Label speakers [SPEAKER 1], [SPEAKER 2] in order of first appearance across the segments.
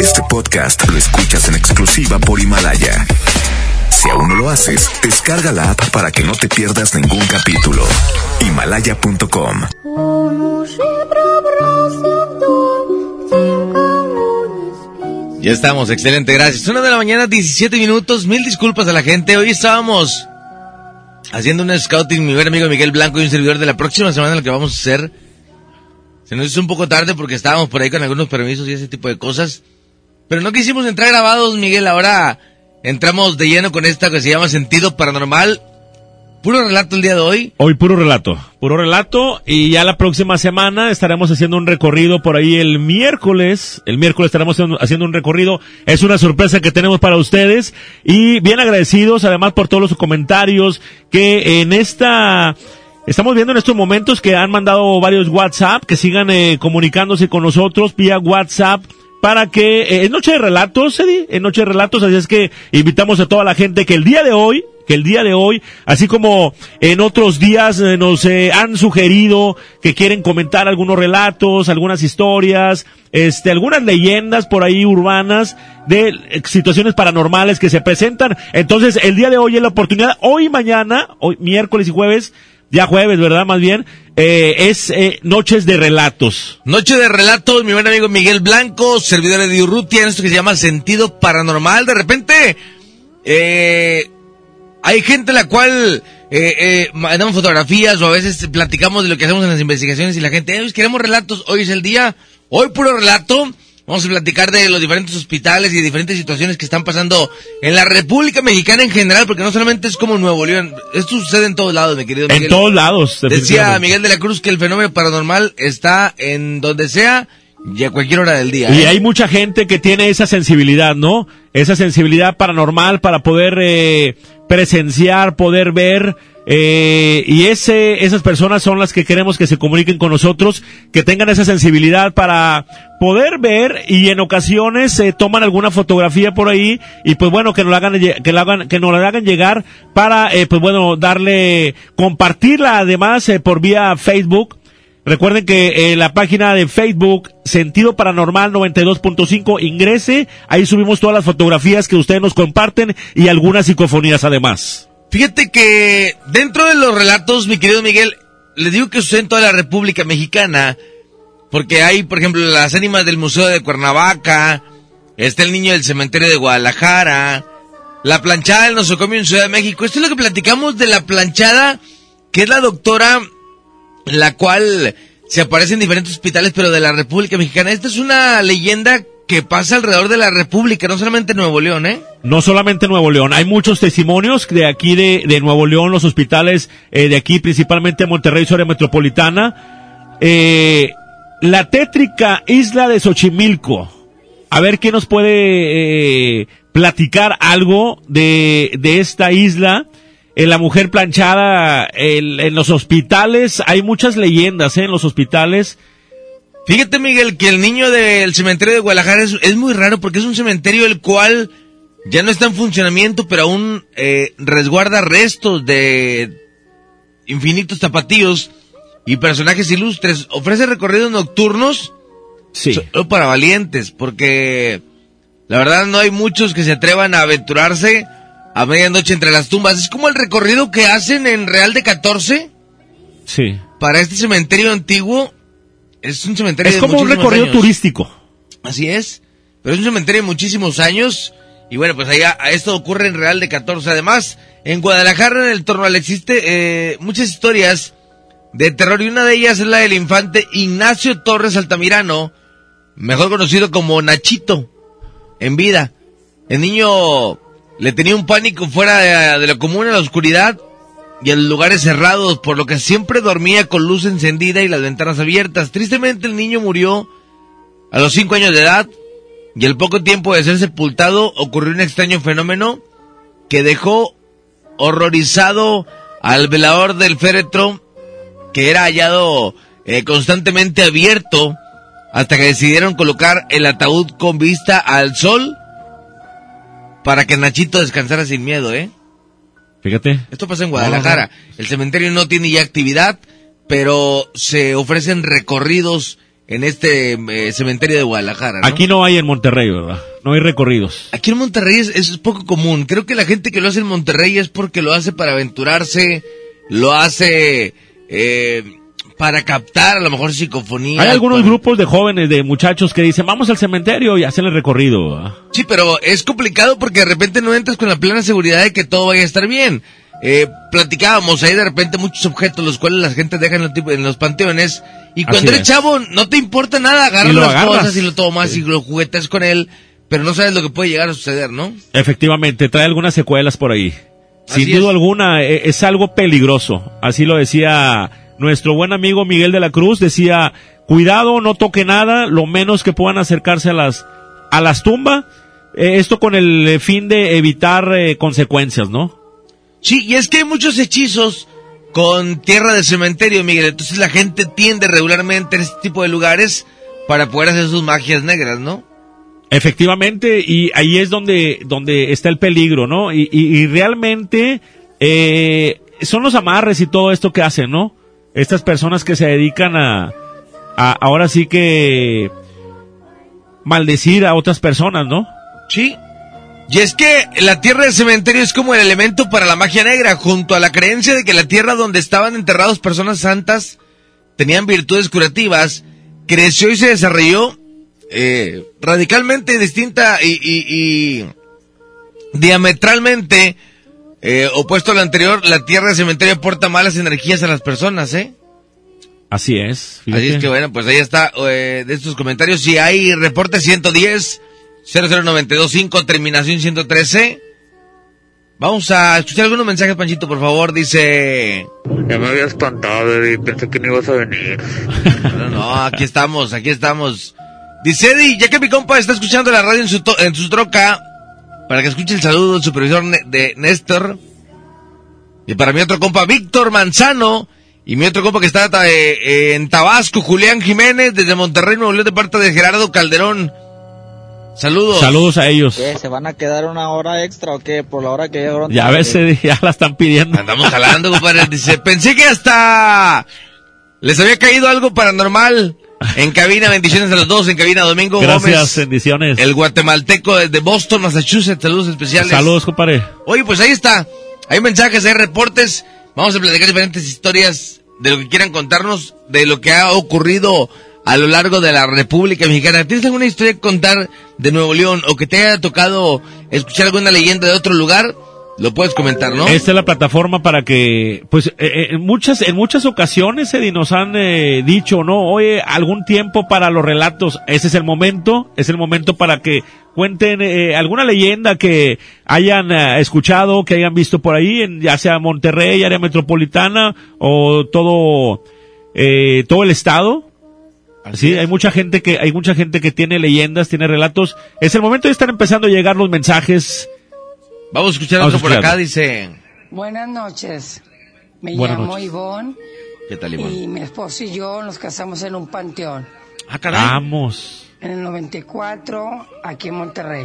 [SPEAKER 1] Este podcast lo escuchas en exclusiva por Himalaya. Si aún no lo haces, descarga la app para que no te pierdas ningún capítulo. Himalaya.com
[SPEAKER 2] Ya estamos, excelente, gracias. Una de la mañana, 17 minutos. Mil disculpas a la gente. Hoy estábamos haciendo un scouting, mi buen amigo Miguel Blanco y un servidor de la próxima semana, lo que vamos a hacer. Se nos hizo un poco tarde porque estábamos por ahí con algunos permisos y ese tipo de cosas. Pero no quisimos entrar grabados, Miguel. Ahora entramos de lleno con esta que se llama Sentido Paranormal. Puro relato el día de hoy.
[SPEAKER 3] Hoy puro relato, puro relato y ya la próxima semana estaremos haciendo un recorrido por ahí el miércoles. El miércoles estaremos haciendo un recorrido. Es una sorpresa que tenemos para ustedes y bien agradecidos además por todos los comentarios que en esta Estamos viendo en estos momentos que han mandado varios WhatsApp, que sigan eh, comunicándose con nosotros vía WhatsApp para que eh, en Noche de Relatos, Eddie, en Noche de Relatos, así es que invitamos a toda la gente que el día de hoy, que el día de hoy, así como en otros días eh, nos han sugerido que quieren comentar algunos relatos, algunas historias, este, algunas leyendas por ahí urbanas de situaciones paranormales que se presentan. Entonces, el día de hoy es la oportunidad, hoy mañana, hoy miércoles y jueves, ya jueves, ¿verdad? Más bien, eh, es eh, Noches de Relatos.
[SPEAKER 2] Noche de Relatos, mi buen amigo Miguel Blanco, servidor de Urrutia, en esto que se llama Sentido Paranormal. De repente, eh, hay gente a la cual eh, eh, mandamos fotografías o a veces platicamos de lo que hacemos en las investigaciones y la gente, eh, queremos relatos, hoy es el día, hoy puro relato. Vamos a platicar de los diferentes hospitales y diferentes situaciones que están pasando en la República Mexicana en general, porque no solamente es como Nuevo León, esto sucede en todos lados, mi querido Miguel.
[SPEAKER 3] En todos lados.
[SPEAKER 2] Decía Miguel de la Cruz que el fenómeno paranormal está en donde sea y a cualquier hora del día.
[SPEAKER 3] Y
[SPEAKER 2] ¿eh?
[SPEAKER 3] hay mucha gente que tiene esa sensibilidad, ¿no? Esa sensibilidad paranormal para poder eh, presenciar, poder ver. Eh, y ese, esas personas son las que queremos que se comuniquen con nosotros, que tengan esa sensibilidad para poder ver y en ocasiones se toman alguna fotografía por ahí y pues bueno que nos la hagan que la hagan que nos la hagan llegar para eh, pues bueno darle compartirla además eh, por vía Facebook Recuerden que en la página de Facebook, Sentido Paranormal 92.5, ingrese, ahí subimos todas las fotografías que ustedes nos comparten y algunas psicofonías además.
[SPEAKER 2] Fíjate que dentro de los relatos, mi querido Miguel, les digo que sucede en toda la República Mexicana, porque hay, por ejemplo, las ánimas del Museo de Cuernavaca, está el niño del cementerio de Guadalajara, la planchada del nosocomio en Ciudad de México. Esto es lo que platicamos de la planchada, que es la doctora la cual se aparece en diferentes hospitales, pero de la República Mexicana. Esta es una leyenda que pasa alrededor de la República, no solamente en Nuevo León, ¿eh?
[SPEAKER 3] No solamente Nuevo León, hay muchos testimonios de aquí de, de Nuevo León, los hospitales eh, de aquí, principalmente Monterrey, área metropolitana. Eh, la tétrica isla de Xochimilco. A ver quién nos puede eh, platicar algo de, de esta isla en la mujer planchada, el, en los hospitales, hay muchas leyendas ¿eh? en los hospitales.
[SPEAKER 2] Fíjate, Miguel, que el niño del cementerio de Guadalajara es, es, muy raro porque es un cementerio el cual ya no está en funcionamiento, pero aún eh, resguarda restos de infinitos tapatíos y personajes ilustres. Ofrece recorridos nocturnos
[SPEAKER 3] sí.
[SPEAKER 2] solo para valientes, porque la verdad no hay muchos que se atrevan a aventurarse a medianoche entre las tumbas. Es como el recorrido que hacen en Real de 14.
[SPEAKER 3] Sí.
[SPEAKER 2] Para este cementerio antiguo. Es un cementerio
[SPEAKER 3] Es como un recorrido
[SPEAKER 2] años.
[SPEAKER 3] turístico.
[SPEAKER 2] Así es. Pero es un cementerio de muchísimos años. Y bueno, pues allá esto ocurre en Real de 14. Además, en Guadalajara, en el Tornal, existe eh, muchas historias de terror. Y una de ellas es la del infante Ignacio Torres Altamirano. Mejor conocido como Nachito. En vida. El niño le tenía un pánico fuera de, de, lo común en la oscuridad y en lugares cerrados, por lo que siempre dormía con luz encendida y las ventanas abiertas. Tristemente el niño murió a los cinco años de edad y al poco tiempo de ser sepultado ocurrió un extraño fenómeno que dejó horrorizado al velador del féretro que era hallado eh, constantemente abierto hasta que decidieron colocar el ataúd con vista al sol para que Nachito descansara sin miedo, ¿eh?
[SPEAKER 3] Fíjate.
[SPEAKER 2] Esto pasa en Guadalajara. El cementerio no tiene ya actividad, pero se ofrecen recorridos en este eh, cementerio de Guadalajara. ¿no?
[SPEAKER 3] Aquí no hay en Monterrey, ¿verdad? No hay recorridos.
[SPEAKER 2] Aquí en Monterrey es, es poco común. Creo que la gente que lo hace en Monterrey es porque lo hace para aventurarse, lo hace eh, para captar a lo mejor psicofonía.
[SPEAKER 3] Hay algunos
[SPEAKER 2] para-
[SPEAKER 3] grupos de jóvenes, de muchachos que dicen, vamos al cementerio y hacen el recorrido. ¿verdad?
[SPEAKER 2] Sí, pero es complicado porque de repente no entras con la plena seguridad de que todo vaya a estar bien. Eh, platicábamos ahí de repente muchos objetos los cuales la gente deja en los, en los panteones y cuando
[SPEAKER 3] Así
[SPEAKER 2] eres
[SPEAKER 3] es.
[SPEAKER 2] chavo no te importa nada, agarras las
[SPEAKER 3] agarras.
[SPEAKER 2] cosas y lo tomas
[SPEAKER 3] Sí.
[SPEAKER 2] y lo juguetes con él, pero no sabes lo que puede llegar a suceder, ¿no?
[SPEAKER 3] Efectivamente, trae algunas secuelas por ahí.
[SPEAKER 2] Así
[SPEAKER 3] Sin duda
[SPEAKER 2] es.
[SPEAKER 3] alguna, e- es algo peligroso. Así lo decía nuestro buen amigo Miguel de la Cruz. Decía, cuidado, no toque nada, lo menos que puedan acercarse a las, a las tumbas. Eh, esto con el eh, fin de evitar eh, consecuencias, ¿no?
[SPEAKER 2] Sí, y es que hay muchos hechizos con tierra de cementerio, Miguel. Entonces la gente tiende regularmente en este tipo de lugares para poder hacer sus magias negras, ¿no?
[SPEAKER 3] Efectivamente, y ahí es donde, donde está el peligro, ¿no? Y, y- y realmente eh, son los amarres y todo esto que hacen, ¿no? Estas personas que se dedican a, ahora sí que maldecir a otras personas, ¿no?
[SPEAKER 2] Sí. Y es que la tierra de cementerio es como el elemento para la magia negra, junto a la creencia de que la tierra donde estaban enterrados personas santas tenían virtudes curativas, creció y se desarrolló eh, radicalmente distinta y- y diametralmente eh, opuesto a lo anterior, la tierra de cementerio aporta malas energías a las personas, ¿eh?
[SPEAKER 3] Así es.
[SPEAKER 2] Así es
[SPEAKER 3] fíjate.
[SPEAKER 2] que bueno, pues ahí está eh, de estos comentarios. Si hay reporte 110 00925 terminación 113. Vamos a escuchar algunos mensajes, Panchito, por favor. Dice...
[SPEAKER 4] Ya me había espantado y pensé que no ibas a venir.
[SPEAKER 2] No, no, aquí estamos, aquí estamos. Dice Eddie, ya que mi compa está escuchando la radio en su, to- en su troca, para que escuche el saludo del supervisor de Néstor. Y para mi otro compa, Víctor Manzano. Y mi otro compa que está eh, eh, en Tabasco, Julián Jiménez, desde Monterrey, Nuevo León, de parte de Gerardo Calderón. Saludos.
[SPEAKER 3] Saludos a ellos.
[SPEAKER 5] ¿Qué? ¿Se van a quedar una hora extra o qué? Por la hora que llegaron.
[SPEAKER 3] Ya a veces ya la están pidiendo.
[SPEAKER 2] Andamos jalando, compadre. Dice, pensé que hasta les había caído algo paranormal. En cabina, bendiciones a los dos. En cabina, Domingo
[SPEAKER 3] Gracias,
[SPEAKER 2] Gómez.
[SPEAKER 3] bendiciones.
[SPEAKER 2] El guatemalteco de Boston, Massachusetts. Saludos especiales.
[SPEAKER 3] Saludos, compadre.
[SPEAKER 2] Oye, pues ahí está. Hay mensajes, hay reportes. Vamos a platicar diferentes historias de lo que quieran contarnos, de lo que ha ocurrido a lo largo de la República Mexicana. ¿Tienes alguna historia que contar de Nuevo León o que te haya tocado escuchar alguna leyenda de otro lugar? Lo puedes comentar, ¿no?
[SPEAKER 3] Esta es la plataforma para que, pues, eh, eh, en muchas, en muchas ocasiones, Eddie, nos han eh, dicho, ¿no? Oye, algún tiempo para los relatos. Ese es el momento, es el momento para que cuenten eh, alguna leyenda que hayan eh, escuchado, que hayan visto por ahí, en, ya sea Monterrey, área metropolitana o todo, eh, todo el estado. Sí, hay mucha gente que, hay mucha gente que tiene leyendas, tiene relatos. Es el momento de estar empezando a llegar los mensajes.
[SPEAKER 2] Vamos a escuchar
[SPEAKER 3] Vamos
[SPEAKER 2] otro por acá, dice...
[SPEAKER 6] Buenas noches. Me
[SPEAKER 3] Buenas
[SPEAKER 6] llamo
[SPEAKER 3] noches.
[SPEAKER 6] Ivonne
[SPEAKER 2] ¿Qué tal,
[SPEAKER 6] y
[SPEAKER 2] Ivonne?
[SPEAKER 6] mi esposo y yo nos casamos en un panteón.
[SPEAKER 2] Ah, caray.
[SPEAKER 3] Vamos.
[SPEAKER 6] En el 94, aquí en Monterrey.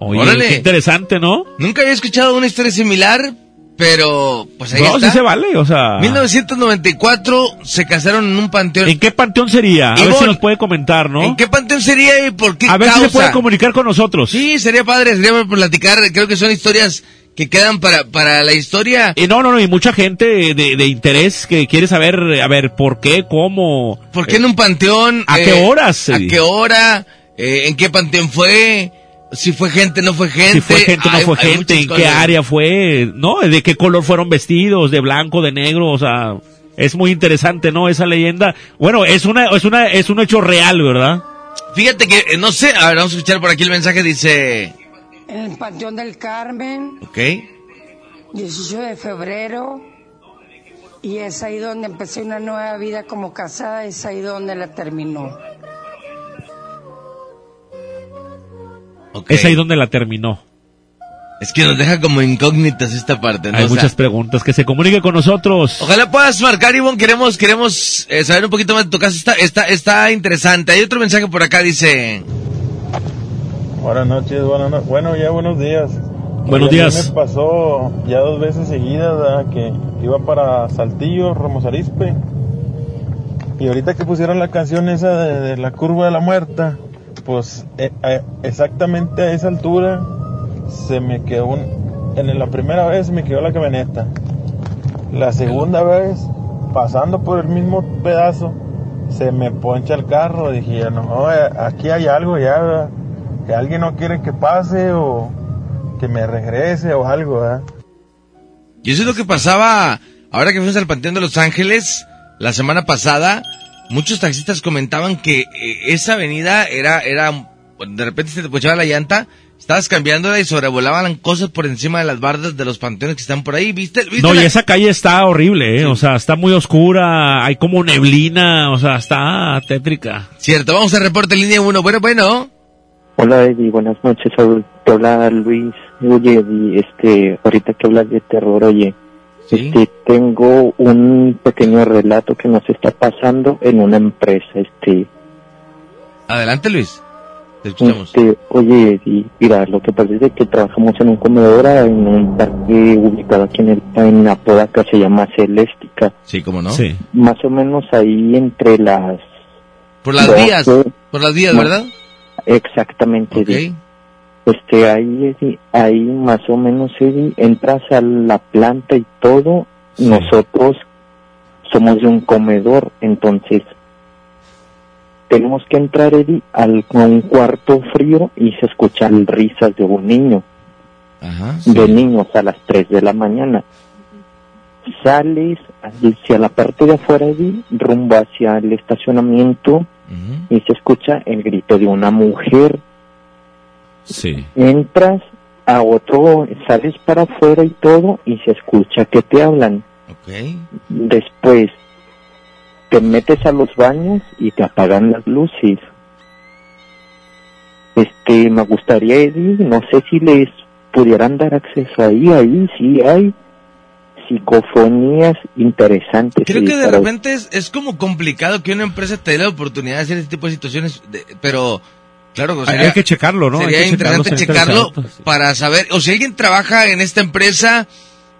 [SPEAKER 3] Oye,
[SPEAKER 2] Órale.
[SPEAKER 3] qué interesante, ¿no?
[SPEAKER 2] Nunca había escuchado una historia similar, pero pues ahí
[SPEAKER 3] No,
[SPEAKER 2] está.
[SPEAKER 3] sí se vale, o sea.
[SPEAKER 2] 1994 se casaron en un panteón.
[SPEAKER 3] ¿En qué panteón sería? A ver si nos puede comentar, ¿no?
[SPEAKER 2] ¿En qué panteón sería y por qué
[SPEAKER 3] A ver
[SPEAKER 2] causa?
[SPEAKER 3] si se puede comunicar con nosotros.
[SPEAKER 2] Sí, sería padre, sería para platicar. Creo que son historias que quedan para, para la historia.
[SPEAKER 3] Y no, no, no, y mucha gente de, de interés que quiere saber, a ver, por qué, cómo.
[SPEAKER 2] ¿Por qué en un panteón?
[SPEAKER 3] Eh, ¿A qué horas,
[SPEAKER 2] ¿A qué hora? Eh, ¿En qué panteón fue? Si fue gente, no fue gente.
[SPEAKER 3] Si fue gente, no
[SPEAKER 2] Hay-
[SPEAKER 3] fue
[SPEAKER 2] hay
[SPEAKER 3] gente, en qué área fue, ¿no? De qué color fueron vestidos, de blanco, de negro, o sea, es muy interesante, ¿no? Esa leyenda. Bueno, es una, es una, es un hecho real, ¿verdad?
[SPEAKER 2] Fíjate que, eh, no sé, a ver, vamos a escuchar por aquí el mensaje, dice...
[SPEAKER 6] En el Panteón del Carmen,
[SPEAKER 2] Ok.
[SPEAKER 6] 18 de febrero. Y es ahí donde empecé una nueva vida como casada, es ahí donde la terminó.
[SPEAKER 2] Ok.
[SPEAKER 3] Es ahí donde la terminó.
[SPEAKER 2] Es que nos deja como incógnitas esta parte, ¿no?
[SPEAKER 3] Hay
[SPEAKER 2] O sea,
[SPEAKER 3] muchas preguntas. Que se comunique con nosotros.
[SPEAKER 2] Ojalá puedas marcar, Ivonne. Queremos, queremos eh, saber un poquito más de tu caso. Está, está, está interesante. Hay otro mensaje por acá, dice...
[SPEAKER 7] Buenas noches, buenas no- bueno, ya buenos días.
[SPEAKER 3] Buenos
[SPEAKER 7] Oye, a mí
[SPEAKER 3] días.
[SPEAKER 7] Me pasó ya dos veces seguidas ¿verdad? que iba para Saltillo, Ramos Arizpe. Y ahorita que pusieron la canción esa de, de la curva de la muerta, pues eh, eh, exactamente a esa altura se me quedó. En la primera vez me quedó la camioneta. La segunda vez, pasando por el mismo pedazo, se me poncha el carro. Dije, no, aquí hay algo ya, ¿verdad? que alguien no quiere que pase o que me regrese o algo, ¿verdad?
[SPEAKER 2] Y eso es lo que pasaba ahora que fuimos al Panteón de Los Ángeles la semana pasada. Muchos taxistas comentaban que eh, esa avenida era, era, de repente se te ponchaba la llanta, estabas cambiándola y sobrevolaban cosas por encima de las bardas de los panteones que están por ahí, ¿viste? ¿Viste
[SPEAKER 3] No, y esa calle está horrible, ¿eh? O sea, está muy oscura, hay como neblina, o sea, está tétrica.
[SPEAKER 2] Cierto, vamos a reporte línea 1. Bueno, bueno.
[SPEAKER 8] Hola Eddie, buenas noches. Saúl. Te habla Luis. Oye Eddie, este, ahorita que hablas de terror, oye,
[SPEAKER 2] Sí.
[SPEAKER 8] este, tengo un pequeño relato que nos está pasando en una empresa, este,
[SPEAKER 2] Adelante, Luis. Te escuchamos.
[SPEAKER 8] este, oye Eddie, mira, lo que pasa es que trabajamos en un comedor en un parque ubicado aquí en el, en Apodaca, se llama Celéstica,
[SPEAKER 2] Sí, cómo no.
[SPEAKER 3] Sí.
[SPEAKER 8] más o menos ahí entre las,
[SPEAKER 2] Por las vías. Por las vías. ¿verdad?
[SPEAKER 8] exactamente,
[SPEAKER 2] Ok.
[SPEAKER 8] Este, ahí, Eddie, ahí más o menos, Eddie, entras a la planta y todo.
[SPEAKER 3] Sí.
[SPEAKER 8] Nosotros somos de un comedor, entonces tenemos que entrar, Eddie, al, a un cuarto frío y se escuchan risas de un niño,
[SPEAKER 2] Ajá.
[SPEAKER 8] de niños a las 3 de la mañana. Sales hacia la parte de afuera, Eddie, rumbo hacia el estacionamiento y se escucha el grito de una mujer
[SPEAKER 3] Sí.
[SPEAKER 8] entras a otro, sales para afuera y todo y se escucha que te hablan.
[SPEAKER 2] Ok.
[SPEAKER 8] Después te metes a los baños y te apagan las luces. Este, me gustaría, Eddie, no sé si les pudieran dar acceso ahí, ahí sí hay psicofonías interesantes.
[SPEAKER 2] Creo que de repente es, es como complicado que una empresa te dé la oportunidad de hacer este tipo de situaciones, de- pero claro,
[SPEAKER 3] Hay,
[SPEAKER 2] sería,
[SPEAKER 3] hay que checarlo, ¿no?
[SPEAKER 2] sería
[SPEAKER 3] Hay que
[SPEAKER 2] interesante checarlo para saber, o si alguien trabaja en esta empresa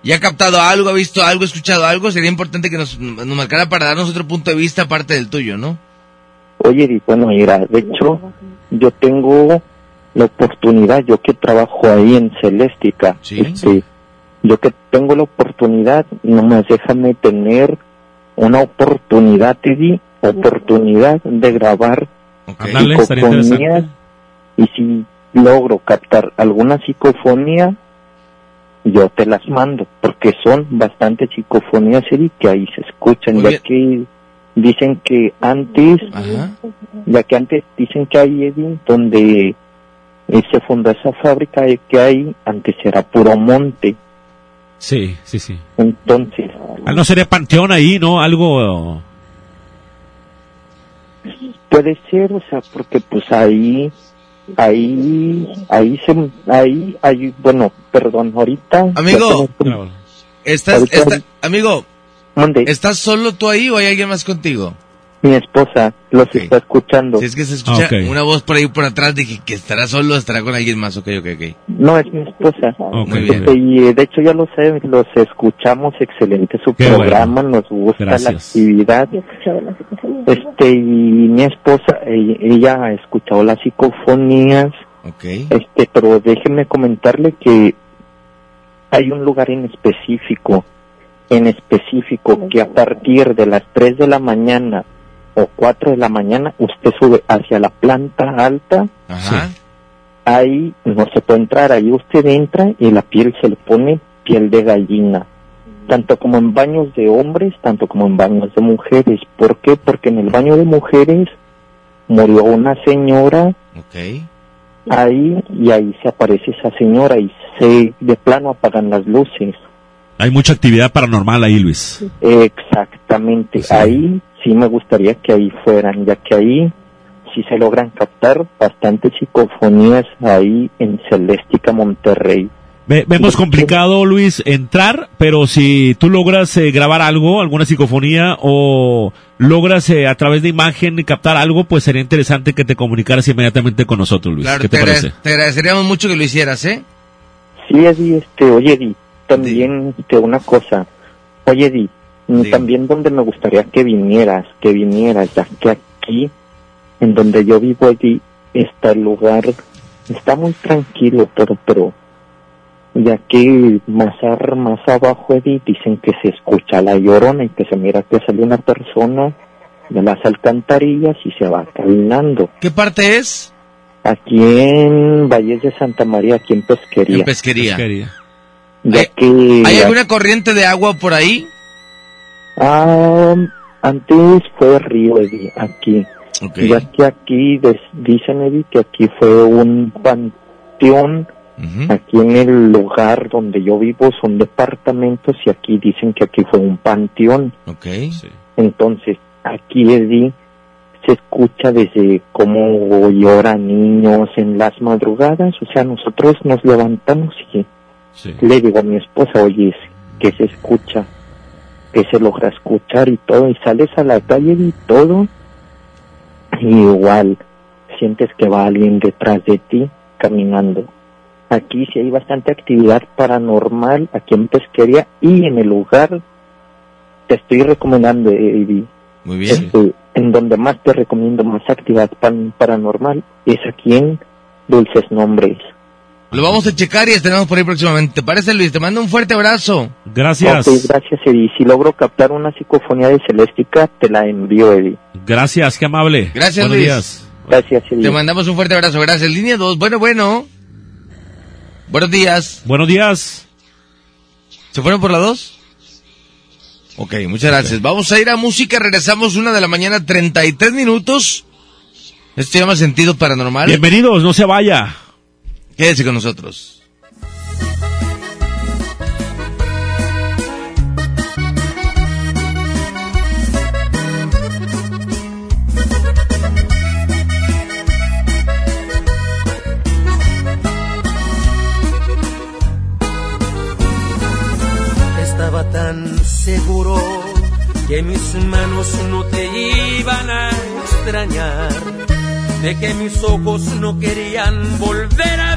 [SPEAKER 2] y ha captado algo, ha visto algo, ha escuchado algo, sería importante que nos, nos marcara para darnos otro punto de vista aparte del tuyo, ¿no?
[SPEAKER 8] Oye, bueno, mira, de hecho, yo tengo la oportunidad, yo que trabajo ahí en Celéstica,
[SPEAKER 2] Sí.
[SPEAKER 8] este, yo que tengo la oportunidad, nomás déjame tener una oportunidad, Eddie, oportunidad de grabar
[SPEAKER 2] Ok.
[SPEAKER 3] Ándale, estaría
[SPEAKER 8] psicofonías y si logro captar alguna psicofonía, yo te las mando, porque son bastantes psicofonías, Eddie, que ahí se escuchan,
[SPEAKER 2] Muy
[SPEAKER 8] ya
[SPEAKER 2] bien.
[SPEAKER 8] que dicen que antes
[SPEAKER 2] Ajá.
[SPEAKER 8] ya que antes dicen que hay Eddie, donde eh, se fundó esa fábrica que hay, antes era puro monte.
[SPEAKER 3] Sí, sí, sí.
[SPEAKER 8] Entonces,
[SPEAKER 3] Ah, no sería panteón ahí, ¿no? Algo...
[SPEAKER 8] puede ser, o sea, porque pues ahí, ahí, ahí se, ahí, ahí, bueno, perdón, ahorita.
[SPEAKER 2] Amigo. ¿Estás,
[SPEAKER 8] Ahorita-
[SPEAKER 2] está- amigo,
[SPEAKER 8] Mande,
[SPEAKER 2] ¿estás solo tú ahí o hay alguien más contigo?
[SPEAKER 8] Mi esposa los
[SPEAKER 2] Ok.
[SPEAKER 8] está escuchando.
[SPEAKER 2] Si es que se escucha
[SPEAKER 3] Ah, ok.
[SPEAKER 2] una voz por ahí por atrás, dije que estará solo, estará con alguien más, ok, ok, ok.
[SPEAKER 8] No, es mi esposa.
[SPEAKER 3] Ok,
[SPEAKER 2] Muy bien.
[SPEAKER 8] Y eh, de hecho ya lo sé, los escuchamos, excelente su
[SPEAKER 3] Qué
[SPEAKER 8] programa, nos gusta la
[SPEAKER 3] Gracias.
[SPEAKER 8] actividad. Este, y mi esposa, ella, ella ha escuchado las psicofonías,
[SPEAKER 2] Ok.
[SPEAKER 8] este, pero déjenme comentarle que hay un lugar en específico, en específico, que a partir de las 3 de la mañana o 4 de la mañana, usted sube hacia la planta alta,
[SPEAKER 2] Ajá.
[SPEAKER 8] ahí no se puede entrar, ahí usted entra y la piel se le pone piel de gallina, tanto como en baños de hombres, tanto como en baños de mujeres. ¿Por qué? Porque en el baño de mujeres murió una señora
[SPEAKER 2] Ok.
[SPEAKER 8] ahí y ahí se aparece esa señora y se de plano apagan las luces.
[SPEAKER 3] Hay mucha actividad paranormal ahí, Luis.
[SPEAKER 8] Exactamente,
[SPEAKER 3] Sí.
[SPEAKER 8] ahí sí me gustaría que ahí fueran, ya que ahí sí se logran captar bastantes psicofonías ahí en Celéstica, Monterrey.
[SPEAKER 3] Ve- vemos complicado, Luis, entrar, pero si tú logras eh, grabar algo, alguna psicofonía, o logras eh, a través de imagen captar algo, pues sería interesante que te comunicaras inmediatamente con nosotros, Luis.
[SPEAKER 2] Claro,
[SPEAKER 3] ¿Qué
[SPEAKER 2] te,
[SPEAKER 3] parece?
[SPEAKER 2] te agradeceríamos mucho que lo hicieras, ¿eh?
[SPEAKER 8] Sí, Eddie, este, oye, Eddie, también este, una cosa. Oye, Eddie,
[SPEAKER 2] Sí.
[SPEAKER 8] También donde me gustaría que vinieras, que vinieras, ya que aquí, en donde yo vivo allí, está el lugar, está muy tranquilo, pero, pero, ya que más, ar- más abajo, Eddie, dicen que se escucha la llorona y que se mira que sale una persona de las alcantarillas y se va caminando.
[SPEAKER 2] ¿Qué parte es?
[SPEAKER 8] Aquí en Valles de Santa María, aquí en Pesquería.
[SPEAKER 2] En pesquería.
[SPEAKER 3] Quería.
[SPEAKER 8] ya
[SPEAKER 2] ¿Hay-
[SPEAKER 8] que
[SPEAKER 2] ¿Hay alguna corriente de agua por ahí?
[SPEAKER 8] Ah, antes fue río, Eddie, aquí.
[SPEAKER 2] Ok.
[SPEAKER 8] Ya que aquí des- dicen, Eddie, que aquí fue un panteón. Aquí en el lugar donde yo vivo son departamentos y aquí dicen que aquí fue un panteón.
[SPEAKER 3] Sí.
[SPEAKER 8] Entonces, aquí, Eddie, se escucha desde cómo lloran niños en las madrugadas. O sea, nosotros nos levantamos y
[SPEAKER 3] Sí.
[SPEAKER 8] le digo a mi esposa, oye, que se escucha, que se logra escuchar y todo, y sales a la calle y todo, y igual sientes que va alguien detrás de ti caminando. Aquí sí hay bastante actividad paranormal, aquí en Pesquería y en el lugar te estoy recomendando, Eddie,
[SPEAKER 2] Muy bien.
[SPEAKER 8] este, en donde más te recomiendo más actividad pan- paranormal es aquí en Dulces Nombres.
[SPEAKER 2] Lo vamos a checar y estaremos por ahí próximamente. ¿Te parece, Luis? Te mando un fuerte abrazo.
[SPEAKER 3] Gracias.
[SPEAKER 8] Gracias, Eddie. Si logro captar una psicofonía de Celéstica, te la envío, Eddie.
[SPEAKER 3] Gracias, qué amable.
[SPEAKER 2] Gracias,
[SPEAKER 3] Buenos
[SPEAKER 2] Luis.
[SPEAKER 3] días.
[SPEAKER 8] Gracias, Eddie.
[SPEAKER 2] Te mandamos un fuerte abrazo. Gracias. Línea 2. Bueno, bueno. Buenos días.
[SPEAKER 3] Buenos días.
[SPEAKER 2] ¿Se fueron por la 2? Ok, muchas gracias. Vamos a ir a música. Regresamos una de la mañana, 33 minutos. Esto se llama Sentido Paranormal.
[SPEAKER 3] Bienvenidos, no se vaya.
[SPEAKER 2] Quédese con nosotros.
[SPEAKER 9] Estaba tan seguro que mis manos no te iban a extrañar, de que mis ojos no querían volver a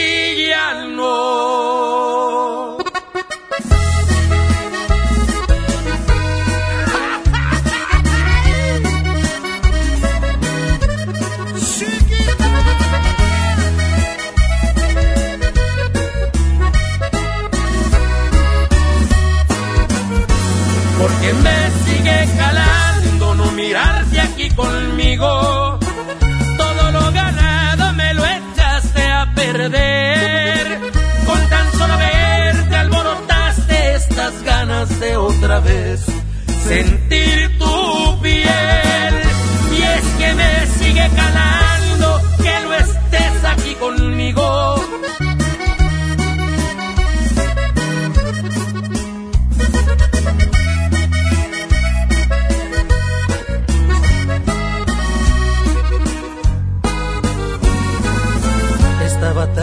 [SPEAKER 9] conmigo. Todo lo ganado me lo echaste a perder. Con tan solo verte alborotaste estas ganas de otra vez sentir tu piel. Y es que me sigue calando que no estés aquí conmigo.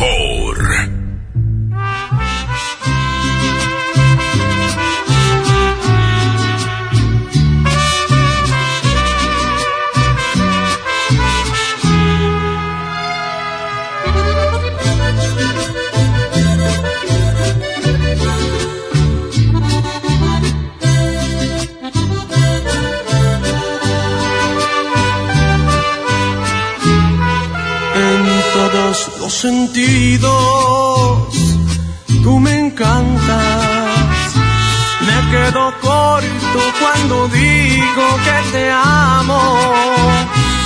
[SPEAKER 10] Mejor.
[SPEAKER 11] Sentidos. Tú me encantas, me quedo corto cuando digo que te amo.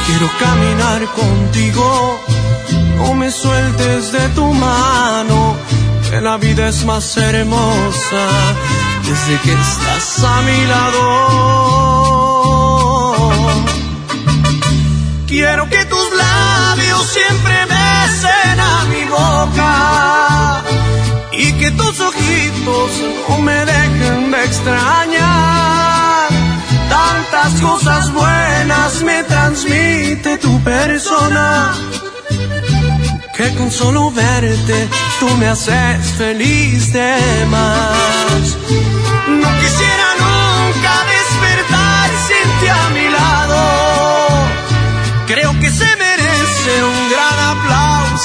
[SPEAKER 11] Quiero caminar contigo, no me sueltes de tu mano, que la vida es más hermosa desde que estás a mi lado. Quiero que tus labios siempre besen a mi boca y que tus ojitos no me dejen de extrañar. Tantas cosas buenas me transmite tu persona que con solo verte tú me haces feliz de más. No quisiera nunca despertar sin ti a mi lado. Creo que se merece un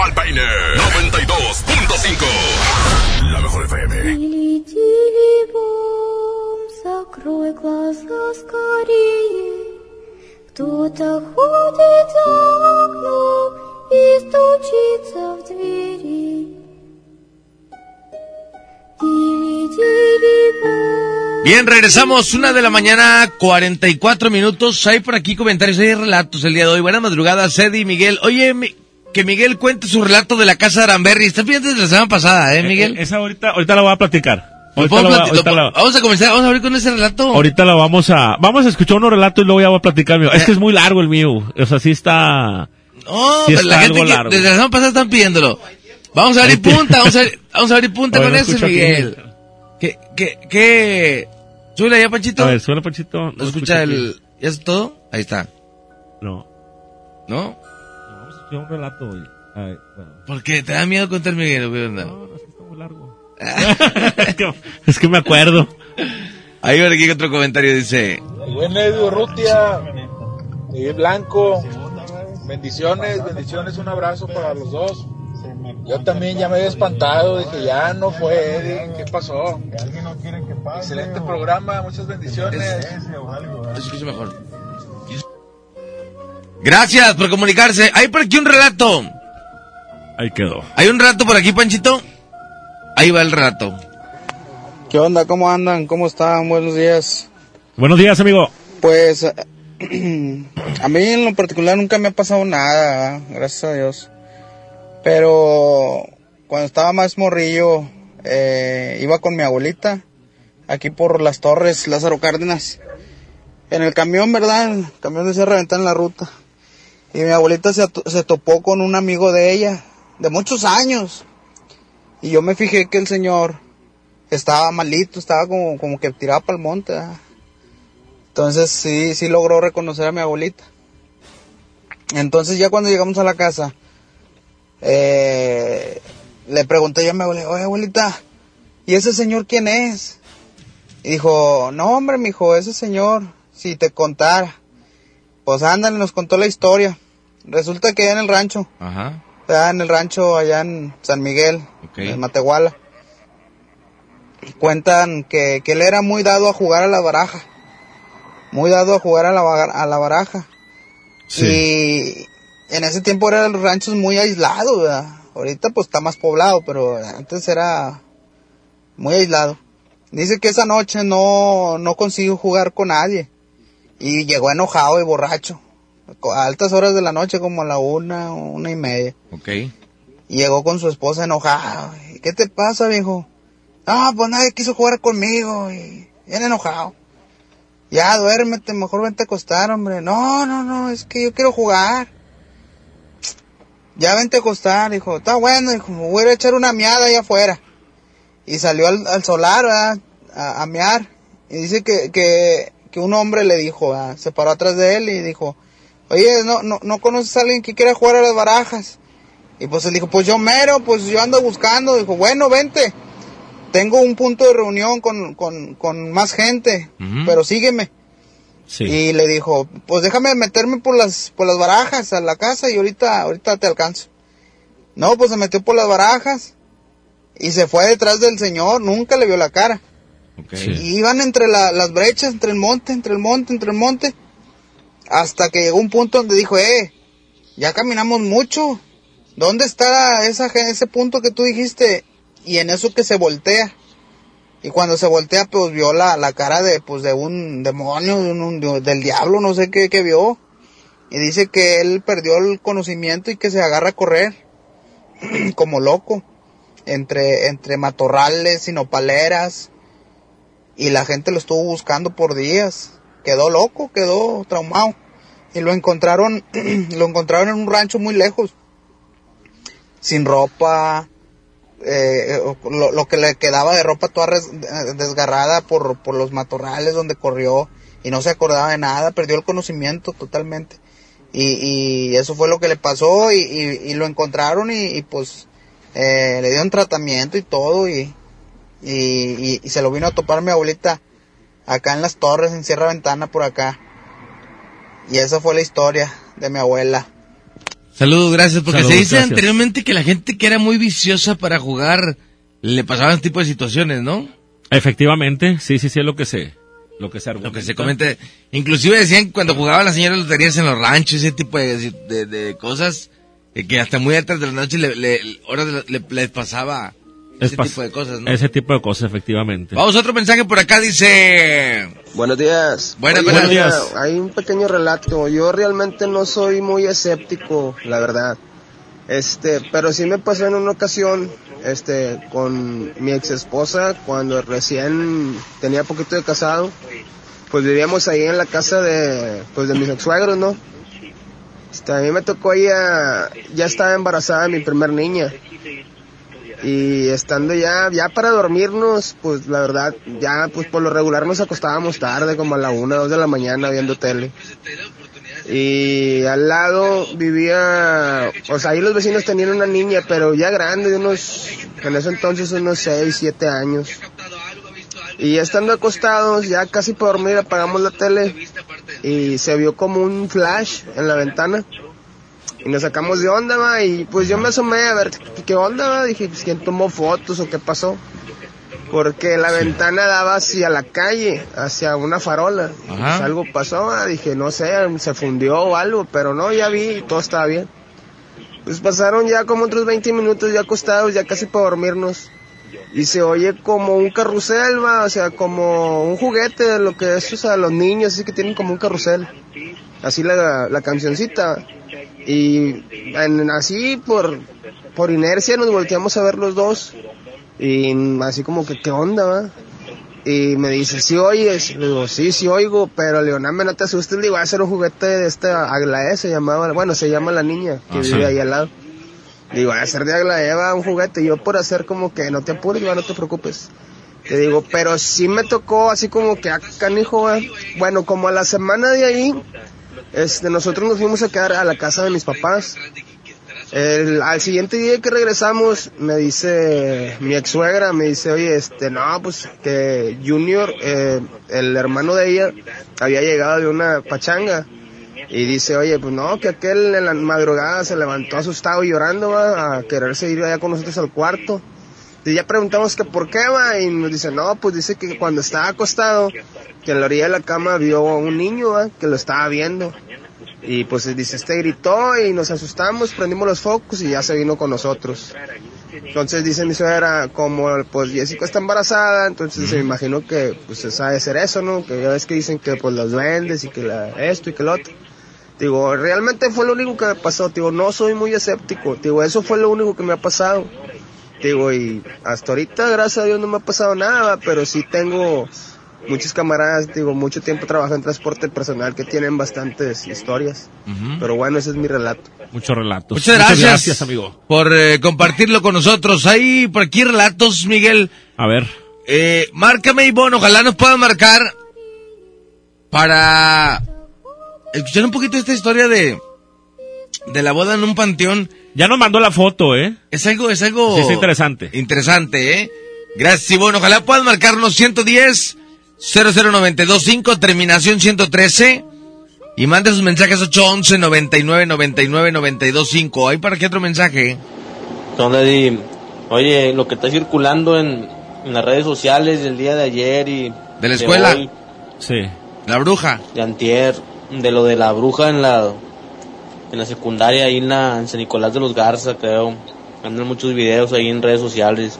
[SPEAKER 1] ahí les va el peine! 92.5 La mejor FM.
[SPEAKER 12] Тили-тили-бом, закрой глаза скорее. Кто-то ходит за окном и стучится в двери. Тили-тили-бом.
[SPEAKER 2] Bien, regresamos, una de la mañana, 44 minutos. Hay por aquí comentarios, hay relatos el día de hoy. Buena madrugada, Cedi y Miguel. Oye, mi- que Miguel cuente su relato de la casa de Aramberry. Está bien desde la semana pasada, ¿eh, Miguel?
[SPEAKER 3] Esa ahorita, ahorita la voy a platicar.
[SPEAKER 2] ¿Lo
[SPEAKER 3] Ahorita
[SPEAKER 2] puedo
[SPEAKER 3] la, ahorita la-
[SPEAKER 2] Vamos a comenzar, vamos a abrir con ese relato.
[SPEAKER 3] ahorita la vamos a, vamos a escuchar unos relatos y luego ya voy a platicar mío. Es que es muy largo el mío. O sea, sí está,
[SPEAKER 2] No,
[SPEAKER 3] sí
[SPEAKER 2] pero la
[SPEAKER 3] está
[SPEAKER 2] gente
[SPEAKER 3] algo
[SPEAKER 2] que desde la semana pasada están pidiéndolo. Vamos a abrir punta, vamos a abrir, vamos a abrir punta con
[SPEAKER 3] no
[SPEAKER 2] ese. Miguel. ¿Qué, qué, qué? Súbele ya, Panchito.
[SPEAKER 3] A ver, Panchito.
[SPEAKER 2] ¿No escucha el, ya es todo? Ahí está.
[SPEAKER 3] No.
[SPEAKER 2] ¿No?
[SPEAKER 3] Escuchar un relato hoy. A ver, bueno.
[SPEAKER 2] ¿Por qué? ¿Te da miedo contar Miguel? qué onda?
[SPEAKER 3] No, no, es que está muy largo. es, que, es que me acuerdo.
[SPEAKER 2] Ahí va aquí otro comentario, dice...
[SPEAKER 13] El buen Edu Rutia, Miguel Blanco, bendiciones, bendiciones, un abrazo para los dos. Yo también ya me había espantado, dije, ya no fue Eddie, ¿qué pasó? Excelente programa, muchas bendiciones.
[SPEAKER 2] Mejor. Gracias por comunicarse. Hay por aquí un relato.
[SPEAKER 3] Ahí quedó.
[SPEAKER 2] ¿Hay un relato por aquí, Panchito? Ahí va el relato.
[SPEAKER 5] ¿Qué onda? ¿Cómo andan? ¿Cómo están? Buenos días.
[SPEAKER 3] Buenos días, amigo.
[SPEAKER 5] Pues a mí en lo particular nunca me ha pasado nada, ¿verdad? gracias a Dios. Pero cuando estaba más morrillo, eh, iba con mi abuelita, aquí por las torres, Lázaro Cárdenas. En el camión, ¿verdad? El camión de Sierra Ventana en la ruta. Y mi abuelita se, se topó con un amigo de ella, de muchos años. Y yo me fijé que el señor estaba malito, estaba como, como que tiraba para el monte. Entonces sí, sí logró reconocer a mi abuelita. Entonces ya cuando llegamos a la casa, eh, le pregunté yo a mi abuelita, oye abuelita, ¿y ese señor quién es? Y dijo, no hombre, mijo, ese señor, si te contara. Pues ándale, nos contó la historia. Resulta que allá en el rancho,
[SPEAKER 2] Ajá.
[SPEAKER 5] allá en el rancho, allá en San Miguel,
[SPEAKER 2] Ok.
[SPEAKER 5] en Matehuala, cuentan que, que él era muy dado a jugar a la baraja. Muy dado a jugar a la, a la baraja. Y en ese tiempo eran los ranchos muy aislados, ¿verdad? Ahorita pues está más poblado, pero antes era muy aislado. Dice que esa noche no, no consiguió jugar con nadie. Y llegó enojado y borracho. A altas horas de la noche, como a la una, una y media.
[SPEAKER 2] Ok.
[SPEAKER 5] Y llegó con su esposa enojado. ¿Y ¿Qué te pasa, viejo? Ah, pues nadie quiso jugar conmigo. Y bien enojado. Ya, duérmete, mejor vente a acostar, hombre. No, no, no, es que yo quiero jugar. Ya vente a acostar, dijo. Está bueno, dijo, me voy a echar una miada allá afuera. Y salió al, al solar, ¿verdad? A, a mear. Y dice que, que, que un hombre le dijo, ¿verdad? se paró atrás de él y dijo, oye, ¿no, no, no conoces a alguien que quiera jugar a las barajas? Y pues él dijo, pues yo mero, pues yo ando buscando. Dijo, bueno, vente. Tengo un punto de reunión con, con, con más gente, pero sígueme.
[SPEAKER 3] Sí.
[SPEAKER 5] Y le dijo, pues déjame meterme por las, por las barajas a la casa y ahorita, ahorita te alcanzo. No, pues se metió por las barajas y se fue detrás del señor, nunca le vio la cara. Y iban entre la- las brechas, entre el monte, entre el monte, entre el monte, hasta que llegó un punto donde dijo, eh, ya caminamos mucho. ¿Dónde está esa, ese punto que tú dijiste? Y en eso que se voltea. Y cuando se voltea, pues vio la, la cara de, pues, de un demonio, de un- un- del diablo, no sé qué, qué vio. Y dice que él perdió el conocimiento y que se agarra a correr. como loco. Entre, entre matorrales y nopaleras. Y la gente lo estuvo buscando por días. Quedó loco, quedó traumado. Y lo encontraron, lo encontraron en un rancho muy lejos. Sin ropa, eh, lo, lo que le quedaba de ropa toda eh, desgarrada por, por los matorrales donde corrió y no se acordaba de nada, perdió el conocimiento totalmente. Y, y eso fue lo que le pasó y, y- y lo encontraron y, y, pues eh, le dieron tratamiento y todo y, y, y- y se lo vino a topar mi abuelita acá en las torres, en Sierra Ventana por acá. Y esa fue la historia de mi abuela.
[SPEAKER 2] Saludos, gracias, porque
[SPEAKER 3] Saludos,
[SPEAKER 2] se dice
[SPEAKER 3] gracias.
[SPEAKER 2] anteriormente que la gente que era muy viciosa para jugar le pasaban este tipo de situaciones, ¿no?
[SPEAKER 3] Efectivamente, sí, sí, sí, es lo que se, lo que se
[SPEAKER 2] Lo que se comenta. Inclusive decían que cuando jugaban las señoras loterías en los ranchos, ese tipo de, de- de cosas, eh, que hasta muy atrás de la noche le, le- horas la- le- les pasaba ese tipo de cosas, ¿no?
[SPEAKER 3] Ese tipo de cosas, efectivamente.
[SPEAKER 2] Vamos a otro mensaje por acá, dice...
[SPEAKER 14] Buenos días.
[SPEAKER 2] Buenas,
[SPEAKER 14] Oye,
[SPEAKER 2] buenos
[SPEAKER 14] mira,
[SPEAKER 2] días.
[SPEAKER 14] Hay un pequeño relato. Yo realmente no soy muy escéptico, la verdad. Este, pero sí me pasó en una ocasión, este, con mi ex esposa, cuando recién tenía poquito de casado, pues vivíamos ahí en la casa de, pues de mis ex suegros, ¿no? Este, a mí me tocó ella, ya estaba embarazada mi primer niña. Y estando ya, ya para dormirnos, pues la verdad, ya pues por lo regular nos acostábamos tarde, como a la una, dos de la mañana viendo tele. Y al lado vivía, o sea, ahí los vecinos tenían una niña, pero ya grande, de unos, en ese entonces unos seis, siete años. Y estando acostados, ya casi por dormir, apagamos la tele y se vio como un flash en la ventana. Y nos sacamos de onda, va, y pues yo me asomé a ver qué- onda, va, dije, pues quién tomó fotos o qué pasó. Porque la ventana daba hacia la calle, hacia una farola. Pues, algo pasó, va, dije, no sé, se fundió o algo, pero no, ya vi y todo estaba bien. Pues pasaron ya como otros 20 minutos ya acostados, ya casi para dormirnos. Y se oye como un carrusel, va, o sea, como un juguete de lo que es, o sea, los niños, así que tienen como un carrusel. Así la, la cancioncita. Y en- así por, por inercia nos volteamos a ver los dos. Y así como que, ¿qué onda, va? Y me dice, ¿sí oyes? Le digo, sí, sí oigo, pero Leoname, no te asustes, le digo, va a ser un juguete de esta Aglaé, se llamaba, bueno, se llama la niña que
[SPEAKER 3] Ah,
[SPEAKER 14] vive
[SPEAKER 3] sí.
[SPEAKER 14] ahí al lado. Digo, a ser de Aglaé va un juguete, yo por hacer como que no te apures, va, no te preocupes. Te digo, pero sí me tocó así como que, ah, canijo, va. bueno, como a la semana de ahí, este, nosotros nos fuimos a quedar a la casa de mis papás. El- al siguiente día que regresamos, me dice mi ex suegra, me dice, oye, este, no, pues que Junior, eh, el hermano de ella, había llegado de una pachanga. Y dice, oye, pues no, que aquel en la madrugada se levantó asustado y llorando, va, a quererse ir allá con nosotros al cuarto. Y ya preguntamos que por qué, va, y nos dice, no, pues dice que cuando estaba acostado, que en la orilla de la cama vio un niño, va, que lo estaba viendo. Y pues dice, este gritó y nos asustamos, prendimos los focos y ya se vino con nosotros. Entonces dice mi suegra, como pues Jessica está embarazada, entonces se me imagino que pues esa debe ser eso, ¿no? Que ya ves que dicen que pues los duendes y que la, esto y que lo otro. Digo, realmente fue lo único que me pasó, digo, no soy muy escéptico, digo, eso fue lo único que me ha pasado. Digo, y hasta ahorita, gracias a Dios, no me ha pasado nada, pero sí tengo muchos camaradas, digo, mucho tiempo trabajando en transporte personal que tienen bastantes historias. Pero bueno, ese es mi relato.
[SPEAKER 3] Muchos relatos.
[SPEAKER 2] Muchas gracias,
[SPEAKER 3] amigo.
[SPEAKER 2] por eh, compartirlo con nosotros. Hay por aquí relatos, Miguel.
[SPEAKER 3] A ver.
[SPEAKER 2] Eh, márcame, Ivonne, ojalá nos puedan marcar para escuchar un poquito esta historia de, de la boda en un panteón.
[SPEAKER 3] Ya nos mandó la foto, ¿eh?
[SPEAKER 2] Es algo, es algo...
[SPEAKER 3] Sí, está interesante.
[SPEAKER 2] Interesante, ¿eh? Gracias, Ivonne. Ojalá puedan marcarnos 110 00925, terminación 113. Y mande sus mensajes 811 99 99 925. ¿Hay para qué otro mensaje?
[SPEAKER 15] ¿Qué onda, Di? Oye, lo que está circulando en, en las redes sociales del día de ayer y...
[SPEAKER 2] ¿De la escuela?
[SPEAKER 15] hoy,
[SPEAKER 3] Sí.
[SPEAKER 2] La bruja.
[SPEAKER 15] de antier, de lo de la bruja en la... en la secundaria, ahí en, la, en San Nicolás de los Garza, creo. Andan muchos videos ahí en redes sociales.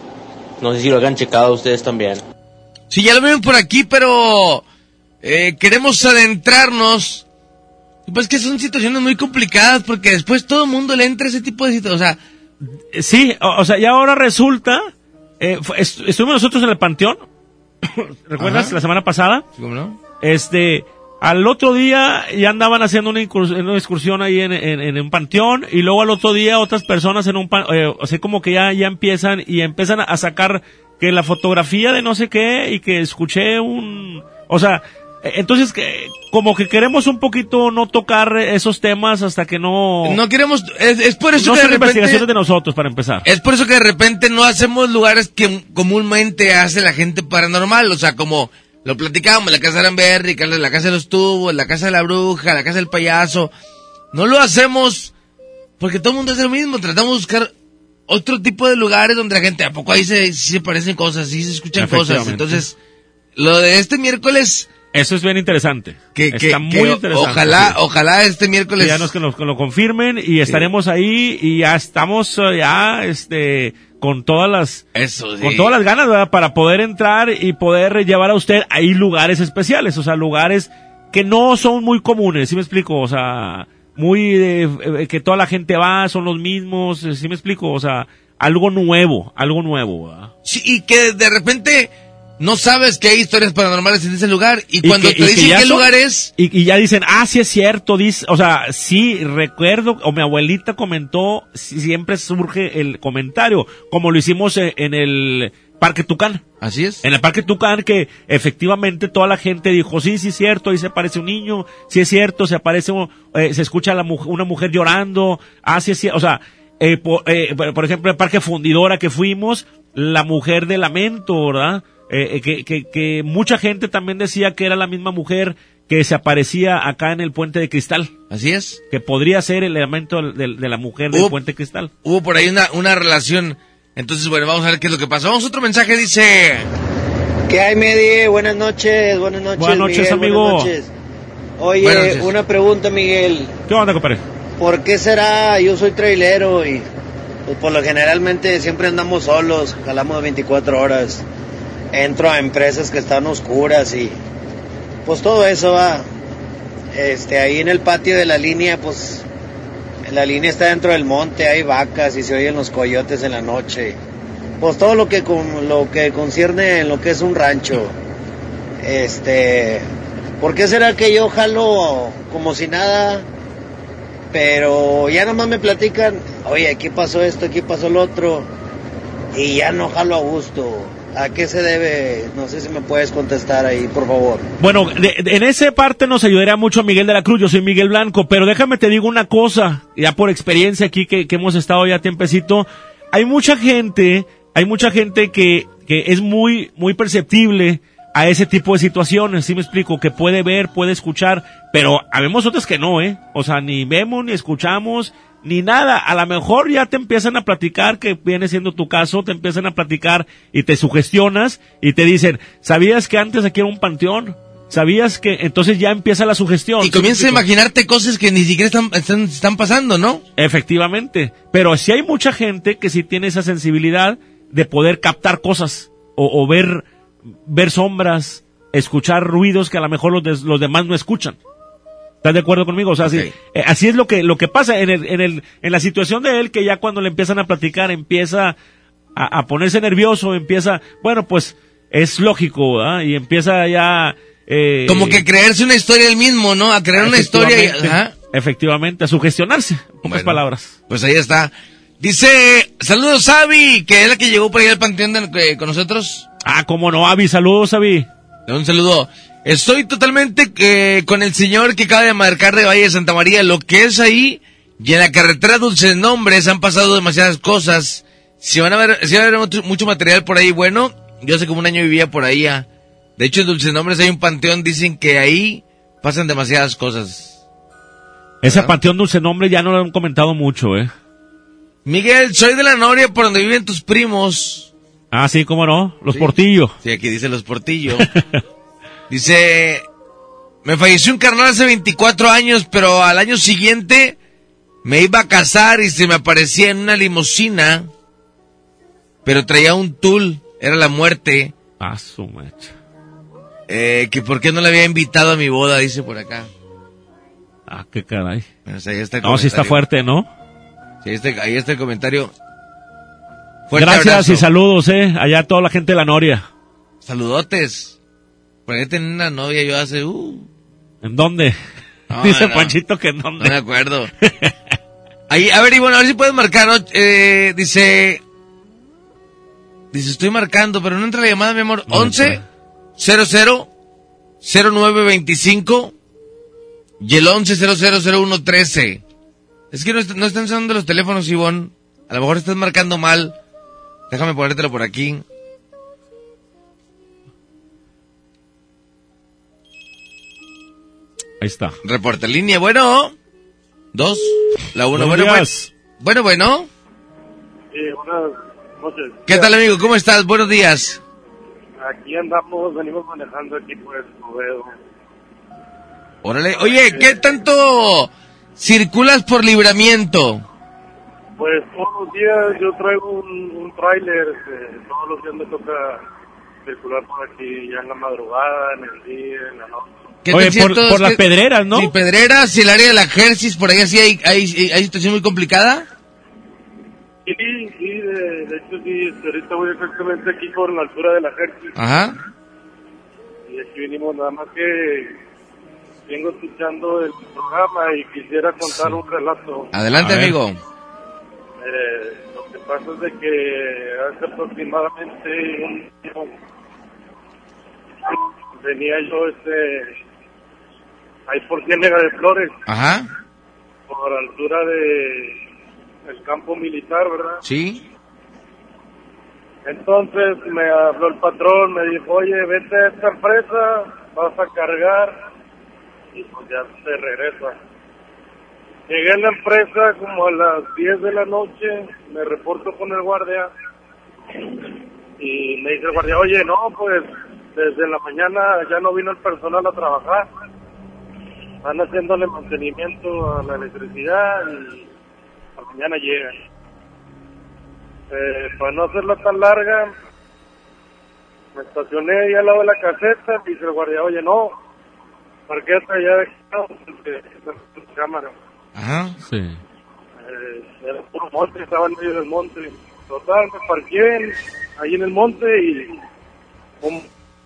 [SPEAKER 15] No sé si lo hayan checado ustedes también.
[SPEAKER 2] Sí, ya lo ven por aquí, pero eh, queremos adentrarnos. Pues que son situaciones muy complicadas porque después todo el mundo le entra ese tipo de situaciones. O sea,
[SPEAKER 3] Sí, o, o sea, y ahora resulta, eh, est- estuvimos nosotros en el Panteón, ¿recuerdas?
[SPEAKER 2] Ajá.
[SPEAKER 3] La semana pasada.
[SPEAKER 2] ¿cómo no?
[SPEAKER 3] Este, al otro día ya andaban haciendo una, excursión ahí en, en- en un panteón y luego al otro día otras personas en un pan, eh, o sea, como que ya, ya empiezan y empiezan a sacar que la fotografía de no sé qué y que escuché un, o sea, eh, entonces que, como que queremos un poquito no tocar esos temas hasta que no...
[SPEAKER 2] No queremos, es, es por eso
[SPEAKER 3] no
[SPEAKER 2] que de repente,
[SPEAKER 3] investigaciones de nosotros para empezar.
[SPEAKER 2] es por eso que de repente no hacemos lugares que comúnmente hace la gente paranormal, o sea, como lo platicábamos, la casa de Aramberry, la casa de los tubos, la casa de la bruja, la casa del payaso, no lo hacemos porque todo el mundo hace lo mismo, tratamos de buscar otro tipo de lugares donde la gente, ¿a poco ahí se, se parecen cosas, sí se escuchan cosas? Entonces, lo de este miércoles,
[SPEAKER 3] Eso es bien interesante.
[SPEAKER 2] que, que,
[SPEAKER 3] Está muy
[SPEAKER 2] que
[SPEAKER 3] interesante.
[SPEAKER 2] ojalá,
[SPEAKER 3] sí.
[SPEAKER 2] ojalá este miércoles...
[SPEAKER 3] Que ya nos que lo, que lo confirmen y estaremos ahí y ya estamos eh, ya este con todas las
[SPEAKER 2] Eso, sí.
[SPEAKER 3] con todas las ganas ¿verdad? para poder entrar y poder llevar a usted ahí lugares especiales, o sea, lugares que no son muy comunes, ¿sí me explico? O sea, muy de, eh, que toda la gente va, son los mismos, ¿sí me explico? O sea, algo nuevo, algo nuevo, ¿verdad?
[SPEAKER 2] Sí, y que de repente no sabes que hay historias paranormales en ese lugar y,
[SPEAKER 3] Y
[SPEAKER 2] cuando
[SPEAKER 3] que-
[SPEAKER 2] te
[SPEAKER 3] y
[SPEAKER 2] dicen qué
[SPEAKER 3] son-
[SPEAKER 2] lugar es,
[SPEAKER 3] Y, y ya dicen, ah, sí es cierto, dice, o sea, sí, recuerdo, o mi abuelita comentó, siempre surge el comentario, como lo hicimos en, en el Parque Tucán.
[SPEAKER 2] así es.
[SPEAKER 3] En el Parque Tucán, que efectivamente toda la gente dijo, sí, sí es cierto, ahí se aparece un niño, sí es cierto, se aparece, eh, se escucha la mu- una mujer llorando, ah, sí es cierto, o sea, eh, por, eh, por- por ejemplo, el Parque Fundidora que fuimos, la mujer de lamento, ¿verdad? Eh, eh, que, que, que mucha gente también decía que era la misma mujer que se aparecía acá en el Puente de Cristal,
[SPEAKER 2] Así es.
[SPEAKER 3] que podría ser el elemento de, de la mujer del
[SPEAKER 2] Hubo-
[SPEAKER 3] Puente de Cristal.
[SPEAKER 2] Hubo por ahí una, una relación. Entonces, bueno, vamos a ver qué es lo que pasa. Vamos a otro mensaje, dice...
[SPEAKER 16] ¿Qué hay, Medi? Buenas noches, buenas noches,
[SPEAKER 3] Buenas noches,
[SPEAKER 16] Miguel,
[SPEAKER 3] amigo.
[SPEAKER 16] Buenas noches. Oye,
[SPEAKER 2] Buenas noches.
[SPEAKER 16] una pregunta, Miguel.
[SPEAKER 3] ¿Qué onda, compadre?
[SPEAKER 16] ¿Por qué será? Yo soy trailero y pues, por lo generalmente siempre andamos solos, jalamos 24 horas. Entro a empresas que están oscuras y pues todo eso va. Este, ahí en el patio de la línea, pues la línea está dentro del monte, hay vacas y se oyen los coyotes en la noche. Pues todo lo que con, lo que concierne en lo que es un rancho. Este, ¿por qué será que yo jalo como si nada? Pero ya nomás me platican, oye, aquí pasó esto, aquí pasó lo otro, y ya no jalo a gusto. ¿A qué se debe? No sé si me puedes contestar ahí, por favor.
[SPEAKER 3] Bueno, de- en esa parte nos ayudaría mucho Miguel de la Cruz, yo soy Miguel Blanco, pero déjame te digo una cosa, ya por experiencia aquí que, que hemos estado ya tiempecito, hay mucha gente, hay mucha gente que, que es muy, muy perceptible a ese tipo de situaciones, ¿sí me explico? Que puede ver, puede escuchar, pero habemos otras que no, ¿eh? O sea, ni vemos, ni escuchamos, ni nada. A lo mejor ya te empiezan a platicar, que viene siendo tu caso, te empiezan a platicar y te sugestionas y te dicen, ¿sabías que antes aquí era un panteón? ¿Sabías que? Entonces ya empieza la sugestión.
[SPEAKER 2] Y
[SPEAKER 3] ¿sí me
[SPEAKER 2] comienza a imaginarte cosas que ni siquiera están, están, están pasando, ¿no?
[SPEAKER 3] Efectivamente. Pero sí hay mucha gente que sí tiene esa sensibilidad de poder captar cosas o, o ver, ver sombras, escuchar ruidos que a lo mejor los, des- los demás no escuchan. ¿Estás de acuerdo conmigo? O sea, así,
[SPEAKER 2] Ok.
[SPEAKER 3] eh, así es lo que, lo que pasa en, el, en, el, en la situación de él, que ya cuando le empiezan a platicar empieza a, a ponerse nervioso, empieza, bueno, pues es lógico, ¿verdad? Y empieza ya... eh,
[SPEAKER 2] Como que creerse una historia él mismo, ¿no? A crear una historia y...
[SPEAKER 3] efectivamente,
[SPEAKER 2] ajá.
[SPEAKER 3] Efectivamente, a sugestionarse. En pocas
[SPEAKER 2] Bueno.
[SPEAKER 3] palabras.
[SPEAKER 2] Pues ahí está. Dice, saludos Avi, que es la que llegó por ahí al panteón de- eh, con nosotros.
[SPEAKER 3] Ah, cómo no, Avi, saludos, Avi.
[SPEAKER 2] Un saludo. Estoy totalmente eh, con el señor que acaba de marcar de Valle de Santa María. Lo que es ahí y en la carretera Dulces Nombres han pasado demasiadas cosas. Si van a ver, si va a haber mucho, mucho material por ahí, bueno, yo hace como un año vivía por ahí. ah. De hecho, en Dulces Nombres hay un panteón, dicen que ahí pasan demasiadas cosas.
[SPEAKER 3] Ese panteón dulce nombre ya no lo han comentado mucho, ¿eh?
[SPEAKER 2] Miguel, soy de la Noria por donde viven tus primos.
[SPEAKER 3] Ah, sí, cómo no, los
[SPEAKER 2] Sí.
[SPEAKER 3] portillos.
[SPEAKER 2] Sí, aquí dice los portillos. dice, me falleció un carnal hace 24 años, pero al año siguiente Me iba a casar y se me aparecía en una limusina, pero traía un tul, era la muerte.
[SPEAKER 3] Ah, su macho.
[SPEAKER 2] Eh, que por qué no le había invitado a mi boda, dice por acá.
[SPEAKER 3] Ah, qué caray.
[SPEAKER 2] Ahí está el
[SPEAKER 3] No, sí está fuerte, ¿no?
[SPEAKER 2] Sí, ahí está, ahí está el comentario. Fuerte
[SPEAKER 3] Gracias
[SPEAKER 2] abrazo.
[SPEAKER 3] y saludos, eh. Allá toda la gente de la Noria.
[SPEAKER 2] Saludotes. Por ahí tenía una novia yo hace... Uh,
[SPEAKER 3] ¿En dónde?
[SPEAKER 2] No,
[SPEAKER 3] Dice
[SPEAKER 2] no.
[SPEAKER 3] Panchito que en dónde.
[SPEAKER 2] no me acuerdo. Ahí, a ver, bueno, a ver si puedes marcar, ¿no? Eh, dice... Dice, estoy marcando, pero no entra la llamada, mi amor. 11 00 0925 y el 11 0001 13. Es que no, est- no están sonando los teléfonos, Ivonne. A lo mejor estás marcando mal. Déjame ponértelo por aquí.
[SPEAKER 3] Ahí está.
[SPEAKER 2] Reporte en línea, bueno. Dos. La uno,
[SPEAKER 3] Buenos
[SPEAKER 2] bueno, bueno.
[SPEAKER 3] días.
[SPEAKER 2] Bueno, bueno.
[SPEAKER 17] Sí, buenas noches.
[SPEAKER 2] ¿Qué tal, amigo? ¿Cómo estás? Buenos días.
[SPEAKER 17] Aquí andamos, venimos manejando aquí por el Escobedo.
[SPEAKER 2] Órale. Oye, ¿qué tanto circulas por libramiento?
[SPEAKER 17] Pues todos los días yo traigo un, un tráiler, este, todos los días me toca circular por aquí, ya en la madrugada, en el día, en la noche.
[SPEAKER 2] ¿Qué
[SPEAKER 3] Oye, por- las
[SPEAKER 2] que-
[SPEAKER 3] pedreras, ¿no?
[SPEAKER 2] Sí, pedreras y el área de la Jersis, por ahí así hay, hay, hay situación muy complicada.
[SPEAKER 17] Sí, sí, de, de hecho sí, este, ahorita voy exactamente aquí por la altura de la
[SPEAKER 2] Ajá.
[SPEAKER 17] y aquí venimos nada más que vengo escuchando el programa y quisiera contar un relato.
[SPEAKER 2] Adelante,
[SPEAKER 3] A ver.
[SPEAKER 2] amigo.
[SPEAKER 17] Eh, lo que pasa es de que hace aproximadamente un tiempo venía yo este ahí por Ciénega de Flores,
[SPEAKER 2] Ajá.
[SPEAKER 17] por altura de el campo militar, ¿verdad?
[SPEAKER 2] Sí.
[SPEAKER 17] Entonces me habló el patrón, me dijo, oye, vete a esta empresa, vas a cargar y pues ya te regresa. Llegué a la empresa como a las 10 de la noche, me reporto con el guardia y me dice el guardia, oye, no, pues desde la mañana ya no vino el personal a trabajar. Están haciéndole mantenimiento a la electricidad y a mañana llegan. Eh, para no hacerla tan larga, me estacioné ahí al lado de la caseta, dice el guardia, oye, no, parquete allá de cámara.
[SPEAKER 2] Ajá.
[SPEAKER 3] Sí.
[SPEAKER 17] Eh, era puro monte, estaba en medio del monte. Total, me parqué en- ahí en el monte y como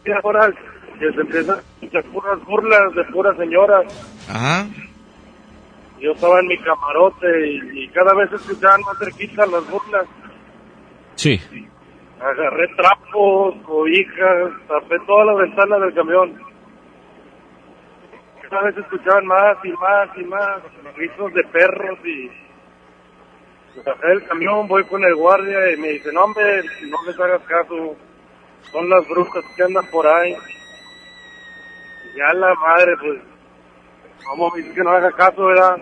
[SPEAKER 17] media hora que se empiezan a escuchar puras burlas de puras señoras.
[SPEAKER 2] Ajá.
[SPEAKER 17] Yo estaba en mi camarote y, y cada vez se escuchaban más cerquita las burlas.
[SPEAKER 3] Sí.
[SPEAKER 17] Agarré trapos, cobijas, tapé todas las ventanas del camión. Cada vez escuchaban más y más y más gritos de perros y bajé del camión, voy con el guardia y me dice, no hombre, no les hagas caso, son las brujas que andan por ahí. Y ya la madre, pues, ¿cómo me dice que no haga caso, verdad?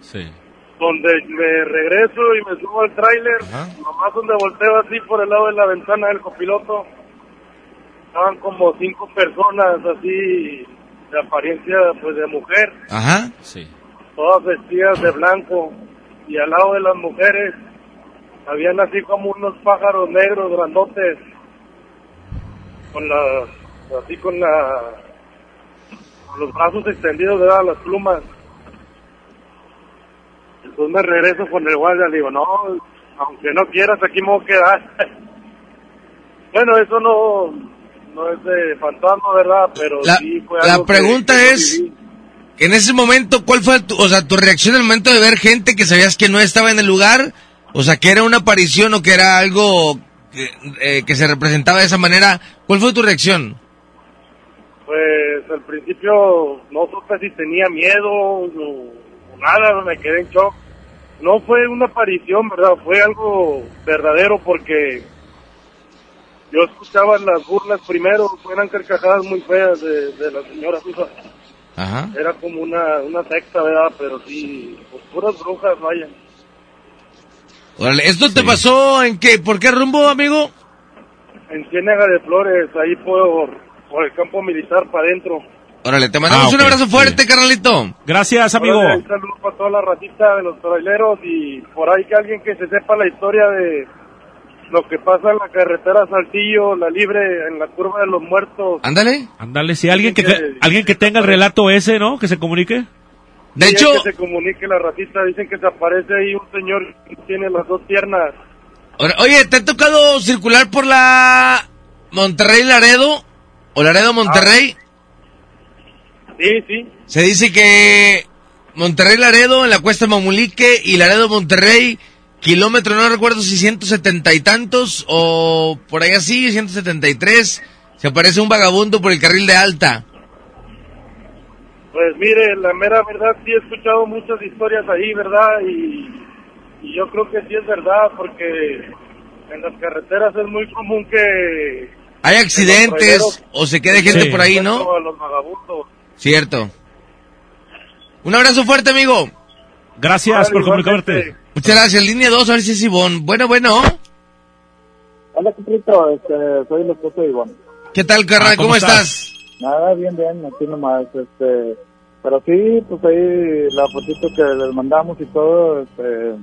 [SPEAKER 3] Sí.
[SPEAKER 17] donde me regreso y me subo al tráiler, nomás donde volteo así por el lado de la ventana del copiloto, estaban como cinco personas así de apariencia pues de mujer,
[SPEAKER 2] Ajá.
[SPEAKER 3] Sí.
[SPEAKER 17] todas vestidas de blanco y al lado de las mujeres habían así como unos pájaros negros grandotes con la así con la con los brazos extendidos ¿verdad? las plumas entonces me regreso con el guardia le digo no aunque no quieras aquí me voy a quedar bueno eso no no es de fantasma verdad pero
[SPEAKER 2] La,
[SPEAKER 17] sí fue
[SPEAKER 2] la
[SPEAKER 17] algo que-
[SPEAKER 2] pregunta
[SPEAKER 17] que
[SPEAKER 2] es, en ese momento, ¿cuál fue tu, o sea, tu reacción al momento de ver gente que sabías que no estaba en el lugar? O sea, que era una aparición o que era algo que, eh, que se representaba de esa manera. ¿Cuál fue tu reacción?
[SPEAKER 17] Pues al principio no supe si tenía miedo o, o nada, me quedé en shock. No fue una aparición, ¿verdad? Fue algo verdadero porque yo escuchaba las burlas primero, eran carcajadas muy feas de, de las señoras. esas.
[SPEAKER 2] Ajá.
[SPEAKER 17] Era como una, una secta, ¿verdad? Pero sí, pues puras brujas, vaya.
[SPEAKER 2] Órale, ¿esto te pasó en qué? ¿Por qué rumbo, amigo?
[SPEAKER 17] En Ciénaga de Flores, ahí por, por el campo militar para adentro.
[SPEAKER 2] Órale, te mandamos
[SPEAKER 3] Ah,
[SPEAKER 2] un abrazo fuerte, carnalito.
[SPEAKER 3] Gracias, amigo.
[SPEAKER 17] Órale, Un saludo para toda la ratita de los traileros y por ahí que alguien que se sepa la historia de lo que pasa en la carretera Saltillo, la libre, en la curva de los muertos.
[SPEAKER 2] Ándale.
[SPEAKER 3] Ándale, si alguien que, alguien que tenga el relato ese, ¿no? Que se comunique.
[SPEAKER 2] De
[SPEAKER 17] Sí,
[SPEAKER 2] hecho,
[SPEAKER 17] que se comunique la ratita, dicen que se aparece ahí un señor que tiene las dos piernas.
[SPEAKER 2] Ahora, Oye, ¿te ha tocado circular por la Monterrey Laredo? ¿O Laredo Monterrey?
[SPEAKER 17] Sí, sí.
[SPEAKER 2] Se dice que Monterrey Laredo en la cuesta Mamulique y Laredo Monterrey, kilómetro, no recuerdo si 170 y tantos o por ahí así, 173, se aparece un vagabundo por el carril de alta.
[SPEAKER 17] Pues mire, la mera verdad sí he escuchado muchas historias ahí, ¿verdad? Y, y yo creo que sí es verdad, porque en las carreteras es muy común que...
[SPEAKER 2] Hay accidentes o se quede gente
[SPEAKER 3] Sí.
[SPEAKER 2] por ahí, ¿no?
[SPEAKER 17] A los vagabundos.
[SPEAKER 2] Cierto. Un abrazo fuerte, amigo.
[SPEAKER 3] Gracias por comunicarte.
[SPEAKER 2] Muchas gracias. Línea 2, a ver si es Ivonne. Bueno, bueno.
[SPEAKER 18] Hola, Cuprito, este, soy el esposo de Ivonne.
[SPEAKER 2] ¿Qué tal, carnal?
[SPEAKER 3] Ah, ¿cómo
[SPEAKER 2] ¿Cómo,
[SPEAKER 3] estás?
[SPEAKER 2] estás?
[SPEAKER 18] Nada, bien, bien, aquí nomás, este, pero sí, pues ahí la fotito que les mandamos y todo, este,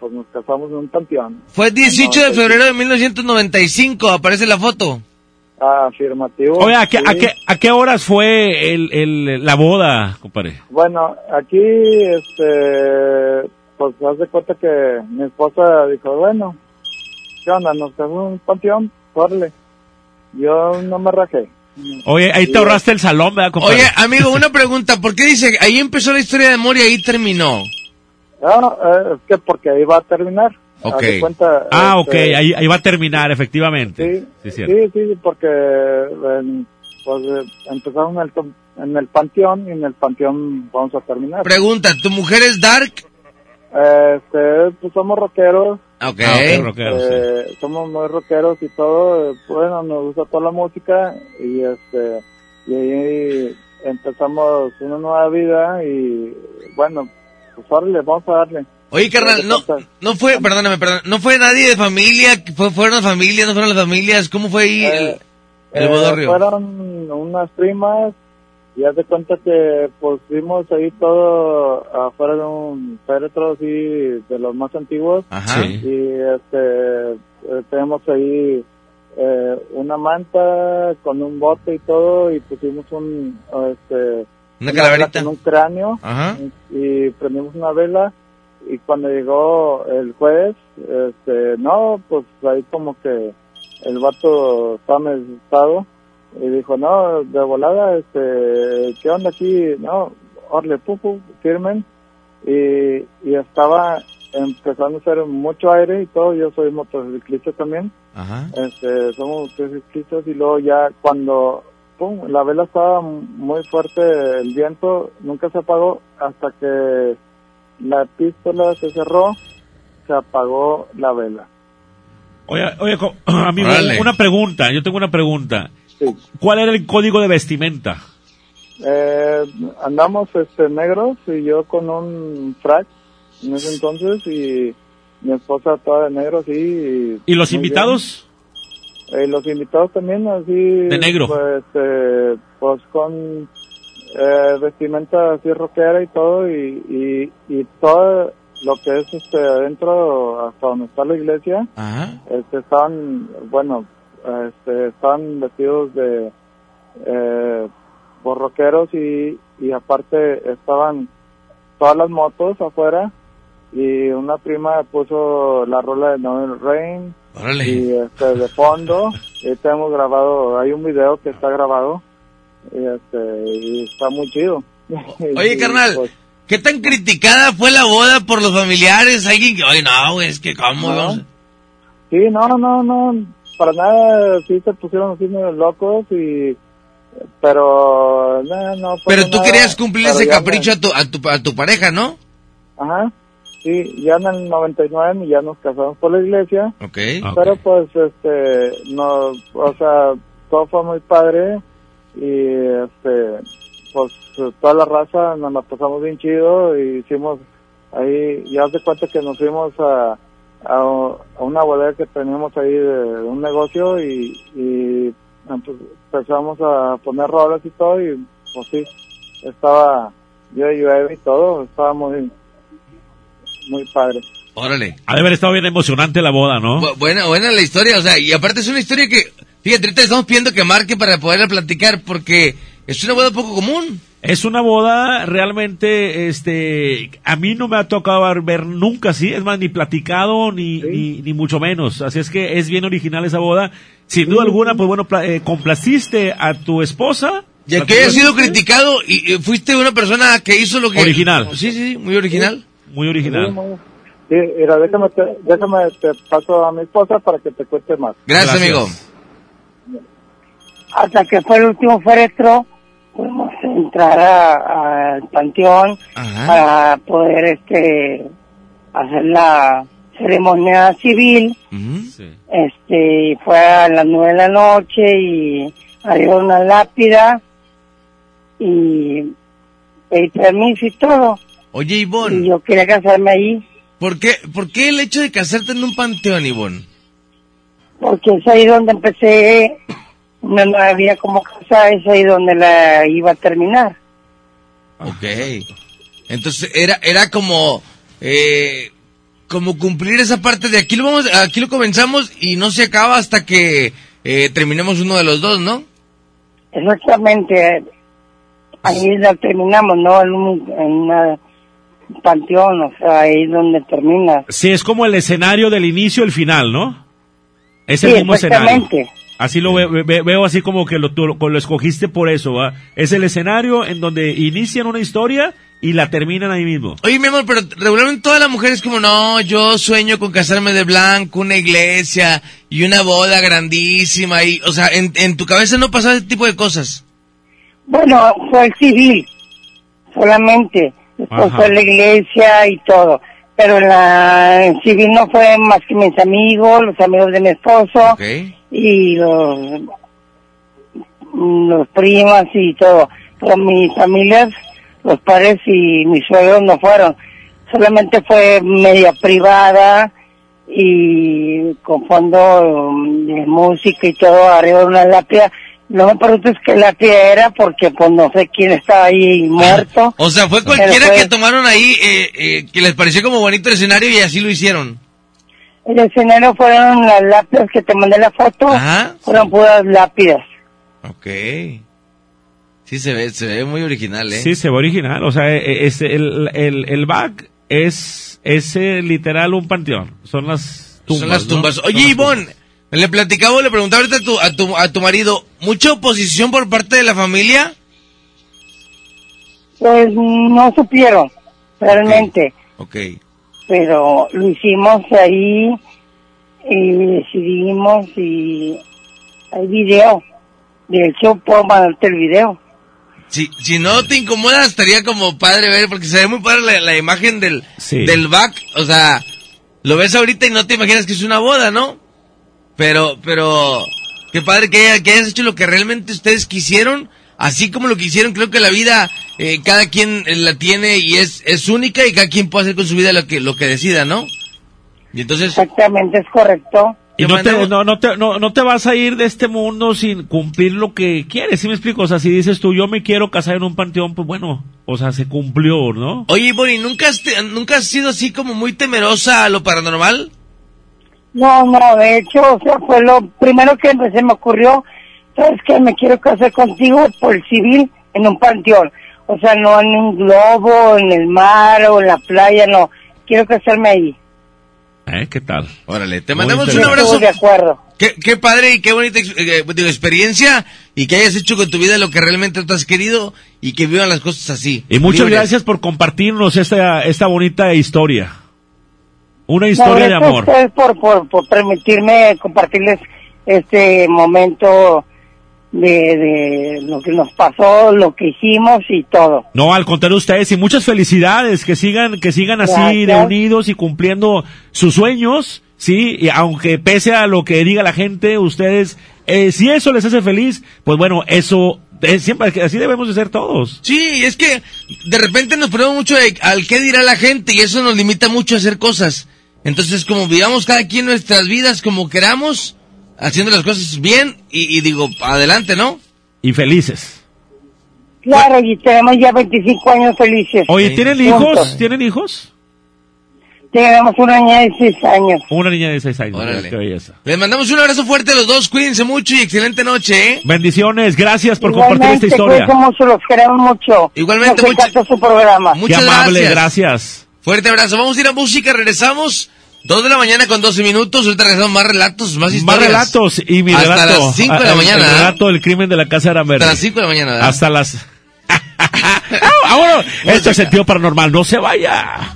[SPEAKER 18] pues nos casamos en un panteón.
[SPEAKER 2] Fue 18
[SPEAKER 18] No,
[SPEAKER 2] de febrero de 1995, aparece la foto.
[SPEAKER 18] Afirmativo.
[SPEAKER 3] Oye, ¿a qué, a qué, a qué horas fue el, el, la boda, compadre?
[SPEAKER 18] Bueno, aquí, este, pues haz de cuenta que mi esposa dijo, bueno, ¿qué onda? Nos en un panteón, órale. Yo no me rajé.
[SPEAKER 3] Oye, ahí te ahorraste el salón, ¿verdad, compadre?
[SPEAKER 2] Oye, amigo, una pregunta. ¿Por qué dice, ahí empezó la historia de amor y ahí terminó?
[SPEAKER 18] No, eh, es que porque ahí va a terminar.
[SPEAKER 2] Ok.
[SPEAKER 18] cuenta,
[SPEAKER 3] ah, ok,
[SPEAKER 18] este,
[SPEAKER 3] ahí, ahí va a terminar, efectivamente.
[SPEAKER 18] Sí,
[SPEAKER 3] Sí,
[SPEAKER 18] sí, porque en- pues, eh, empezamos en el, en el panteón y en el panteón vamos a terminar.
[SPEAKER 2] Pregunta, ¿tu mujer es dark?
[SPEAKER 18] Este, pues somos rockeros.
[SPEAKER 2] Ok.
[SPEAKER 3] Ah, ok, rockeros, sí.
[SPEAKER 18] eh, Somos muy rockeros y todo. eh, Bueno, nos gusta toda la música y este y ahí empezamos una nueva vida y bueno, pues órale, vamos a darle.
[SPEAKER 2] Oye, carnal, no, no fue, perdóname, perdón, no fue nadie de familia, fue, fueron las familias, no fueron las familias, ¿cómo fue ahí el,
[SPEAKER 18] Eh,
[SPEAKER 2] el
[SPEAKER 18] Eh,
[SPEAKER 2] bodorrio?
[SPEAKER 18] fueron unas primas y haz de cuenta que pues fuimos ahí todo afuera de un féretro así de los más antiguos
[SPEAKER 2] Ajá.
[SPEAKER 3] Sí.
[SPEAKER 18] y este eh, tenemos ahí eh, una manta con un bote y todo y pusimos un este
[SPEAKER 2] Una calaverita.
[SPEAKER 18] con un cráneo
[SPEAKER 2] Ajá.
[SPEAKER 18] y prendimos una vela y cuando llegó el jueves, este, no, pues ahí como que el vato estaba medio asustado y dijo, no, de volada, este, ¿qué onda aquí? No, orle, pupu, firmen y, y estaba empezando a hacer mucho aire y todo, yo soy motociclista también,
[SPEAKER 2] Ajá.
[SPEAKER 18] este, somos motociclistas y luego ya cuando pum, la vela estaba muy fuerte, el viento nunca se apagó hasta que la pistola se cerró, se apagó la vela.
[SPEAKER 3] Oye, oye, co- amigo,
[SPEAKER 2] Órale.
[SPEAKER 3] una pregunta, yo tengo una pregunta.
[SPEAKER 18] Sí.
[SPEAKER 3] ¿Cuál era el código de vestimenta?
[SPEAKER 18] Eh, andamos este negros y yo con un frac en ese entonces y mi esposa toda de negro así. Y,
[SPEAKER 3] ¿Y los invitados?
[SPEAKER 18] Eh, los invitados también así.
[SPEAKER 3] De negro.
[SPEAKER 18] Pues, eh, pues con eh, vestimenta así rockera y todo y, y, y todo lo que es este adentro hasta donde está la iglesia
[SPEAKER 2] Ajá.
[SPEAKER 18] este estaban bueno este estaban vestidos de eh, por rockeros y, y aparte estaban todas las motos afuera y una prima puso la rola de Noel Rain
[SPEAKER 2] Órale.
[SPEAKER 18] y este de fondo y tenemos grabado hay un video que está grabado y este y está muy chido
[SPEAKER 2] Oye,
[SPEAKER 18] Y,
[SPEAKER 2] carnal,
[SPEAKER 18] pues,
[SPEAKER 2] ¿qué tan criticada fue la boda por los familiares? Alguien que, oye, no, güey, es que cómo
[SPEAKER 18] No. Sí, no, no, no, para nada, sí se pusieron así medio locos y, pero, no, no. pasó
[SPEAKER 2] Pero tú
[SPEAKER 18] nada,
[SPEAKER 2] querías cumplir
[SPEAKER 18] pero
[SPEAKER 2] ese capricho
[SPEAKER 18] me-
[SPEAKER 2] a tu, a tu, a tu pareja, ¿no?
[SPEAKER 18] Ajá, sí, ya en el 99 ya nos casamos por la iglesia,
[SPEAKER 2] Ok.
[SPEAKER 3] Ah, ok.
[SPEAKER 18] pero pues, este, no, o sea, todo fue muy padre y, este, pues, toda la raza nos la pasamos bien chido y hicimos ahí, ya de cuenta que nos fuimos a, a, a una bodega que teníamos ahí de, de un negocio y, y empe- empezamos a poner rolas y todo y pues sí, estaba, yo y llueve y todo, estaba muy, muy padre.
[SPEAKER 2] Órale.
[SPEAKER 3] Ha de haber estado bien emocionante la boda, ¿no?
[SPEAKER 2] Bu- buena, buena la historia, o sea, y aparte es una historia que, fíjate, ahorita estamos pidiendo que marque para poderla platicar, porque es una boda poco común.
[SPEAKER 3] Es una boda realmente, este, a mí no me ha tocado ver, nunca así, es más, ni platicado, ni, ni, ni mucho menos. Así es que es bien original esa boda. Sin duda alguna, pues bueno, eh, complaciste a tu esposa.
[SPEAKER 2] Ya que haya sido criticado y, y fuiste una persona que hizo lo que...
[SPEAKER 3] Original.
[SPEAKER 2] Sí, sí, sí, muy original.
[SPEAKER 3] Muy original.
[SPEAKER 18] Sí, muy- Sí, mira, déjame, te, déjame, te paso a mi esposa para que te cuente más.
[SPEAKER 2] Gracias, amigo.
[SPEAKER 6] Hasta que fue el último féretro, pudimos entrar a- al panteón para poder este hacer la ceremonia civil. Este fue a las nueve de la noche y arriba una lápida y pedí permiso y todo.
[SPEAKER 2] Oye, Ivonne.
[SPEAKER 6] Y yo quería casarme ahí
[SPEAKER 2] ¿Por qué, ¿Por qué el hecho de casarte en un panteón, Ivonne?
[SPEAKER 6] porque es ahí donde empecé una nueva vida como casa, es ahí donde la iba a terminar.
[SPEAKER 2] Ok. Entonces era, era como, eh, como cumplir esa parte de aquí lo vamos, aquí lo comenzamos y no se acaba hasta que eh, terminemos uno de los dos, ¿no?
[SPEAKER 6] Exactamente, ahí la terminamos, ¿no? En un en una panteón, o sea, ahí es donde termina.
[SPEAKER 3] Sí, es como el escenario del inicio y el final, ¿no? Es el
[SPEAKER 6] Sí,
[SPEAKER 3] mismo escenario.
[SPEAKER 6] exactamente.
[SPEAKER 3] Así lo ve- ve- veo, así como que lo, lo, lo escogiste por eso, ¿va? Es el escenario en donde inician una historia y la terminan ahí mismo.
[SPEAKER 2] Oye, mi amor, pero regularmente todas las mujeres como, no, yo sueño con casarme de blanco, una iglesia y una boda grandísima y, o sea, en, en tu cabeza no pasaba ese tipo de cosas.
[SPEAKER 6] Bueno, fue el civil, solamente. Después
[SPEAKER 2] Ajá.
[SPEAKER 6] fue la iglesia y todo. Pero en la en civil no fue más que mis amigos, los amigos de mi esposo y los, los primas y todo. Pero mis familias, los padres y mis suegros no fueron. Solamente fue media privada y con fondo de música y todo arriba de una lápida. No me preguntes qué lápida era porque pues no sé quién estaba ahí muerto.
[SPEAKER 2] O sea, fue
[SPEAKER 6] Pero
[SPEAKER 2] cualquiera
[SPEAKER 6] fue-
[SPEAKER 2] que tomaron ahí, eh, eh, que les pareció como bonito el escenario y así lo hicieron.
[SPEAKER 6] El escenario fueron las lápidas que te mandé la foto, fueron puras lápidas.
[SPEAKER 2] Ok. Sí, se ve, se ve muy original, ¿eh?
[SPEAKER 3] Sí, se ve original. O sea, eh, eh, es el, el, el back es, es eh, literal un panteón. Son las tumbas.
[SPEAKER 2] Son las tumbas. Oye, Ivonne, le platicaba, le preguntaba ahorita a tu, a tu, a tu marido, ¿mucha oposición por parte de la familia?
[SPEAKER 6] Pues no supieron, realmente.
[SPEAKER 2] Ok.
[SPEAKER 6] Pero lo hicimos ahí y decidimos y hay video. De hecho, puedo mandarte el video.
[SPEAKER 2] Si, si no te incomoda, estaría como padre ver, porque se ve muy padre la, la imagen del,
[SPEAKER 3] Sí.
[SPEAKER 2] del back. O sea, lo ves ahorita y no te imaginas que es una boda, ¿no? Pero, pero, qué padre que, haya- que hayas hecho lo que realmente ustedes quisieron, así como lo que hicieron. Creo que la vida, eh, cada quien eh, la tiene y es, es única y cada quien puede hacer con su vida lo que, lo que decida, ¿no? Y entonces...
[SPEAKER 6] Exactamente, es correcto.
[SPEAKER 3] Y no te, no, no, te, no, no te vas a ir de este mundo sin cumplir lo que quieres, ¿sí me explico? O sea, si dices tú, yo me quiero casar en un panteón, pues bueno, o sea, se cumplió, ¿no?
[SPEAKER 2] Oye, Bonnie, ¿nunca has, te- ¿nunca has sido así como muy temerosa a lo paranormal?
[SPEAKER 6] No, no, de hecho, o sea, fue lo primero que se me ocurrió, ¿sabes qué? Me quiero casar contigo por civil en un panteón. O sea, no en un globo, en el mar o en la playa, no. Quiero casarme ahí.
[SPEAKER 3] ¿Eh? ¿Qué tal?
[SPEAKER 2] Órale, te mandamos un abrazo.
[SPEAKER 6] de acuerdo.
[SPEAKER 2] Qué, qué padre y qué bonita eh, digo, experiencia y que hayas hecho con tu vida lo que realmente tú has querido y que vivan las cosas así.
[SPEAKER 3] Y muchas
[SPEAKER 2] libres.
[SPEAKER 3] gracias por compartirnos esta, esta bonita historia. Una
[SPEAKER 6] No,
[SPEAKER 3] historia de
[SPEAKER 6] gracias a
[SPEAKER 3] amor.
[SPEAKER 6] ustedes por, por, por permitirme compartirles este momento de, de lo que nos pasó, lo que hicimos y todo.
[SPEAKER 3] No, al contrario ustedes y muchas felicidades, que sigan, que sigan así
[SPEAKER 6] Gracias.
[SPEAKER 3] de unidos y cumpliendo sus sueños, sí, y aunque pese a lo que diga la gente, ustedes, eh, si eso les hace feliz, pues bueno, eso, siempre, así debemos de ser todos.
[SPEAKER 2] Sí, es que de repente nos ponemos mucho de- al qué dirá la gente y eso nos limita mucho a hacer cosas. Entonces, como vivamos cada quien nuestras vidas como queramos, haciendo las cosas bien y, y digo, adelante, ¿no?
[SPEAKER 3] Y felices.
[SPEAKER 6] Claro, y tenemos ya 25 años felices.
[SPEAKER 19] Oye, ¿tienen
[SPEAKER 6] Juntos.
[SPEAKER 19] hijos? ¿Tienen hijos?
[SPEAKER 6] Tenemos una niña de 6 años.
[SPEAKER 19] Una niña de 6 años.
[SPEAKER 2] Órale.
[SPEAKER 19] Qué belleza.
[SPEAKER 2] Les mandamos un abrazo fuerte a los dos. Cuídense mucho y excelente noche, ¿eh?
[SPEAKER 19] Bendiciones, gracias por compartir esta historia.
[SPEAKER 6] cuídense mucho, los queremos mucho.
[SPEAKER 2] Igualmente,
[SPEAKER 6] encanta su programa.
[SPEAKER 19] Qué
[SPEAKER 2] Muchas
[SPEAKER 19] amable,
[SPEAKER 2] gracias.
[SPEAKER 19] gracias.
[SPEAKER 2] Fuerte abrazo. Vamos a ir a música, regresamos. Dos de la mañana con 12 minutos. Ahorita regresamos más relatos, más
[SPEAKER 19] Más
[SPEAKER 2] historias.
[SPEAKER 19] relatos y mi
[SPEAKER 2] Hasta
[SPEAKER 19] relato.
[SPEAKER 2] las 5 de la
[SPEAKER 19] El-
[SPEAKER 2] mañana.
[SPEAKER 19] El,
[SPEAKER 2] ¿eh?
[SPEAKER 19] relato del crimen de la casa de Aramberry.
[SPEAKER 2] Hasta las 5 de la mañana. ¿verdad?
[SPEAKER 19] Hasta las... ah, bueno, esto es sentido paranormal, no se vaya.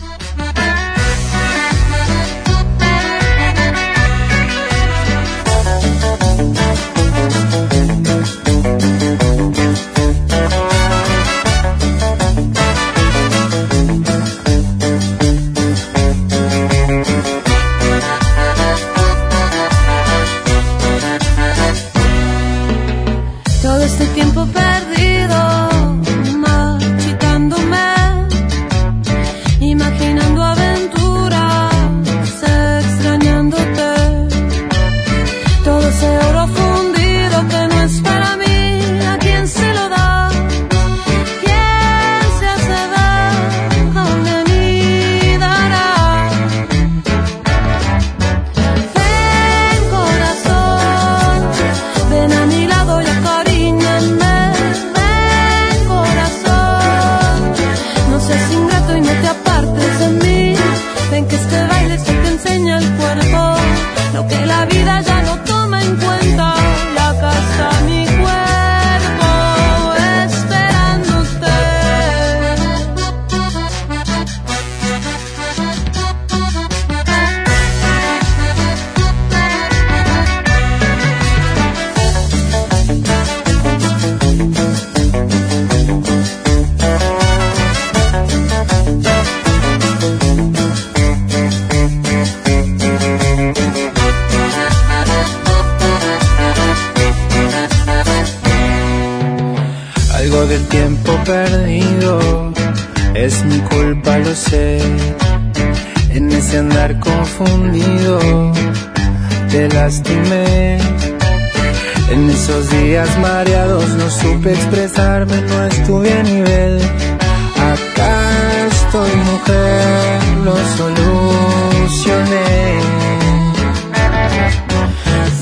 [SPEAKER 12] Seas ingrato y no te apartes de mí.
[SPEAKER 20] Expresarme, no estuve a nivel. Acá estoy mujer, lo solucioné.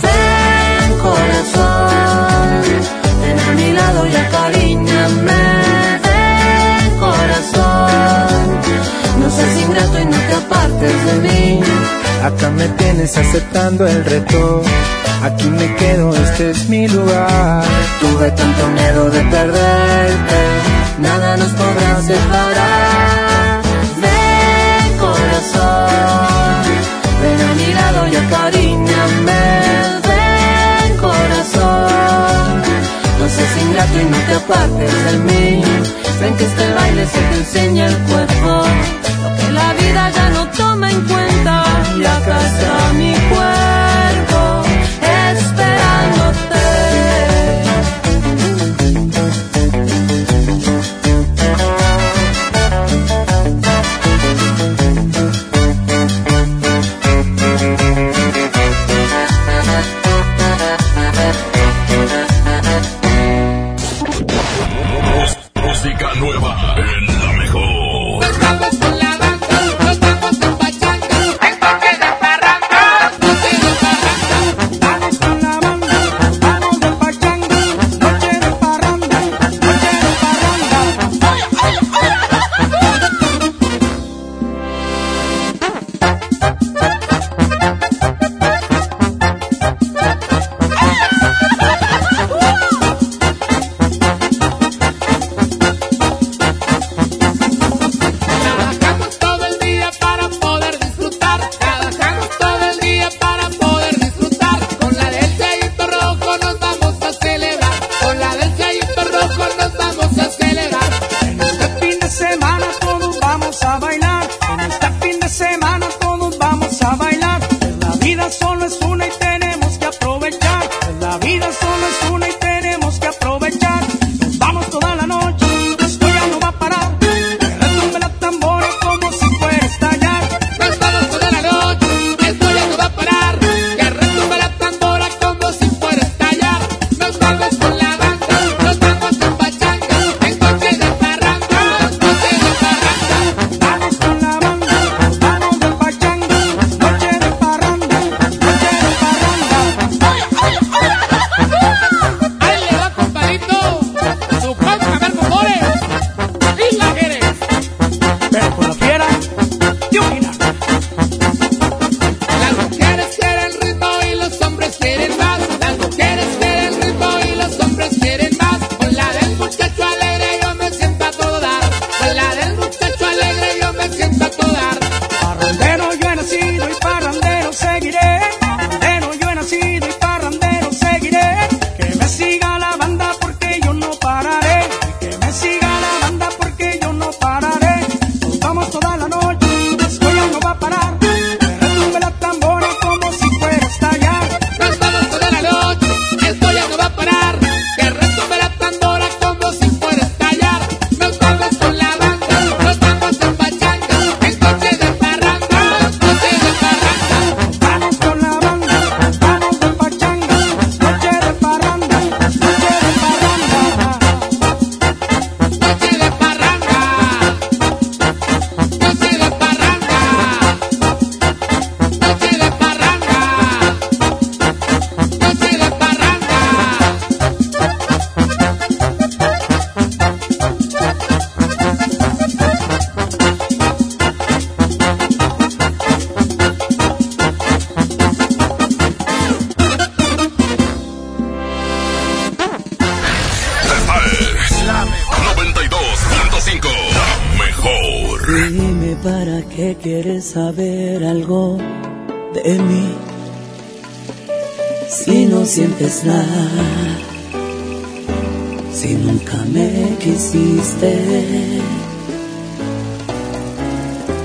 [SPEAKER 12] Ven corazón, ven a mi lado y acaríñame. Ven corazón, no seas ingrato y no te apartes de mí.
[SPEAKER 20] Acá me tienes aceptando el reto. Aquí me quedo, este es mi lugar. Tuve tanto miedo de perderte, nada nos podrá separar.
[SPEAKER 12] Ven corazón, ven a mi lado y acaríñame. Ven corazón, no seas ingrato y no te apartes de mí. Ven que este baile se te enseña el cuerpo, lo que la vida ya no toma en cuenta. Y acá
[SPEAKER 9] empezar si nunca me quisiste?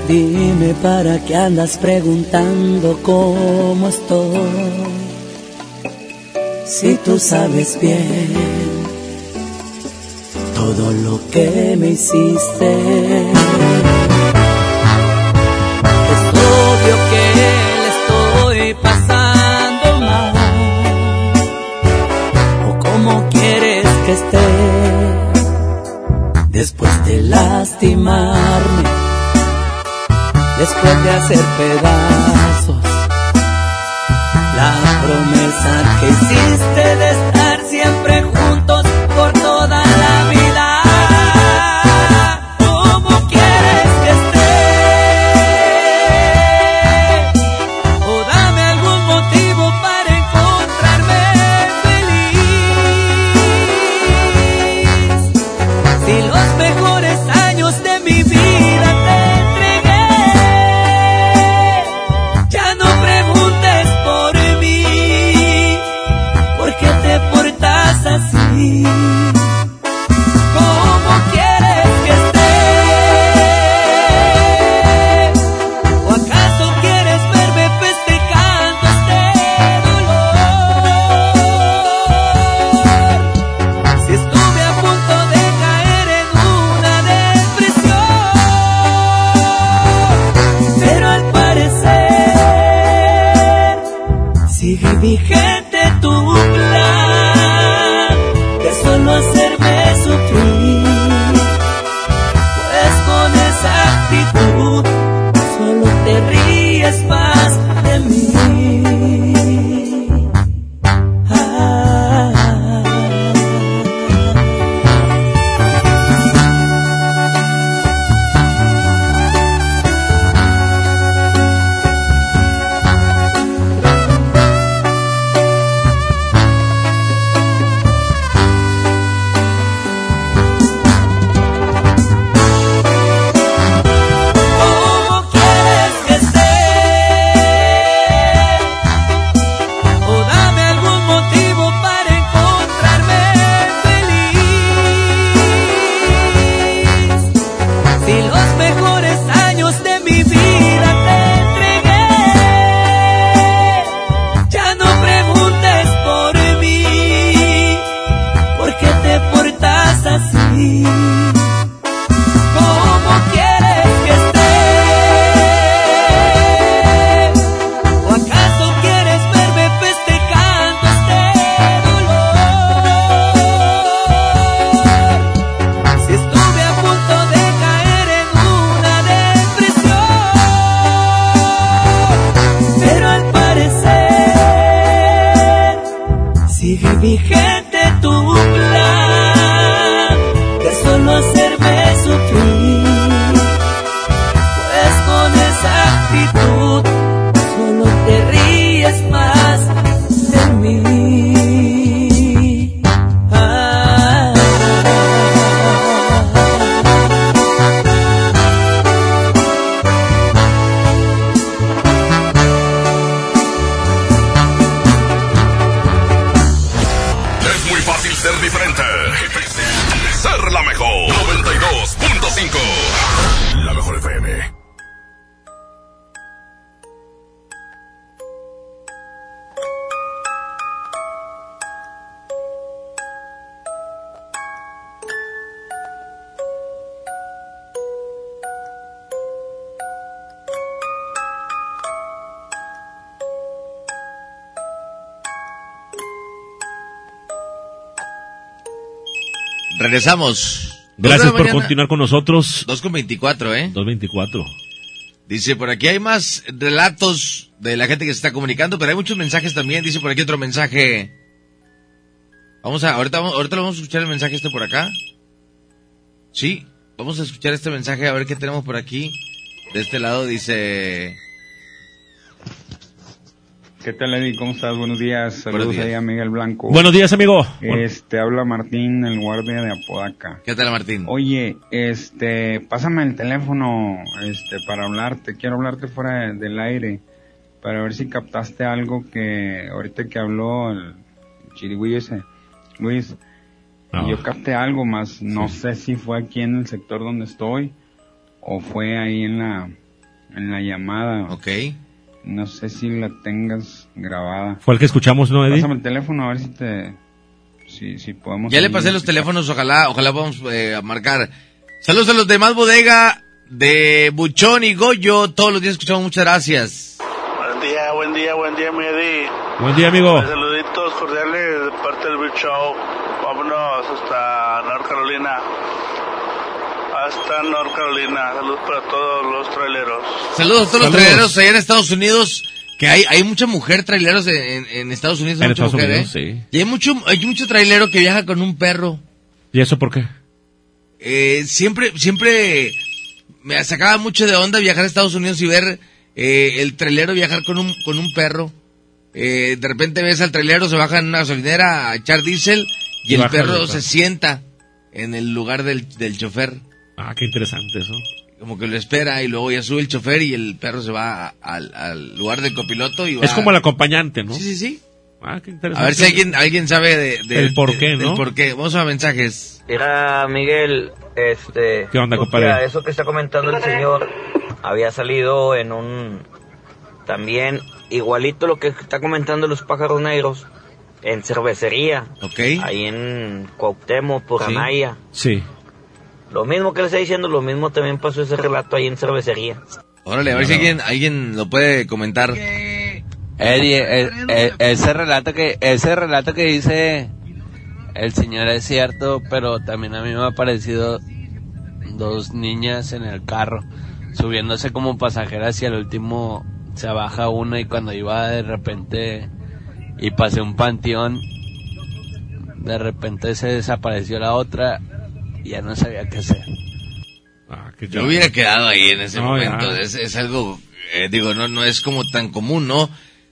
[SPEAKER 9] Dime para qué andas preguntando cómo estoy, si tú sabes bien todo lo que me hiciste. puede hacer pedazos.
[SPEAKER 2] regresamos.
[SPEAKER 3] Gracias por continuar con nosotros.
[SPEAKER 2] 2 con 24, ¿eh?
[SPEAKER 3] 2.24.
[SPEAKER 2] Dice, por aquí hay más relatos de la gente que se está comunicando, pero hay muchos mensajes también. Dice por aquí otro mensaje. Vamos a, ahorita, ahorita vamos a escuchar el mensaje este por acá. Sí, vamos a escuchar este mensaje a ver qué tenemos por aquí. De este lado dice...
[SPEAKER 21] ¿Qué tal, Eddie? ¿Cómo estás? Buenos días. Saludos
[SPEAKER 2] Buenos días.
[SPEAKER 21] ahí a Miguel Blanco.
[SPEAKER 3] Buenos días, amigo.
[SPEAKER 21] Este, habla Martín, el guardia de Apodaca.
[SPEAKER 2] ¿Qué tal, Martín?
[SPEAKER 21] Oye, este, pásame el teléfono, este, para hablarte. Quiero hablarte fuera de- del aire. Para ver si captaste algo que, ahorita que habló el chirigüillo ese, Luis.
[SPEAKER 3] Ah.
[SPEAKER 21] Yo capté algo más, no sé si fue aquí en el sector donde estoy o fue ahí en la, en la llamada.
[SPEAKER 2] Ok.
[SPEAKER 21] No sé si la tengas grabada.
[SPEAKER 3] Fue el que escuchamos, ¿no, Eddie?
[SPEAKER 21] Pásame el teléfono a ver si te, si, si podemos.
[SPEAKER 2] Ya le pasé los teléfonos, ojalá, ojalá podamos eh, marcar. Saludos a los de Más Bodega, de Buchón y Goyo. Todos los días escuchamos, muchas gracias.
[SPEAKER 22] Buen día, buen día, buen día, mi Eddie.
[SPEAKER 3] Buen día, amigo.
[SPEAKER 22] Saluditos cordiales de parte del Big Show. Vámonos hasta North Carolina. Hasta North Carolina. Saludos para todos los traileros.
[SPEAKER 2] Saludos a todos los traileros allá en Estados Unidos. Que hay, hay mucha mujer traileros en, en- en Estados Unidos.
[SPEAKER 3] En
[SPEAKER 2] mucha
[SPEAKER 3] Estados
[SPEAKER 2] mujer,
[SPEAKER 3] Unidos,
[SPEAKER 2] ¿eh? Y hay mucho, hay mucho trailero que viaja con un perro.
[SPEAKER 3] ¿Y eso por qué?
[SPEAKER 2] Eh, siempre, siempre me sacaba mucho de onda viajar a Estados Unidos y ver eh, el trailero viajar con un, con un perro. Eh, de repente ves al trailero, se baja en una gasolinera a echar diésel y
[SPEAKER 3] Y
[SPEAKER 2] el perro. se sienta en el lugar del, del chofer.
[SPEAKER 3] Ah, qué interesante eso.
[SPEAKER 2] Como que lo espera y luego ya sube el chofer y el perro se va al, al lugar del copiloto y va...
[SPEAKER 3] Es como el acompañante, ¿no?
[SPEAKER 2] Sí, sí, sí.
[SPEAKER 3] Ah, qué interesante.
[SPEAKER 2] A ver si alguien, alguien sabe de, de-
[SPEAKER 3] El por qué,
[SPEAKER 2] de-
[SPEAKER 3] ¿no?
[SPEAKER 2] por qué. Vamos a mensajes.
[SPEAKER 23] Mira, Miguel, este...
[SPEAKER 3] ¿Qué onda, compadre?
[SPEAKER 23] eso que está comentando el señor había salido en un... También igualito lo que está comentando los pájaros negros en cervecería.
[SPEAKER 2] Ok.
[SPEAKER 23] Ahí en Cuauhtémoc, por
[SPEAKER 2] Sí.
[SPEAKER 23] Anaya.
[SPEAKER 3] Sí.
[SPEAKER 23] Lo mismo que le está diciendo, lo mismo también pasó ese relato ahí en cervecería.
[SPEAKER 2] Órale, a ver si alguien, alguien lo puede comentar.
[SPEAKER 24] Eddie, el- el- ese relato que ese relato que dice el señor es cierto, pero también a mí me ha parecido dos niñas en el carro subiéndose como pasajeras y al último se baja una y cuando iba de repente y pasé un panteón de repente se desapareció la otra y ya no sabía qué hacer.
[SPEAKER 2] Yo hubiera quedado ahí en ese
[SPEAKER 24] No,
[SPEAKER 2] momento. Es, es algo, eh, digo, no, no es como tan común, ¿no?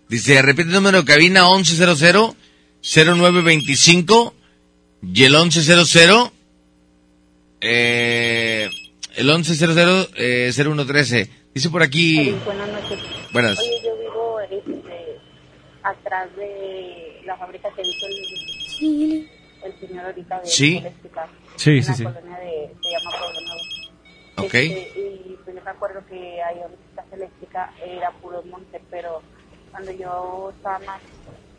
[SPEAKER 2] Dice, repite el número de cabina 1100-0925 y el 1100, eh, el 1100-0113. Dice por aquí,
[SPEAKER 25] Buenas noches.
[SPEAKER 2] Buenas.
[SPEAKER 25] Oye, yo vivo este, atrás de la fábrica que hizo el, el señor ahorita de
[SPEAKER 2] Sí.
[SPEAKER 25] eléctrica.
[SPEAKER 2] Sí,
[SPEAKER 25] Una
[SPEAKER 2] sí, sí.
[SPEAKER 25] colonia de, se llama Pueblo Nuevo.
[SPEAKER 2] Ok.
[SPEAKER 25] Este, y pues yo me acuerdo que ahí donde está casa eléctrica era puro monte, pero cuando yo estaba más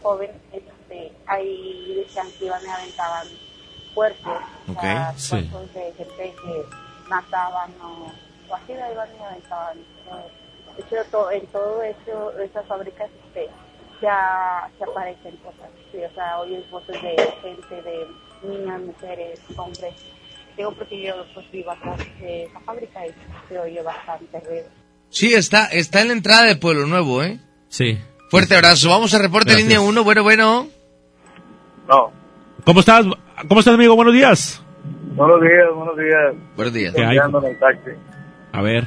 [SPEAKER 25] joven, este, ahí decían que iban y aventaban cuerpos, o sea,
[SPEAKER 3] Ok, sí.
[SPEAKER 25] cuerpos de gente que mataban o, o así la iban y aventaban. eh, De hecho, to- en todo eso, esas fábricas este, ya se aparecen cosas, sí, o sea, oyes voces de gente, de niñas, mujeres, hombres. Digo porque yo pues vivo atrás de esa fábrica y se oye bastante ruido.
[SPEAKER 2] sí, está, está en la entrada de Pueblo Nuevo, ¿eh?
[SPEAKER 3] Sí.
[SPEAKER 2] Fuerte abrazo. Vamos a reporte
[SPEAKER 3] Gracias.
[SPEAKER 2] línea 1. Bueno, bueno.
[SPEAKER 13] No.
[SPEAKER 3] ¿Cómo estás? ¿Cómo estás, amigo? Buenos días.
[SPEAKER 13] Buenos días, buenos días.
[SPEAKER 2] Buenos días.
[SPEAKER 3] ¿Qué hay?
[SPEAKER 13] En el taxi.
[SPEAKER 3] A ver.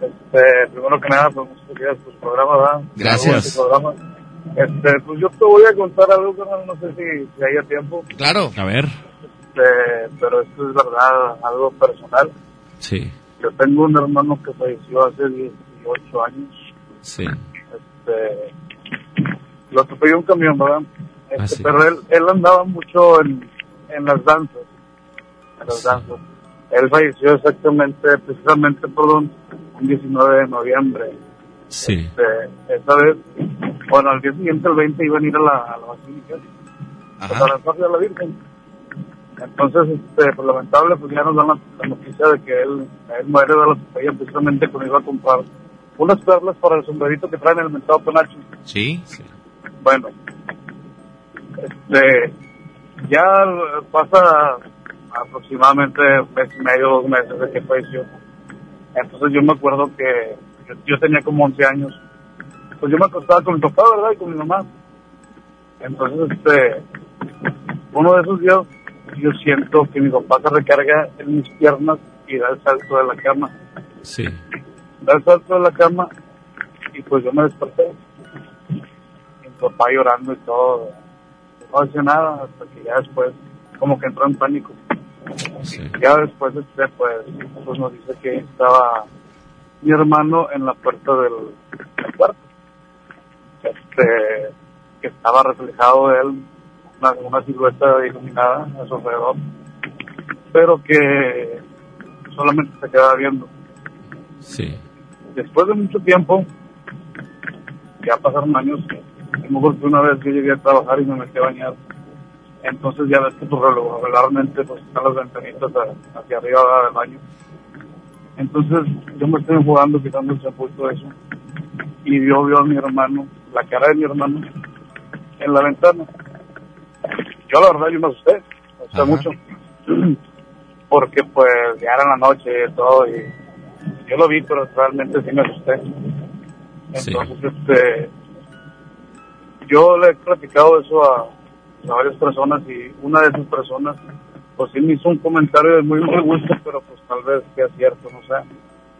[SPEAKER 13] Este, primero que nada, pues muchas gracias por su programa, ¿verdad?
[SPEAKER 3] Gracias.
[SPEAKER 13] Su programa. Este, pues yo te voy a contar algo, carnal, no sé si, si haya tiempo.
[SPEAKER 2] Claro.
[SPEAKER 3] A ver.
[SPEAKER 13] Este, pero esto es verdad, algo personal.
[SPEAKER 3] Sí.
[SPEAKER 13] Yo tengo un hermano que falleció hace 18 años.
[SPEAKER 3] Sí.
[SPEAKER 13] Este, lo atropelló un camión, ¿verdad? Este,
[SPEAKER 3] Ah, sí.
[SPEAKER 13] Pero él, él andaba mucho en, en las danzas. En las danzas. Él falleció exactamente, precisamente, perdón, un 19 de noviembre.
[SPEAKER 3] Sí.
[SPEAKER 13] Este, esa vez, bueno, al día siguiente, el 20, iban a ir a la, a la basílica lanzarse a la Virgen. Entonces, este, pues lamentable, pues ya nos dan la, la noticia de que él, él muere de la atropella precisamente cuando iba a comprar unas perlas para el sombrerito que traen el mentado penacho.
[SPEAKER 2] Sí.
[SPEAKER 13] Bueno, este, ya pasa aproximadamente un mes y medio, dos meses de que falleció. Entonces yo me acuerdo que yo, yo tenía como 11 años. Pues yo me acostaba con mi papá, ¿verdad? Y con mi mamá. Entonces, este, uno de esos días yo siento que mi papá se recarga en mis piernas y da el salto de la cama.
[SPEAKER 3] Sí.
[SPEAKER 13] Da el salto de la cama y pues yo me desperté. papá llorando y todo. No decía nada hasta que ya después como que entró en pánico. Ya después este, pues, pues nos dice que estaba mi hermano en la puerta del, del cuarto. Este, que estaba reflejado de él una, una silueta iluminada a su alrededor, pero que solamente se quedaba viendo.
[SPEAKER 3] Sí.
[SPEAKER 13] Después de mucho tiempo, ya pasaron años, como que una vez yo llegué a trabajar y me metí a bañar. Entonces ya ves que pues, regularmente pues, están las ventanitas hacia arriba del baño. Entonces yo me estoy jugando quitando el todo eso. Y yo veo a mi hermano, la cara de mi hermano, en la ventana. Yo la verdad yo me asusté, me asusté mucho. Porque pues ya era la noche y todo y yo lo vi pero realmente sí me asusté. Entonces este yo le he platicado eso a, a varias personas y una de esas personas pues sí me hizo un comentario de muy muy gusto pero pues tal vez sea cierto, no sé.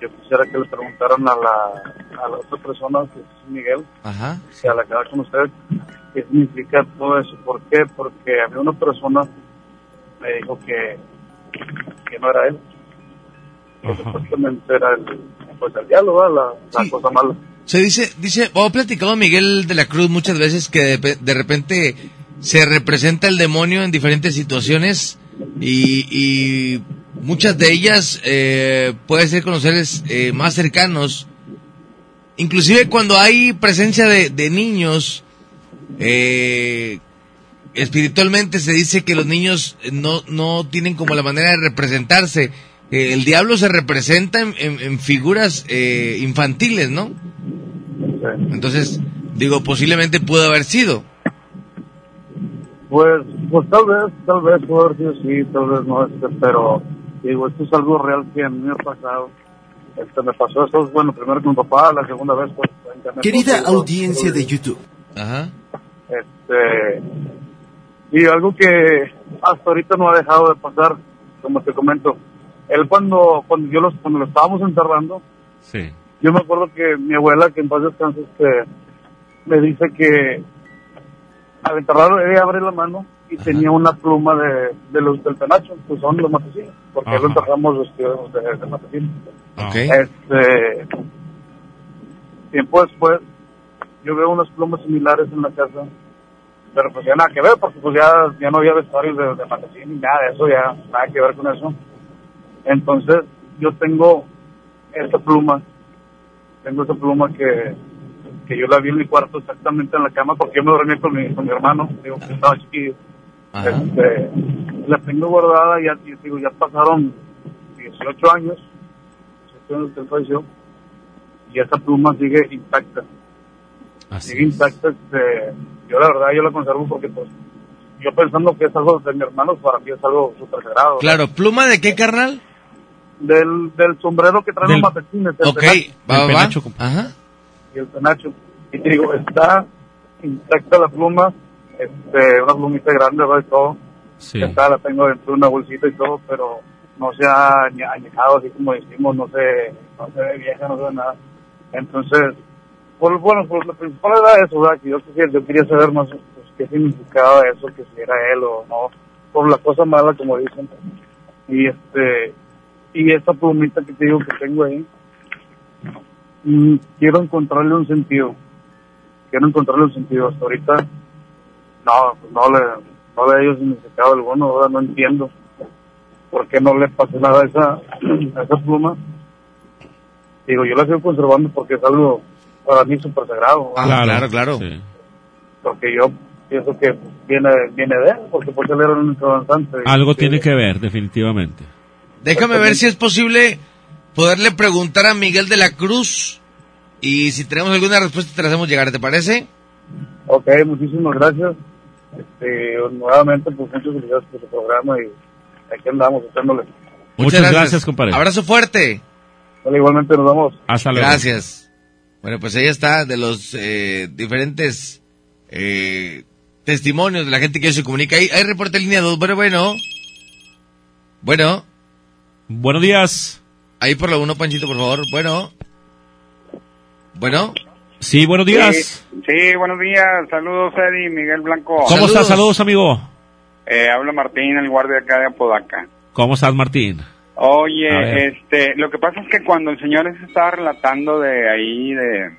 [SPEAKER 13] Yo quisiera que le preguntaran a la, a la otra persona que es Miguel,
[SPEAKER 2] Ajá.
[SPEAKER 13] que a la que va con usted, qué significa todo eso. ¿Por qué? Porque a mí una persona me dijo que, que no era él. Que supuestamente era el, pues el diálogo, la, la cosa mala.
[SPEAKER 2] Se dice, dice, o platicado Miguel de la Cruz muchas veces que de, de repente se representa el demonio en diferentes situaciones y, y muchas de ellas eh, puede ser con los seres eh, más cercanos. Inclusive cuando hay presencia de, de niños, eh, espiritualmente se dice que los niños no, no tienen como la manera de representarse. Eh, el diablo se representa en, en- en figuras eh, infantiles, ¿no? Entonces, digo, posiblemente pudo haber sido.
[SPEAKER 13] Pues, pues tal vez, tal vez puede haber sido sí, tal vez no, este, pero digo, esto es algo real que a mí me ha pasado. Este, me pasó eso, bueno, primero con mi papá, la segunda vez pues internet.
[SPEAKER 26] Querida
[SPEAKER 13] Pues,
[SPEAKER 26] audiencia de YouTube.
[SPEAKER 2] Ajá.
[SPEAKER 13] Este, y algo que hasta ahorita no ha dejado de pasar, como te comento, él cuando, cuando yo los, cuando lo estábamos enterrando,
[SPEAKER 3] Sí.
[SPEAKER 13] yo me acuerdo que mi abuela, que en paz descanse, este, me dice que al enterrarlo ella abre la mano y tenía una pluma de, de los del penacho, que son los matecinos, porque
[SPEAKER 2] Ajá.
[SPEAKER 13] lo enterramos vestidos de, de matecinos.
[SPEAKER 2] Ok.
[SPEAKER 13] Este, tiempo después, yo veo unas plumas similares en la casa, pero pues ya nada que ver, porque pues ya, ya no había vestuarios de, de ni nada de eso, ya nada que ver con eso. Entonces, yo tengo esta pluma, tengo esta pluma que, que yo la vi en mi cuarto exactamente en la cama, porque yo me dormí con mi, con mi hermano, digo que estaba chiquillo. Este, la tengo guardada, ya, digo, ya pasaron 18 años, 18 años que él falleció, y esa pluma sigue intacta. sigue intacta, este, yo la verdad yo la conservo porque pues, yo pensando que es algo de mi hermano, para mí es algo súper sagrado.
[SPEAKER 2] Claro, ¿pluma de qué, carnal?
[SPEAKER 13] Del, del sombrero que traen
[SPEAKER 2] Del-
[SPEAKER 13] los matecines. el
[SPEAKER 2] Ok,
[SPEAKER 13] penacho.
[SPEAKER 2] va, va, va. Ajá.
[SPEAKER 13] y el penacho. Y te digo, está intacta la pluma, este, una plumita grande, ¿verdad? Y todo.
[SPEAKER 3] Sí.
[SPEAKER 13] Está, la tengo dentro de una bolsita y todo, pero no se ha añe- añejado, así como decimos, no se, no se ve vieja, no se ve nada. Entonces, pues, bueno, pues lo principal era eso, ¿verdad? Que yo, quisiera- yo quería saber más pues, qué significaba eso, que si era él o no, por la cosa mala, como dicen. Y este, y esta plumita que te digo que tengo ahí, mm, quiero encontrarle un sentido. Quiero encontrarle un sentido. Hasta ahorita, no, no le, no le hallo significado alguno, ahora no entiendo por qué no le pasé nada a esa, a esa pluma. Digo, yo la sigo conservando porque es algo para mí súper sagrado.
[SPEAKER 2] Ah,
[SPEAKER 13] ¿verdad?
[SPEAKER 2] claro, claro.
[SPEAKER 13] Porque yo pienso que viene, viene de él, porque pues él era el único avanzante.
[SPEAKER 3] Algo tiene que ver, definitivamente.
[SPEAKER 2] Déjame ver si es posible poderle preguntar a Miguel de la Cruz y si tenemos alguna respuesta te la hacemos llegar, ¿te parece?
[SPEAKER 13] Ok, muchísimas gracias. Este, nuevamente, pues muchas felicidades por su programa y aquí andamos echándole.
[SPEAKER 3] Muchas gracias, compadre.
[SPEAKER 2] Abrazo fuerte.
[SPEAKER 13] Vale, igualmente nos vemos.
[SPEAKER 3] Hasta luego.
[SPEAKER 2] Gracias. Bueno, pues ahí está, de los eh, diferentes eh, testimonios de la gente que se comunica. Ahí, hay reporte en línea 2. Bueno, bueno. Bueno.
[SPEAKER 3] Buenos días.
[SPEAKER 2] Ahí por la 1, Panchito, por favor. Bueno. Bueno.
[SPEAKER 3] Sí, buenos días.
[SPEAKER 27] Sí, sí, buenos días. Saludos, Eddie, Miguel Blanco.
[SPEAKER 3] ¿Cómo estás? Saludos, amigo.
[SPEAKER 27] Eh, habla Martín, el guardia acá de Apodaca.
[SPEAKER 3] ¿Cómo estás, Martín? A
[SPEAKER 27] Oye, este, lo que pasa es que cuando el señor ese estaba relatando de ahí, de...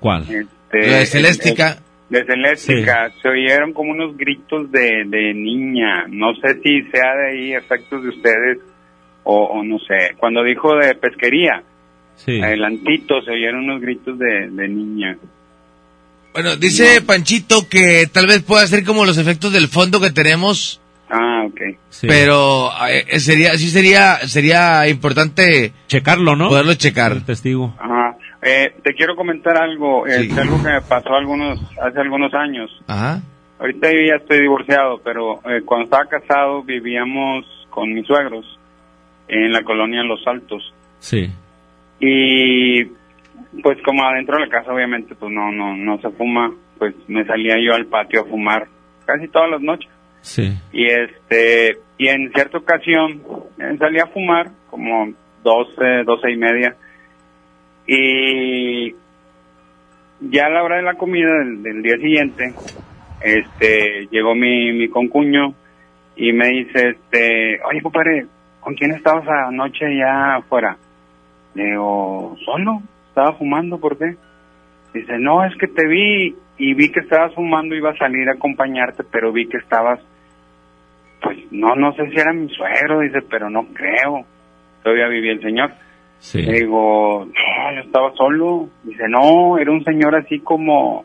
[SPEAKER 3] ¿Cuál?
[SPEAKER 27] Este,
[SPEAKER 2] de Celéstica.
[SPEAKER 27] De Celéstica, se oyeron como unos gritos de, de niña. No sé si sea de ahí efectos de ustedes o, o no sé. Cuando dijo de pesquería,
[SPEAKER 3] Sí.
[SPEAKER 27] adelantito se oyeron unos gritos de, de niña.
[SPEAKER 2] Bueno, dice Panchito que tal vez pueda ser como los efectos del fondo que tenemos,
[SPEAKER 27] Ah, ok.
[SPEAKER 2] pero eh, sería, sí sería, sería importante
[SPEAKER 3] checarlo, ¿no?
[SPEAKER 2] Poderlo checar.
[SPEAKER 3] testigo.
[SPEAKER 27] Ajá. Eh, te quiero comentar algo, eh, es algo que me pasó algunos, hace algunos años.
[SPEAKER 2] Ajá.
[SPEAKER 27] Ahorita yo ya estoy divorciado, pero eh, cuando estaba casado vivíamos con mis suegros en la colonia Los Altos.
[SPEAKER 3] Sí.
[SPEAKER 27] Y pues como adentro de la casa obviamente pues no, no, no se fuma, pues me salía yo al patio a fumar casi todas las noches.
[SPEAKER 3] Sí.
[SPEAKER 27] Y este, y en cierta ocasión eh, salí a fumar como 12, 12 y media. Y ya a la hora de la comida del, del día siguiente, este, llegó mi, mi concuño y me dice, este, oye compadre, ¿con quién estabas anoche ya afuera? Le digo, solo, estaba fumando, ¿por qué? Dice, no, es que te vi y vi que estabas fumando, iba a salir a acompañarte, pero vi que estabas, pues no, no sé si era mi suegro, dice, pero no creo. Todavía vivía el señor.
[SPEAKER 3] Sí.
[SPEAKER 27] Le digo, no, yo estaba solo. Dice, no, era un señor así como,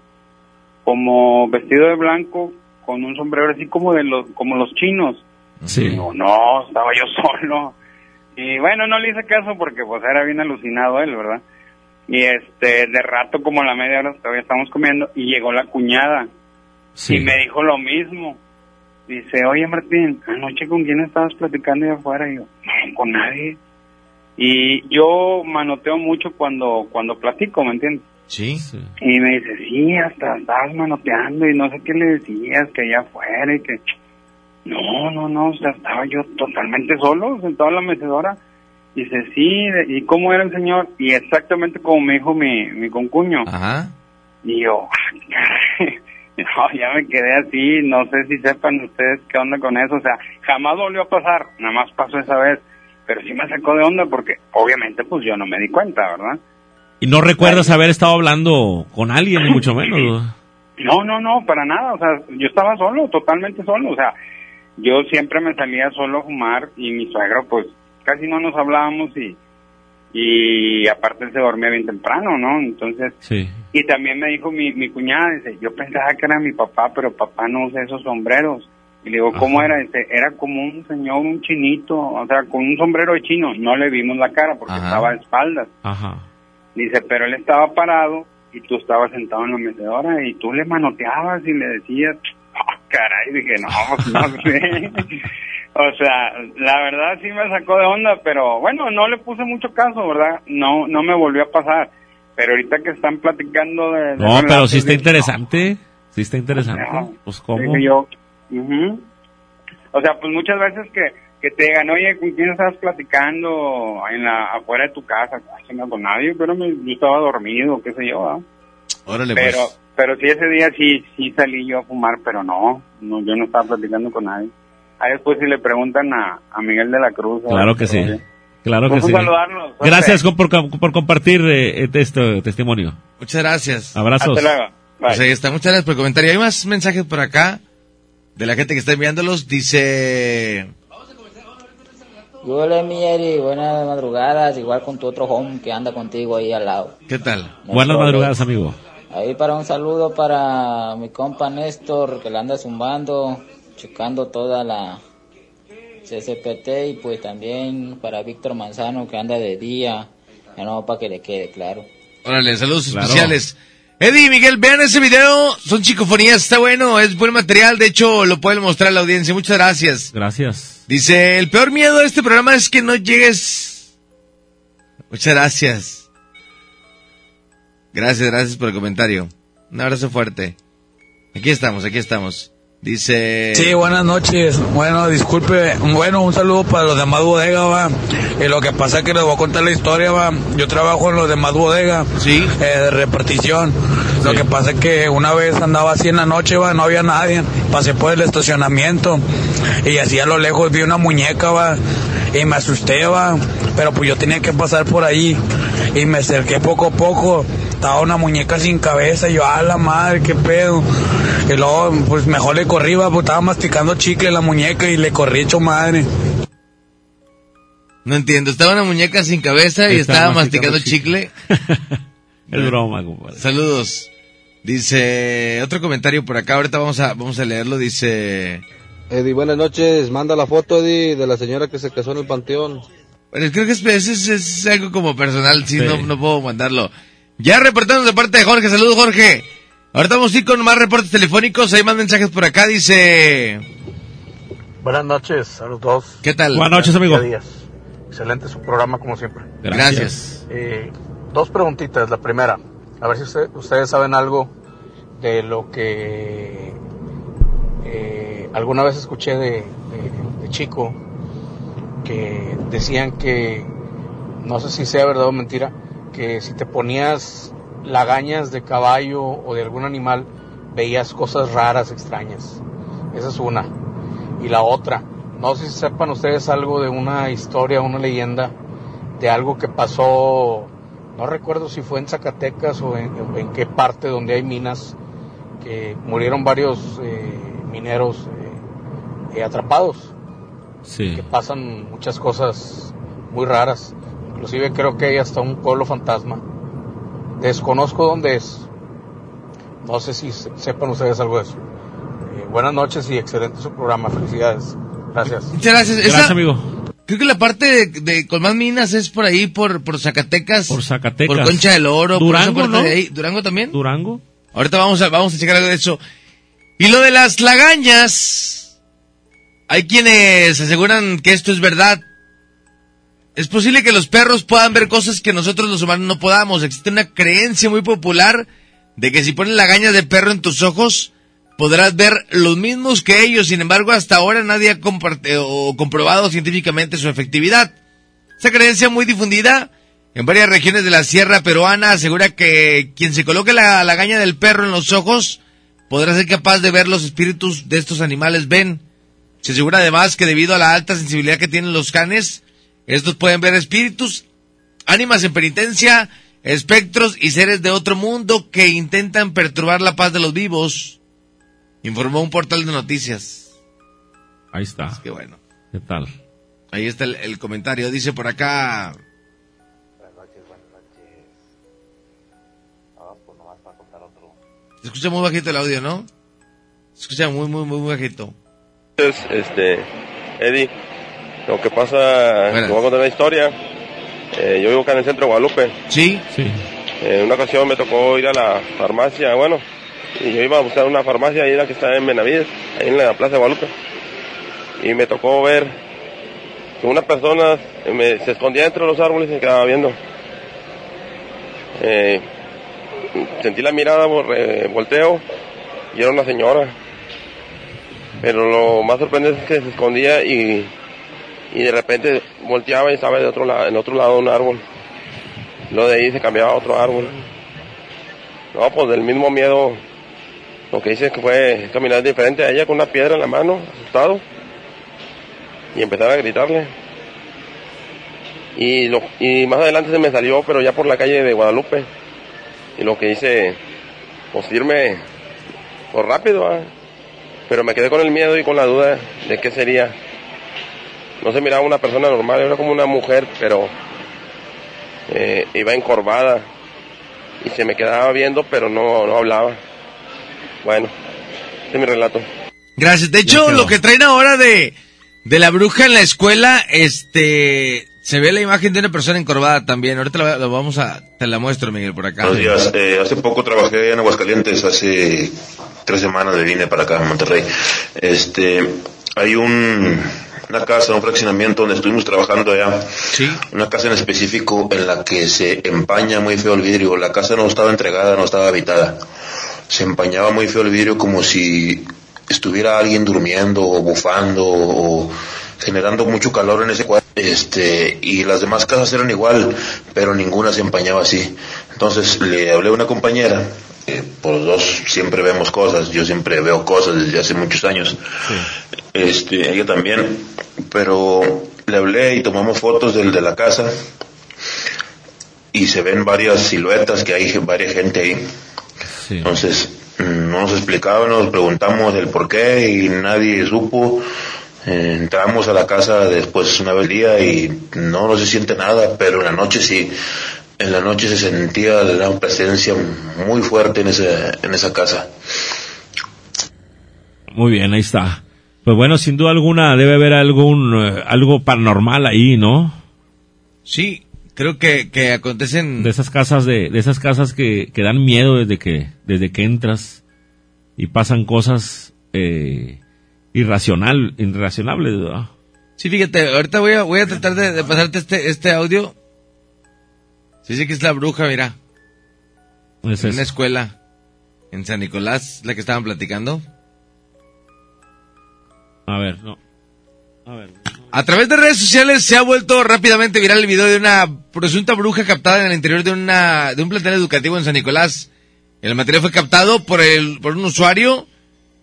[SPEAKER 27] como vestido de blanco, con un sombrero así como de los, como los chinos.
[SPEAKER 3] Sí.
[SPEAKER 27] Digo, no, estaba yo solo. Y bueno, no le hice caso porque pues era bien alucinado él, ¿verdad? Y este, de rato como a la media hora todavía estamos comiendo y llegó la cuñada y me dijo lo mismo. Dice, oye Martín, anoche con quién estabas platicando ahí afuera? Y yo, no, con nadie. Y yo manoteo mucho cuando, cuando platico, ¿me entiendes?
[SPEAKER 2] Sí.
[SPEAKER 27] Y me dice, sí, hasta estabas manoteando y no sé qué le decías, que allá afuera y que... No, no, no, o sea, estaba yo totalmente solo, sentado en la mecedora. Dice, sí, ¿y cómo era el señor? Y exactamente como me dijo mi, mi concuño.
[SPEAKER 2] Ajá.
[SPEAKER 27] Y yo, "Ah, caray". no, ya me quedé así, no sé si sepan ustedes qué onda con eso, o sea, jamás volvió a pasar, nada más pasó esa vez, pero sí me sacó de onda porque obviamente pues yo no me di cuenta, ¿verdad?
[SPEAKER 3] ¿Y no recuerdas haber estado hablando con alguien, ni mucho menos?
[SPEAKER 27] No, no, no, para nada, o sea, yo estaba solo, totalmente solo, o sea, yo siempre me salía solo a fumar y mi suegro pues casi no nos hablábamos y y aparte él se dormía bien temprano, ¿no? Entonces,
[SPEAKER 3] Sí.
[SPEAKER 27] y también me dijo mi, mi cuñada, dice, yo pensaba que era mi papá, pero papá no usa esos sombreros. Y le digo, ¿cómo era? Dice, era como un señor, un chinito, o sea, con un sombrero de chino. No le vimos la cara porque
[SPEAKER 3] Ajá.
[SPEAKER 27] estaba de espaldas.
[SPEAKER 3] Ajá.
[SPEAKER 27] Dice, pero él estaba parado y tú estabas sentado en la mecedora y tú le manoteabas y le decías, "Ah, caray, dije, no, no sé. o sea, la verdad sí me sacó de onda, pero bueno, no le puse mucho caso, ¿verdad? No, no me volvió a pasar. Pero ahorita que están platicando de... de
[SPEAKER 3] No, pero sí está interesante. Sí está interesante.
[SPEAKER 27] no,
[SPEAKER 3] Pues cómo.
[SPEAKER 27] yo, ujú. O sea, pues muchas veces que, que te digan, oye, ¿con quién estabas platicando en la, afuera de tu casa? Ay, no, con nadie, pero me, yo estaba dormido, qué sé yo, ¿verdad?
[SPEAKER 2] Órale,
[SPEAKER 27] pero
[SPEAKER 2] pues.
[SPEAKER 27] pero sí ese día sí sí salí yo a fumar pero no no yo no estaba platicando con nadie ahí después si le preguntan a, a Miguel de la Cruz
[SPEAKER 3] Claro que sí. Claro que
[SPEAKER 27] Pues un
[SPEAKER 3] sí.
[SPEAKER 27] saludarlos, suerte.
[SPEAKER 3] Gracias por, por compartir eh, este testimonio.
[SPEAKER 2] Muchas gracias.
[SPEAKER 3] Abrazos.
[SPEAKER 27] Hasta luego.
[SPEAKER 2] Pues ahí está. Muchas gracias por el comentario. Hay más mensajes por acá de la gente que está enviándolos. Dice...
[SPEAKER 28] Hola, mi Eri, buenas madrugadas, igual con tu otro home que anda contigo ahí al lado.
[SPEAKER 2] ¿Qué tal?
[SPEAKER 3] Buenas madrugadas, amigo.
[SPEAKER 28] Ahí para un saludo para mi compa Néstor, que le anda zumbando, checando toda la CCPT, y pues también para Víctor Manzano, que anda de día, ya no, para que le quede claro.
[SPEAKER 2] Órale, saludos
[SPEAKER 28] Claro.
[SPEAKER 2] especiales. Eddie y Miguel, vean ese video. Son chicofonías, está bueno, es buen material. De hecho, lo pueden mostrar a la audiencia. Muchas gracias.
[SPEAKER 3] Gracias.
[SPEAKER 2] Dice, el peor miedo de este programa es que no llegues. Muchas gracias. Gracias, gracias por el comentario. Un abrazo fuerte. Aquí estamos, aquí estamos. Dice...
[SPEAKER 29] Sí, buenas noches. Bueno, disculpe. Bueno, un saludo para los demás bodega, va. Y lo que pasa es que les voy a contar la historia, va. Yo trabajo en los demás bodega.
[SPEAKER 2] Sí.
[SPEAKER 29] Eh, de repartición. Lo que pasa es que una vez andaba así en la noche, va, no había nadie. Pasé por el estacionamiento. Y así a lo lejos vi una muñeca, va. Y me asusté, va. Pero pues yo tenía que pasar por ahí. Y me acerqué poco a poco. Estaba una muñeca sin cabeza. Y yo, a la madre, qué pedo. Y luego, pues mejor le corrí, va, pues estaba masticando chicle la muñeca y le corrí hecho madre.
[SPEAKER 2] No entiendo, estaba una muñeca sin cabeza y
[SPEAKER 3] Estaba
[SPEAKER 2] estaba
[SPEAKER 3] masticando
[SPEAKER 2] masticando chicle.
[SPEAKER 3] Es broma, compadre.
[SPEAKER 2] Saludos. Dice, otro comentario por acá, ahorita vamos a, vamos a leerlo, dice...
[SPEAKER 30] Eddie, buenas noches. Manda la foto, Eddie, de la señora que se casó en el panteón.
[SPEAKER 2] Bueno, creo que es- es algo como personal, sí,
[SPEAKER 30] Sí.
[SPEAKER 2] No, no puedo mandarlo. Ya reportando de parte de Jorge, saludos Jorge. Ahorita vamos a ir con más reportes telefónicos, hay más mensajes por acá, dice...
[SPEAKER 31] Buenas noches a los dos.
[SPEAKER 2] ¿Qué tal?
[SPEAKER 3] Buenas noches, amigo.
[SPEAKER 31] Díaz. Excelente su programa como siempre.
[SPEAKER 2] Gracias.
[SPEAKER 31] Eh, dos preguntitas. La primera, a ver si usted- ustedes saben algo de lo que eh, alguna vez escuché de, de- de chico, que decían que, no sé si sea verdad o mentira, que si te ponías lagañas de caballo o de algún animal, veías cosas raras, extrañas. Esa es una. Y la otra, no sé si sepan ustedes algo de una historia, una leyenda, de algo que pasó, no recuerdo si fue en Zacatecas o en, en qué parte donde hay minas, que murieron varios eh, mineros eh, eh, atrapados.
[SPEAKER 3] Sí.
[SPEAKER 31] Que pasan muchas cosas muy raras. Inclusive creo que hay hasta un pueblo fantasma. Desconozco dónde es. No sé si se- sepan ustedes algo de eso. Eh, buenas noches y excelente su programa. Felicidades. Gracias.
[SPEAKER 2] Muchas gracias. Esa-
[SPEAKER 3] Gracias, amigo.
[SPEAKER 2] Creo que la parte de, de con más minas es por ahí, por, por Zacatecas.
[SPEAKER 3] Por Zacatecas.
[SPEAKER 2] Por Concha del Oro.
[SPEAKER 3] Durango,
[SPEAKER 2] por esa parte
[SPEAKER 3] ¿no?
[SPEAKER 2] de ahí. ¿Durango también?
[SPEAKER 3] Durango.
[SPEAKER 2] Ahorita vamos a, vamos a checar algo de eso. Y lo de las lagañas. Hay quienes aseguran que esto es verdad. Es posible que los perros puedan ver cosas que nosotros los humanos no podamos. Existe una creencia muy popular de que si pones lagañas de perro en tus ojos, podrás ver los mismos que ellos. Sin embargo, hasta ahora nadie ha o comprobado científicamente su efectividad. Esa creencia muy difundida en varias regiones de la sierra peruana asegura que quien se coloque la lagaña del perro en los ojos podrá ser capaz de ver los espíritus de estos animales ven. Se asegura además que debido a la alta sensibilidad que tienen los canes, estos pueden ver espíritus, ánimas en penitencia, espectros y seres de otro mundo que intentan perturbar la paz de los vivos, informó un portal de noticias.
[SPEAKER 3] Ahí está.
[SPEAKER 2] Qué bueno.
[SPEAKER 3] ¿Qué tal?
[SPEAKER 2] Ahí está el, el comentario. Dice por acá. Se escucha muy bajito el audio, ¿no? Se escucha muy, muy, muy bajito.
[SPEAKER 32] Entonces, este, Eddie, lo que pasa, te voy a contar una historia. Eh, yo vivo acá en el centro de Guadalupe.
[SPEAKER 2] Sí.
[SPEAKER 3] Sí.
[SPEAKER 32] en una ocasión me tocó ir a la farmacia, bueno, y yo iba a buscar una farmacia ahí la que está en Benavides, ahí en la Plaza de Guadalupe. Y me tocó ver que una persona eh, me- se escondía dentro de los árboles y se quedaba viendo. Eh, sentí la mirada, vol- eh, volteo, y era una señora. Pero lo más sorprendente es que se escondía y, y de repente volteaba y estaba de otro lado, en otro lado un árbol. Lo de ahí se cambiaba a otro árbol. No, pues del mismo miedo, lo que hice es que fue caminar diferente a ella con una piedra en la mano, asustado, y empezar a gritarle. Y, lo, y más adelante se me salió, pero ya por la calle de Guadalupe. Y lo que hice, pues irme por rápido, ¿ah? pero me quedé con el miedo y con la duda de qué sería. No se miraba una persona normal, era como una mujer, pero eh, iba encorvada y se me quedaba viendo, pero no, no hablaba. Bueno, ese es mi relato.
[SPEAKER 2] Gracias. De hecho, lo que traen ahora de, de la bruja en la escuela, este, se ve la imagen de una persona encorvada también. Ahorita la, la vamos a, te la muestro, Miguel, por acá.
[SPEAKER 33] Buenos días. Eh, hace poco trabajé en Aguascalientes, hace tres semanas me vine para acá, a Monterrey. Este, hay un, una casa, un fraccionamiento donde estuvimos trabajando allá. Una casa en específico en la que se empaña muy feo el vidrio. La casa no estaba entregada, no estaba habitada. Se empañaba muy feo el vidrio como si estuviera alguien durmiendo o bufando o generando mucho calor en ese cuarto. Este, y las demás casas eran igual, pero ninguna se empañaba así. Entonces le hablé a una compañera, eh, por los dos siempre vemos cosas, yo siempre veo cosas desde hace muchos años. Este, ella también, pero le hablé y tomamos fotos del de la casa y se ven varias siluetas que hay varias gente ahí. Entonces, mm, no nos explicaban, nos preguntamos el por qué y nadie supo. Eh, entramos a la casa después una vez al día y no, no se siente nada, pero en la noche sí. En la noche se sentía la presencia muy fuerte en, ese, en esa casa.
[SPEAKER 3] Muy bien, ahí está. Pues bueno, sin duda alguna debe haber algún eh, algo paranormal ahí, ¿no?
[SPEAKER 2] Sí, creo que, que acontecen...
[SPEAKER 3] De esas casas de, de esas casas que, que dan miedo desde que desde que entras y pasan cosas eh, irracional, irracionables, ¿verdad?
[SPEAKER 2] Sí, fíjate, ahorita voy a, voy a tratar de, de pasarte este, este audio. Sí, sí que es la bruja, mira.
[SPEAKER 3] Es
[SPEAKER 2] en
[SPEAKER 3] eso.
[SPEAKER 2] una escuela en San Nicolás, la que estaban platicando.
[SPEAKER 3] A ver, no. A ver.
[SPEAKER 2] A través de redes sociales se ha vuelto rápidamente viral el video de una presunta bruja captada en el interior de una de un plantel educativo en San Nicolás. El material fue captado por el por un usuario.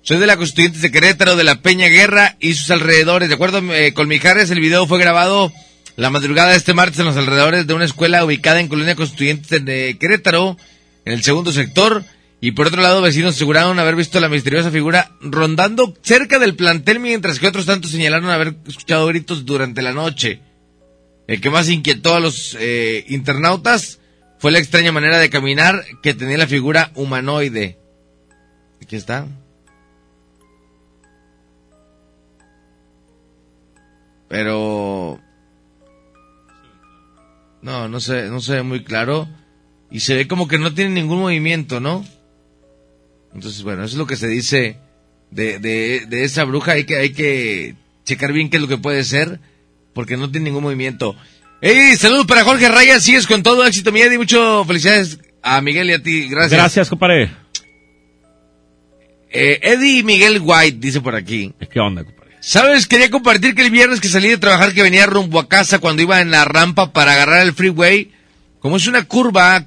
[SPEAKER 2] Soy de la Constituyentes de Querétaro, de la Peña Guerra y sus alrededores. De acuerdo eh, con Mijares, el video fue grabado la madrugada de este martes en los alrededores de una escuela ubicada en Colonia Constituyentes de Querétaro, en el segundo sector. Y por otro lado, vecinos aseguraron haber visto la misteriosa figura rondando cerca del plantel, mientras que otros tantos señalaron haber escuchado gritos durante la noche. El que más inquietó a los eh, internautas fue la extraña manera de caminar que tenía la figura humanoide. Aquí está. Pero... No, no se, no se ve muy claro. Y se ve como que no tiene ningún movimiento, ¿no? Entonces, bueno, eso es lo que se dice de, de, de esa bruja. Hay que, hay que checar bien qué es lo que puede ser, porque no tiene ningún movimiento. ¡Hey! Saludos para Jorge Raya. Sigues con todo éxito, mi Eddie. Muchas felicidades a Miguel y a ti. Gracias.
[SPEAKER 3] Gracias, compadre.
[SPEAKER 2] Eh, Eddie Miguel White dice por aquí.
[SPEAKER 3] ¿Qué onda, compadre?
[SPEAKER 2] ¿Sabes? Quería compartir que el viernes que salí de trabajar que venía rumbo a casa cuando iba en la rampa para agarrar el freeway, como es una curva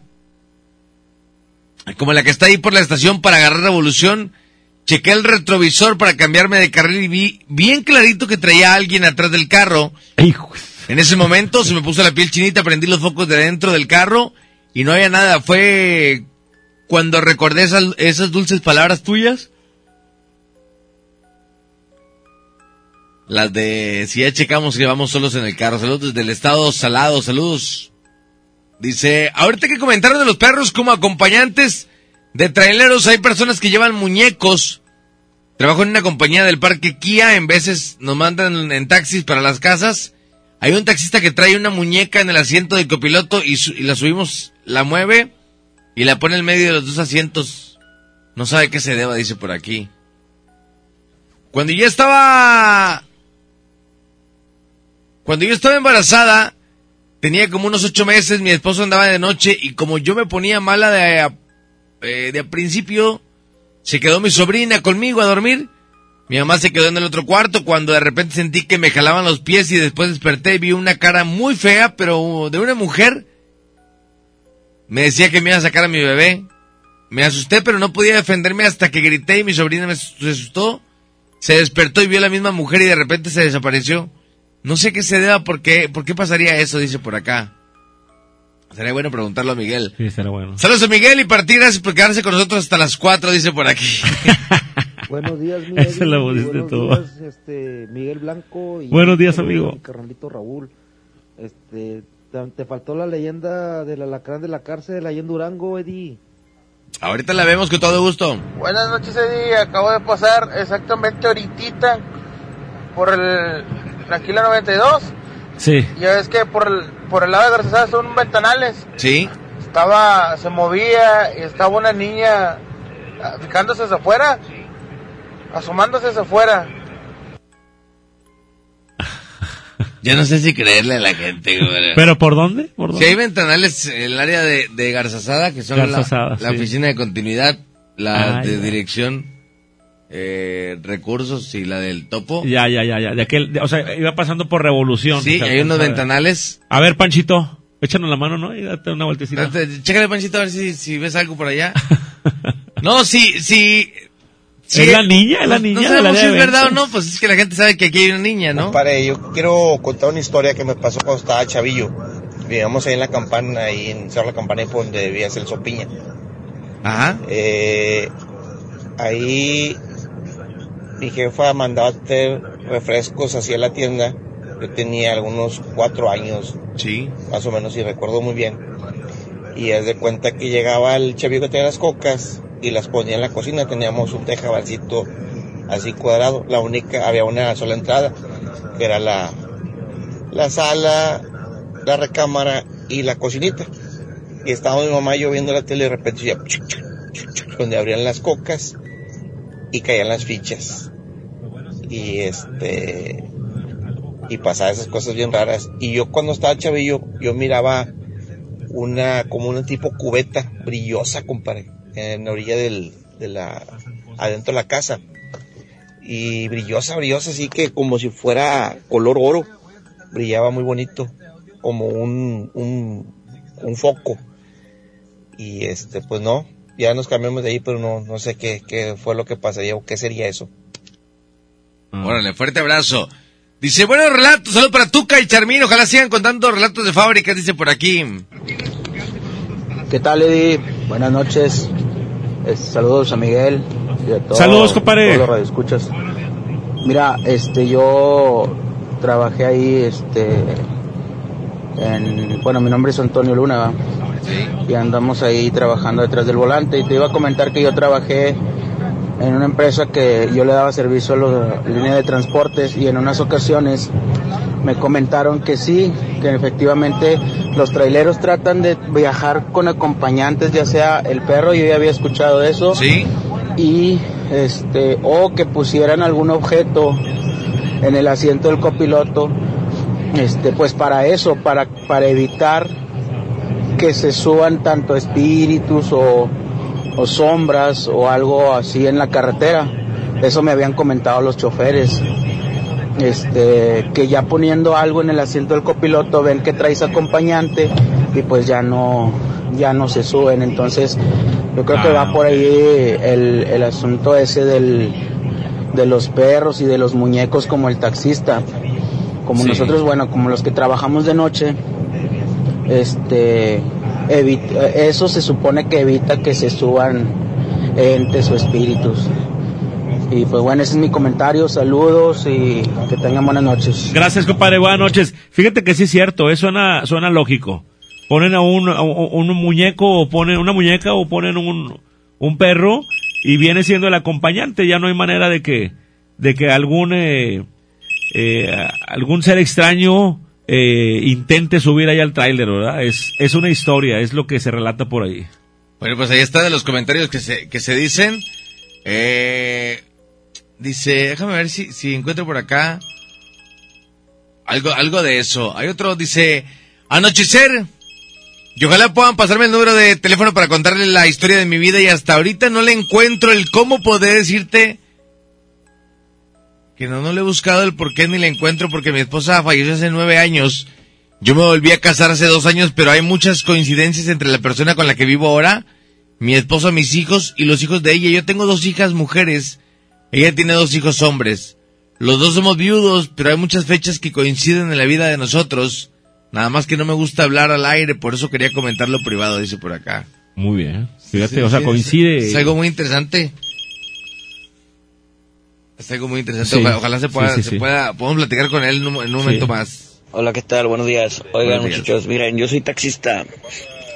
[SPEAKER 2] como la que está ahí por la estación para agarrar revolución, chequé el retrovisor para cambiarme de carril y vi bien clarito que traía a alguien atrás del carro. En ese momento se me puso la piel chinita, prendí los focos de dentro del carro y no había nada. Fue cuando recordé esas, esas dulces palabras tuyas. Las de si ya checamos que vamos solos en el carro. Saludos desde el estado salado, saludos. Dice, ahorita que comentaron de los perros como acompañantes de traileros, hay personas que llevan muñecos. Trabajo en una compañía del parque Kia, en veces nos mandan en taxis para las casas. Hay un taxista que trae una muñeca en el asiento del copiloto y, y la subimos, la mueve y la pone en medio de los dos asientos. No sabe qué se deba, dice por aquí. Cuando yo estaba... Cuando yo estaba embarazada, tenía como unos ocho meses, mi esposo andaba de noche y como yo me ponía mala de, eh, de principio, se quedó mi sobrina conmigo a dormir. Mi mamá se quedó en el otro cuarto cuando de repente sentí que me jalaban los pies y después desperté y vi una cara muy fea, pero de una mujer. Me decía que me iba a sacar a mi bebé. Me asusté, pero no podía defenderme hasta que grité y mi sobrina me asustó. Se despertó y vio a la misma mujer y de repente se desapareció. No sé qué se deba, por qué, por qué pasaría eso, dice por acá. Sería bueno preguntarlo a Miguel.
[SPEAKER 3] Sí, será bueno.
[SPEAKER 2] Saludos a Miguel y partir, gracias por quedarse con nosotros hasta las 4, dice por aquí.
[SPEAKER 34] Buenos días, mi
[SPEAKER 3] Esa es la voz de
[SPEAKER 34] buenos
[SPEAKER 3] todo.
[SPEAKER 34] días, este, Miguel Blanco. Y
[SPEAKER 3] Buenos días,
[SPEAKER 34] saludos
[SPEAKER 3] amigo.
[SPEAKER 34] Mi carnalito Raúl. Este, te, te faltó la leyenda del alacrán de la cárcel allá en Durango, Eddie.
[SPEAKER 2] Ahorita la vemos con todo gusto.
[SPEAKER 35] Buenas noches, Eddie. Acabo de pasar exactamente ahorita por el Tranquila 92.
[SPEAKER 3] Sí.
[SPEAKER 35] Ya ves que por el, por el lado de García son ventanales.
[SPEAKER 2] Sí.
[SPEAKER 35] Estaba, se movía y estaba una niña ah, fijándose hacia afuera, asomándose hacia afuera.
[SPEAKER 2] Ya no sé si creerle a la gente, güey.
[SPEAKER 3] ¿Pero por dónde? ¿Por
[SPEAKER 2] Si
[SPEAKER 3] dónde?
[SPEAKER 2] hay ventanales en el área de, de Garzazada, que son la-
[SPEAKER 3] Garzazada,
[SPEAKER 2] la,
[SPEAKER 3] sí.
[SPEAKER 2] oficina de continuidad, la
[SPEAKER 3] Ah,
[SPEAKER 2] de
[SPEAKER 3] ya.
[SPEAKER 2] dirección. Eh, recursos y la del topo.
[SPEAKER 3] Ya, ya, ya, ya. De aquel, de- o sea, iba pasando por revolución.
[SPEAKER 2] Sí,
[SPEAKER 3] O sea,
[SPEAKER 2] hay unos ventanales.
[SPEAKER 3] A ver, Panchito, échanos la mano, ¿no? Y date una vueltecita.
[SPEAKER 2] Date- Chécale, Panchito, a ver si, si ves algo por allá. no, sí, sí. sí,
[SPEAKER 3] ¿Es la niña? ¿Es la niña
[SPEAKER 2] No
[SPEAKER 3] de la
[SPEAKER 2] sabemos si es verdad o no, pues es que la gente sabe que aquí hay una niña, ¿no?
[SPEAKER 36] Compadre, yo quiero contar una historia que me pasó cuando estaba chavillo. Vivíamos ahí en la campana, ahí en Cerro La Campana, por donde vivía el Sopiña.
[SPEAKER 2] Ajá.
[SPEAKER 36] Eh, ahí mi jefa mandaba a hacer refrescos hacia la tienda. Yo tenía algunos cuatro años.
[SPEAKER 2] Sí.
[SPEAKER 36] Más o menos, y recuerdo muy bien. Y es de cuenta que llegaba el chavillo que tenía las cocas y las ponía en la cocina. Teníamos un tejabalcito así cuadrado. La única, había una sola entrada, que era la, la sala, la recámara y la cocinita. Y estaba mi mamá y yo viendo la tele y de repente ya, donde abrían las cocas y caían las fichas. Y este, y pasaba esas cosas bien raras. Y yo cuando estaba chavillo, yo miraba una, como una tipo cubeta brillosa, compadre, en la orilla del, de la, adentro de la casa. Y brillosa, brillosa, así que como si fuera color oro. Brillaba muy bonito, como un, un, un foco. Y este, pues no, ya nos cambiamos de ahí, pero no, no sé qué, qué fue lo que pasaría o qué sería eso.
[SPEAKER 2] Órale, fuerte abrazo. Dice, buenos relatos, saludos para Tuca y Charmín, ojalá sigan contando relatos de fábricas, dice por aquí.
[SPEAKER 37] ¿Qué tal, Eddie? Buenas noches. Eh, saludos a Miguel. y a todo-
[SPEAKER 3] Saludos, compadre.
[SPEAKER 37] todos los radioescuchas. Mira, este, yo trabajé ahí, este, en, bueno, mi nombre es Antonio Luna, ¿va? Y andamos ahí trabajando detrás del volante. Y te iba a comentar que yo trabajé en una empresa que yo le daba servicio a la línea de transportes y en unas ocasiones me comentaron que sí, que efectivamente los traileros tratan de viajar con acompañantes, ya sea el perro, yo ya había escuchado eso.
[SPEAKER 2] Sí.
[SPEAKER 37] Y este, o que pusieran algún objeto en el asiento del copiloto, este, pues para eso, para, para evitar que se suban tanto espíritus o, o sombras o algo así en la carretera. Eso me habían comentado los choferes. Este, que ya poniendo algo en el asiento del copiloto ven que traes acompañante y pues ya no, ya no se suben. Entonces, yo creo que va por ahí el, el asunto ese del, de los perros y de los muñecos como el taxista. Como
[SPEAKER 38] Sí.
[SPEAKER 37] nosotros, bueno, como los que trabajamos de noche, este, evi- eso se supone que evita que se suban entes o espíritus. Y pues bueno, ese es mi comentario, saludos y que tengan buenas noches.
[SPEAKER 3] Gracias, compadre. Buenas noches. Fíjate que sí es cierto, eso suena, suena lógico. Ponen a un, a un muñeco o ponen una muñeca o ponen un, un perro y viene siendo el acompañante. Ya no hay manera de que, de que algún, eh, eh, algún ser extraño eh, intente subir ahí al tráiler, ¿verdad? Es, es una historia, es lo que se relata por ahí.
[SPEAKER 2] Bueno, pues ahí está de los comentarios que se, que se dicen. Eh, dice, déjame ver si, si encuentro por acá algo, algo de eso. Hay otro, dice, anochecer. Y ojalá puedan pasarme el número de teléfono para contarle la historia de mi vida y hasta ahorita no le encuentro el cómo poder decirte que no, no le he buscado el por qué ni le encuentro porque mi esposa falleció hace nueve años. Yo me volví a casar hace dos años, pero hay muchas coincidencias entre la persona con la que vivo ahora, mi esposo, mis hijos y los hijos de ella. Yo tengo dos hijas mujeres, ella tiene dos hijos hombres. Los dos somos viudos, pero hay muchas fechas que coinciden en la vida de nosotros. Nada más que no me gusta hablar al aire, por eso quería comentarlo privado, dice por acá.
[SPEAKER 3] Muy bien. Fíjate,
[SPEAKER 2] Sí,
[SPEAKER 3] o sea,
[SPEAKER 2] sí,
[SPEAKER 3] coincide.
[SPEAKER 2] Es, es algo muy interesante. Es algo muy interesante.
[SPEAKER 23] Sí.
[SPEAKER 2] Ojalá, ojalá se pueda,
[SPEAKER 23] Sí, sí,
[SPEAKER 2] se
[SPEAKER 23] sí.
[SPEAKER 2] pueda, podamos platicar con él en un, en un momento más.
[SPEAKER 23] Hola, ¿qué tal? Buenos días. Oigan,
[SPEAKER 2] Buenos días.
[SPEAKER 23] muchachos, miren, yo soy taxista.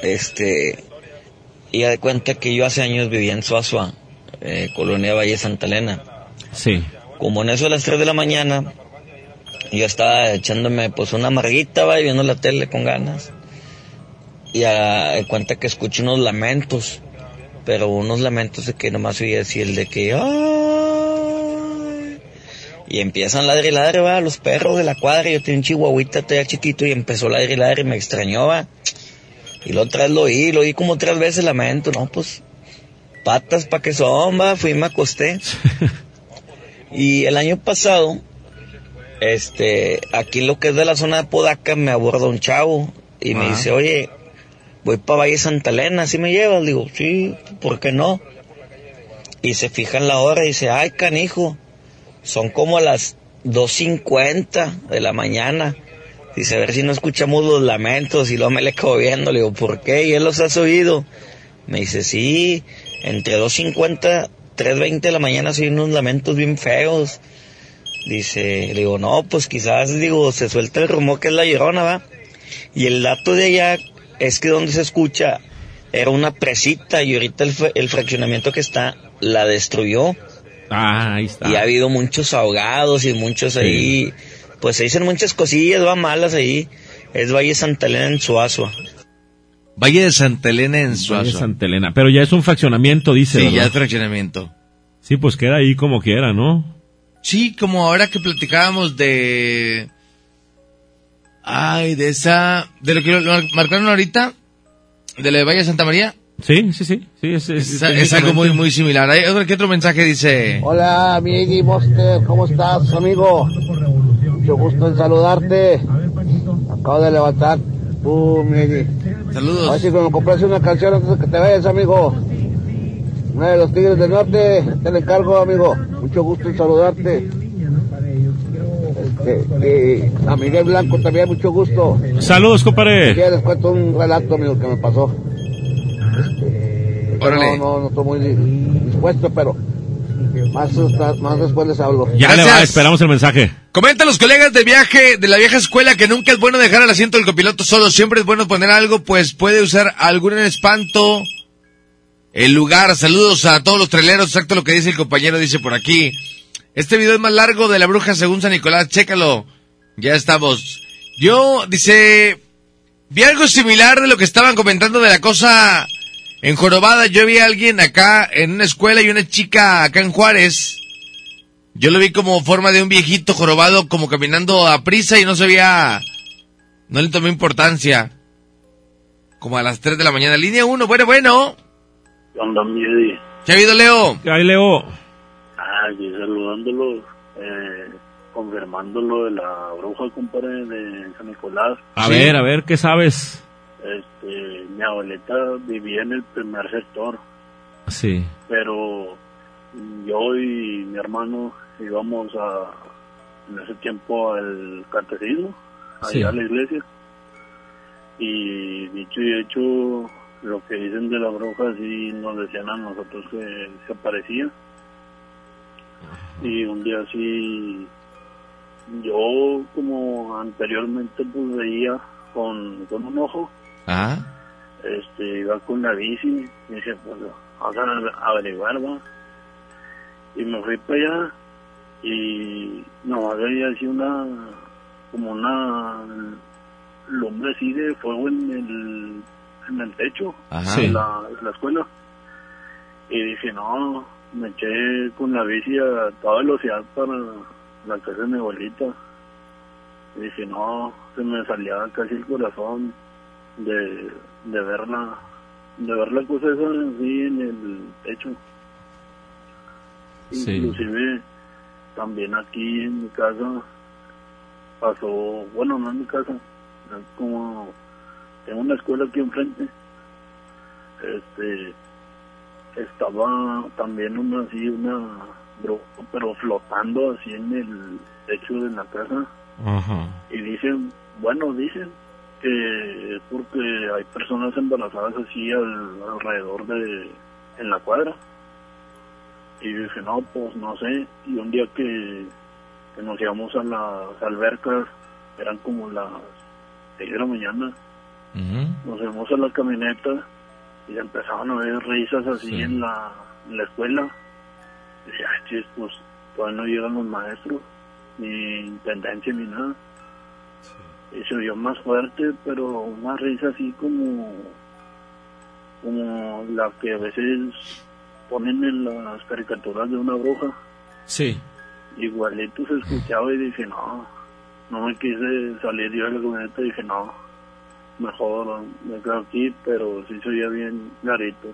[SPEAKER 23] Este, y ya de cuenta que yo hace años vivía en Suazua, eh, Colonia Valle Santa Elena.
[SPEAKER 3] Sí.
[SPEAKER 23] Como en eso a las 3 de la mañana, yo estaba echándome pues una amarguita, va, y viendo la tele con ganas. Y a, de cuenta que escucho unos lamentos, pero unos lamentos de que nomás oía decir el de que, "Ay". Y empiezan ladre y ladre, va, los perros de la cuadra. Yo tenía un chihuahuita todavía chiquito y empezó ladre y ladre y me extrañó, va. Y la otra vez lo oí, lo oí como tres veces lamento, no, pues, patas pa' que son, va, fui y me acosté. Y el año pasado, este, aquí lo que es de la zona de Podaca, me aborda un chavo y me dice, oye, voy para Valle Santa Elena, ¿sí me llevas? Digo, sí, ¿por qué no? Y se fija en la hora y dice, ay, canijo, son como las 2.50 de la mañana. Dice, a ver si no escuchamos los lamentos y luego me le viendo. Le digo, ¿por qué? ¿Y él los has oído? Me dice, sí, entre 2.50, 3.20 de la mañana se unos lamentos bien feos. Dice, le digo, no, pues quizás, digo, se suelta el rumor que es la llorona, ¿va? Y el dato de allá es que donde se escucha era una presita y ahorita el, el fraccionamiento que está la destruyó.
[SPEAKER 3] Ah, ahí está.
[SPEAKER 23] Y ha habido muchos ahogados y muchos ahí, pues se dicen muchas cosillas, va malas ahí. Es Valle Santa Elena en Suazua.
[SPEAKER 2] Valle de Santa Elena en
[SPEAKER 3] Valle
[SPEAKER 2] Suazo.
[SPEAKER 3] Santa Elena. Pero ya es un fraccionamiento, dice.
[SPEAKER 2] Sí,
[SPEAKER 3] ¿verdad?
[SPEAKER 2] ya es fraccionamiento.
[SPEAKER 3] Sí, pues queda ahí como quiera, ¿no?
[SPEAKER 2] Sí, como ahora que platicábamos de... Ay, de esa... De lo que lo marcaron ahorita, de la de Valle de Santa María.
[SPEAKER 3] Sí, sí, sí. sí es, es-
[SPEAKER 2] Es, es algo muy, muy similar. Hay otro, ¿Qué otro mensaje dice?
[SPEAKER 39] Hola, mi Iggy Monster, ¿cómo estás, amigo? Mucho gusto en saludarte. Acabo de levantar. Uh, mi Iggy.
[SPEAKER 2] Saludos.
[SPEAKER 39] A ver si me compras una canción antes de que te vayas, amigo. Una de los Tigres del Norte, te la encargo, amigo. Mucho gusto en saludarte. Este, y a Miguel Blanco también, mucho gusto.
[SPEAKER 3] Saludos, compadre.
[SPEAKER 39] Ya les cuento un relato, amigo, que me pasó. Este,
[SPEAKER 2] Órale.
[SPEAKER 39] no, no, no estoy muy dispuesto, pero más, más después les hablo.
[SPEAKER 3] Ya le va, esperamos el mensaje.
[SPEAKER 2] Comenta a los colegas de viaje de la vieja escuela que nunca es bueno dejar el asiento del copiloto solo, siempre es bueno poner algo, pues puede usar algún espanto. El lugar, saludos a todos los traileros, exacto lo que dice el compañero, dice por aquí. Este video es más largo de la bruja según San Nicolás, chécalo. Ya estamos. Yo, dice, vi algo similar de lo que estaban comentando de la cosa en Jorobada. Yo vi a alguien acá en una escuela y una chica acá en Juárez. Yo lo vi como forma de un viejito jorobado, como caminando a prisa y no se veía, no le tomé importancia. Como a las 3 de la mañana. Línea 1, bueno, bueno.
[SPEAKER 38] ¿Qué onda?
[SPEAKER 2] ¿Qué ha habido, Leo?
[SPEAKER 3] ¿Qué hay, Leo?
[SPEAKER 38] Ah, aquí saludándolo, eh, confirmándolo de la bruja, compadre, de San Nicolás.
[SPEAKER 3] A ver, a ver, ¿qué sabes?
[SPEAKER 38] Este, mi abuelita vivía en el primer sector,
[SPEAKER 3] Sí.
[SPEAKER 38] pero yo y mi hermano íbamos a, en ese tiempo al catecismo, allá
[SPEAKER 3] Sí.
[SPEAKER 38] a la iglesia. Y dicho y hecho, lo que dicen de la bruja, sí nos decían a nosotros que se aparecía. Y un día sí, yo como anteriormente pues veía con, con un ojo,
[SPEAKER 2] Ah.
[SPEAKER 38] este, iba con la bici, y dije, pues, vamos a averiguar, va. Y me fui para allá, y no veía así una, como una lumbre así de fuego en el, en el techo,
[SPEAKER 2] Ajá.
[SPEAKER 38] de
[SPEAKER 2] Sí.
[SPEAKER 38] la, de la escuela. Y dije, no, me eché con la bici a toda velocidad para la casa de mi abuelita. Y dije, no, se me salía casi el corazón de, de ver la, de ver la cosa esa así en el techo.
[SPEAKER 3] Sí.
[SPEAKER 38] Inclusive también aquí en mi casa pasó, bueno, no en mi casa, es como tengo una escuela aquí enfrente. Este estaba también una así una pero flotando así en el techo de la casa
[SPEAKER 3] Ajá.
[SPEAKER 38] y dicen, bueno, dicen que es porque hay personas embarazadas así al- alrededor de, en la cuadra. Y yo dije, no, pues no sé. Y un día que, que nos íbamos a las albercas, eran como las 6 de la mañana, nos fuimos a la camioneta y empezaban a ver risas así
[SPEAKER 2] Sí.
[SPEAKER 38] en, la, en la escuela. Y decía, ay, chis, pues todavía no llegan los maestros, ni intendencia ni nada. Y se oyó más fuerte, pero una risa así como, como la que a veces ponen en las caricaturas de una bruja.
[SPEAKER 3] Sí.
[SPEAKER 38] Igualito se escuchaba y dije, no, no me quise salir yo de la camioneta y dije, no, mejor me quedo aquí, pero sí se oía bien clarito.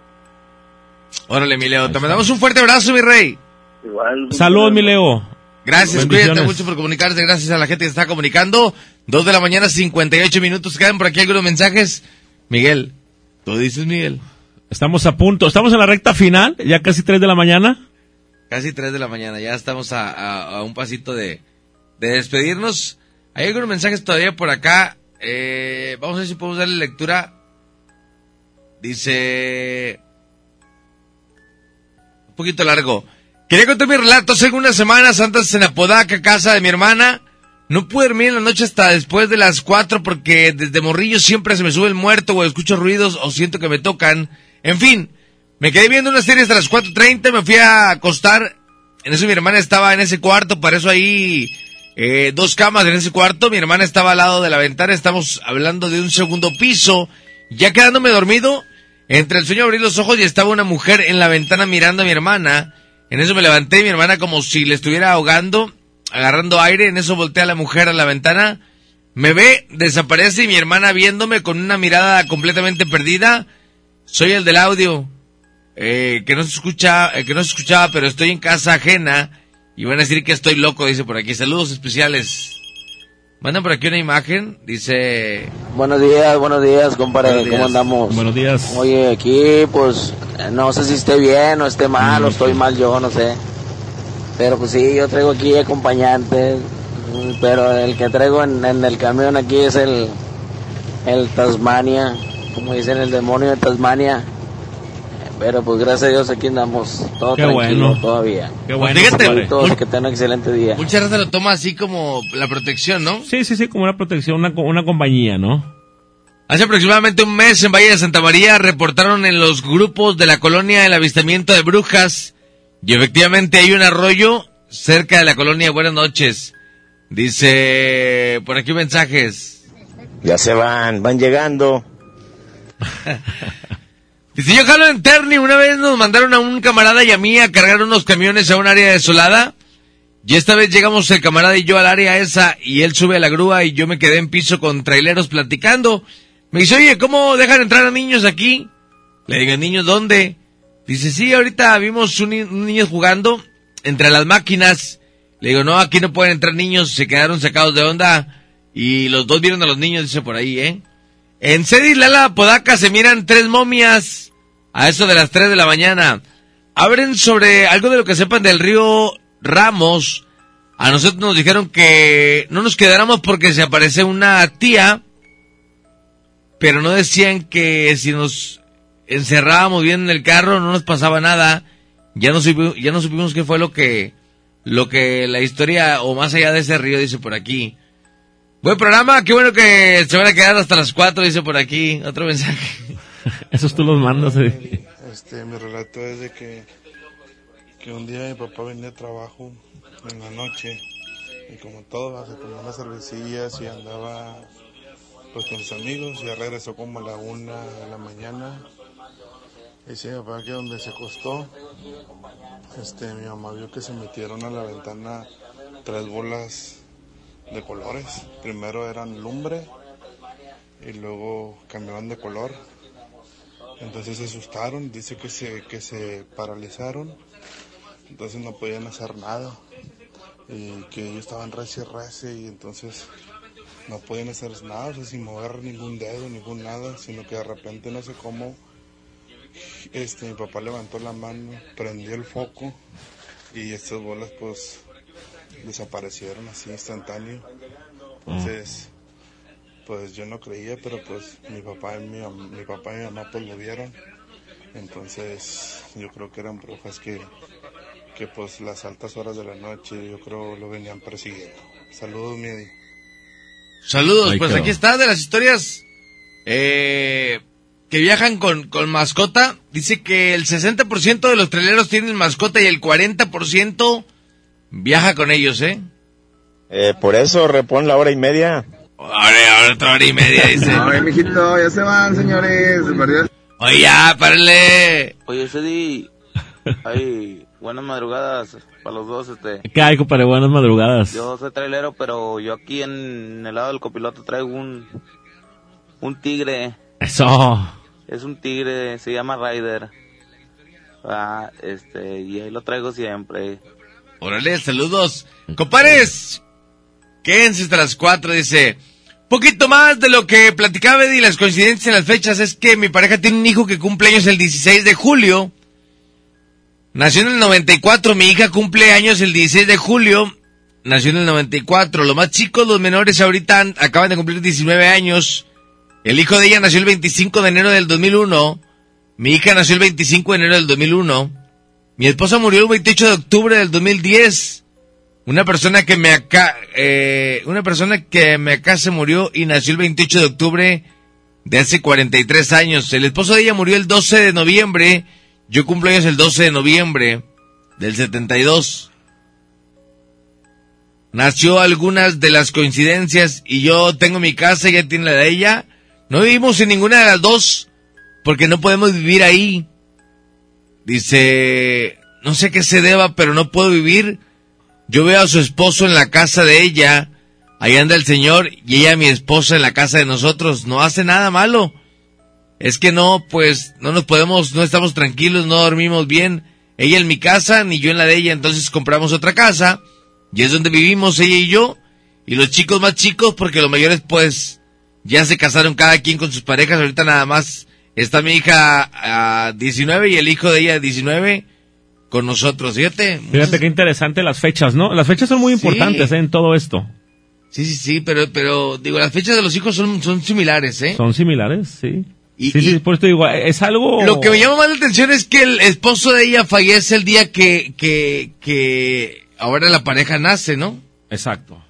[SPEAKER 2] Órale, mi Leo. Te mandamos un fuerte abrazo, mi rey.
[SPEAKER 38] Igual.
[SPEAKER 3] Saludos, mi Leo.
[SPEAKER 2] Gracias, cuídate mucho por comunicarse, gracias a la gente que está comunicando. Dos de la mañana, 58 minutos. Quedan por aquí algunos mensajes. Miguel, tú dices, Miguel.
[SPEAKER 3] Estamos a punto, estamos en la recta final, ya casi 3 de la mañana.
[SPEAKER 2] Casi 3 de la mañana, ya estamos a, a- a un pasito de, de despedirnos. Hay algunos mensajes todavía por acá. Eh, vamos a ver si podemos darle lectura. Dice... Un poquito largo. Quería contar mi relato. Hace unas semanas antes en Apodaca, casa de mi hermana. No pude dormir en la noche hasta después de las 4 porque desde morrillo siempre se me sube el muerto o escucho ruidos o siento que me tocan. En fin, me quedé viendo una serie hasta las 4.30, me fui a acostar. En eso mi hermana estaba en ese cuarto, para eso ahí eh, dos camas en ese cuarto. Mi hermana estaba al lado de la ventana, estamos hablando de un segundo piso. Ya quedándome dormido, entre el sueño abrí los ojos y estaba una mujer en la ventana mirando a mi hermana. En eso me levanté mi hermana como si le estuviera ahogando, agarrando aire. En eso volteé a la mujer a la ventana. Me ve, desaparece y mi hermana viéndome con una mirada completamente perdida. Soy el del audio, eh, que no se escucha, eh, que no se escuchaba, pero estoy en casa ajena y van a decir que estoy loco, dice por aquí. Saludos especiales. Mandan por aquí una imagen, dice...
[SPEAKER 39] Buenos días, buenos días, compadre.
[SPEAKER 2] Buenos días.
[SPEAKER 39] ¿Cómo andamos?
[SPEAKER 3] Buenos días.
[SPEAKER 39] Oye, aquí, pues, no sé si esté bien o esté mal, o estoy mal yo, no sé. Pero pues sí, yo traigo aquí acompañante. mm, Pero el que traigo en, en el camión aquí es el, el Tasmania, como dicen, el demonio de Tasmania. Pero pues gracias a Dios aquí andamos, todo
[SPEAKER 3] Qué
[SPEAKER 39] tranquilo
[SPEAKER 3] bueno.
[SPEAKER 39] todavía.
[SPEAKER 3] Qué bueno,
[SPEAKER 2] Fíjate,
[SPEAKER 3] compadre.
[SPEAKER 39] Todos que tengan un excelente día.
[SPEAKER 2] Mucha raza lo toma así como la protección, ¿no?
[SPEAKER 3] Sí, sí, sí, como una protección, una, una compañía, ¿no?
[SPEAKER 2] Hace aproximadamente un mes en Valle de Santa María reportaron en los grupos de la colonia el avistamiento de brujas y efectivamente hay un arroyo cerca de la colonia. Buenas noches. Dice por aquí mensajes.
[SPEAKER 36] Ya se van, van llegando.
[SPEAKER 2] Dice yo jalo en Terni, una vez nos mandaron a un camarada y a mí a cargar unos camiones a un área desolada. Y esta vez llegamos el camarada y yo al área esa y él sube a la grúa y yo me quedé en piso con traileros platicando. Me dice, oye, ¿cómo dejan entrar a niños aquí? Le digo, ¿niños dónde? Dice, sí, ahorita vimos un, ni- un niño jugando entre las máquinas. Le digo, no, aquí no pueden entrar niños, se quedaron sacados de onda. Y los dos vieron a los niños, dice por ahí, ¿eh? En Cedi Lala Podaca se miran tres momias a eso de las 3 de la mañana. Abren sobre algo de lo que sepan del río Ramos. A nosotros nos dijeron que no nos quedáramos porque se aparece una tía, pero no decían que si nos encerrábamos bien en el carro no nos pasaba nada. Ya no supimos, ya no supimos qué fue lo que, lo que la historia o más allá de ese río dice por aquí. Buen programa, qué bueno que se van a quedar hasta las 4, dice por aquí. Otro mensaje.
[SPEAKER 3] Esos tú los mandas. eh.
[SPEAKER 40] Este, mi relato es de que, que un día mi papá venía de trabajo en la noche y como todo, se tomó unas cervecillas y andaba pues con sus amigos, ya regresó como a la una de la mañana. Y sí, mi papá que donde se acostó, este, mi mamá vio que se metieron a la ventana tres bolas de colores. Primero eran lumbre y luego cambiaban de color. Entonces se asustaron, dice que se, que se paralizaron, entonces no podían hacer nada. Y que ellos estaban reci reci y entonces no podían hacer nada, o sea, sin mover ningún dedo, ningún nada, sino que de repente no sé cómo, este, mi papá levantó la mano, prendió el foco y estas bolas pues desaparecieron así instantáneo. Entonces, pues yo no creía, pero pues mi papá y mi, mi papá y mi mamá pues lo vieron. Entonces, yo creo que eran brujas que, que pues las altas horas de la noche yo creo lo venían persiguiendo. Saludos, Miedi.
[SPEAKER 2] Saludos, pues aquí está de las historias eh, que viajan con, con mascota. Dice que el 60% de los traileros tienen mascota y el 40% viaja con ellos, ¿eh?
[SPEAKER 36] Eh, por eso repon la hora y media.
[SPEAKER 2] Ahora, ahora otra hora y media, dice.
[SPEAKER 41] Ay, mijito, ya se van, señores.
[SPEAKER 2] Oye, ya, párale.
[SPEAKER 42] Oye, Freddy, ay, buenas madrugadas para los dos, este.
[SPEAKER 3] ¿Qué hay, compadre? Buenas madrugadas.
[SPEAKER 42] Yo soy trailero, pero yo aquí en el lado del copiloto traigo un, un tigre.
[SPEAKER 3] Eso.
[SPEAKER 42] Es un tigre, se llama Ryder. ah, este, y ahí lo traigo siempre.
[SPEAKER 2] Órale, saludos. Compares, quédense hasta las 4, dice. Poquito más de lo que platicaba y las coincidencias en las fechas es que mi pareja tiene un hijo que cumple años el 16 de julio. Nació en el 94, mi hija cumple años el 16 de julio. Nació en el 94. Los más chicos, los menores ahorita acaban de cumplir 19 años. El hijo de ella nació el 25 de enero del 2001. Mi hija nació el 25 de enero del 2001. Mi esposa murió el 28 de octubre del 2010. Una persona que me acá, eh, una persona que me acá se murió y nació el 28 de octubre de hace 43 años. El esposo de ella murió el 12 de noviembre. Yo cumplo años el 12 de noviembre del 72. Nació algunas de las coincidencias y yo tengo mi casa, ella tiene la de ella. No vivimos en ninguna de las dos porque no podemos vivir ahí. Dice, no sé qué se deba, pero no puedo vivir. Yo veo a su esposo en la casa de ella, ahí anda el señor, y ella mi esposa en la casa de nosotros. No hace nada malo. Es que no, pues, no nos podemos, no estamos tranquilos, no dormimos bien. Ella en mi casa, ni yo en la de ella, entonces compramos otra casa, y es donde vivimos ella y yo, y los chicos más chicos, porque los mayores, pues, ya se casaron cada quien con sus parejas, ahorita nada más está mi hija a 19 y el hijo de ella 19 con nosotros, fíjate.
[SPEAKER 3] Fíjate qué interesante las fechas, ¿no? Las fechas son muy importantes
[SPEAKER 2] Sí.
[SPEAKER 3] ¿eh? en todo esto.
[SPEAKER 2] Sí, sí, sí, pero, pero, digo, las fechas de los hijos son, son similares, ¿eh?
[SPEAKER 3] Son similares, sí.
[SPEAKER 2] Y-
[SPEAKER 3] sí, sí, por eso te digo, es algo...
[SPEAKER 2] Lo que me llama más la atención es que el esposo de ella fallece el día que, que, que ahora la pareja nace, ¿no?
[SPEAKER 3] Exacto.
[SPEAKER 2] O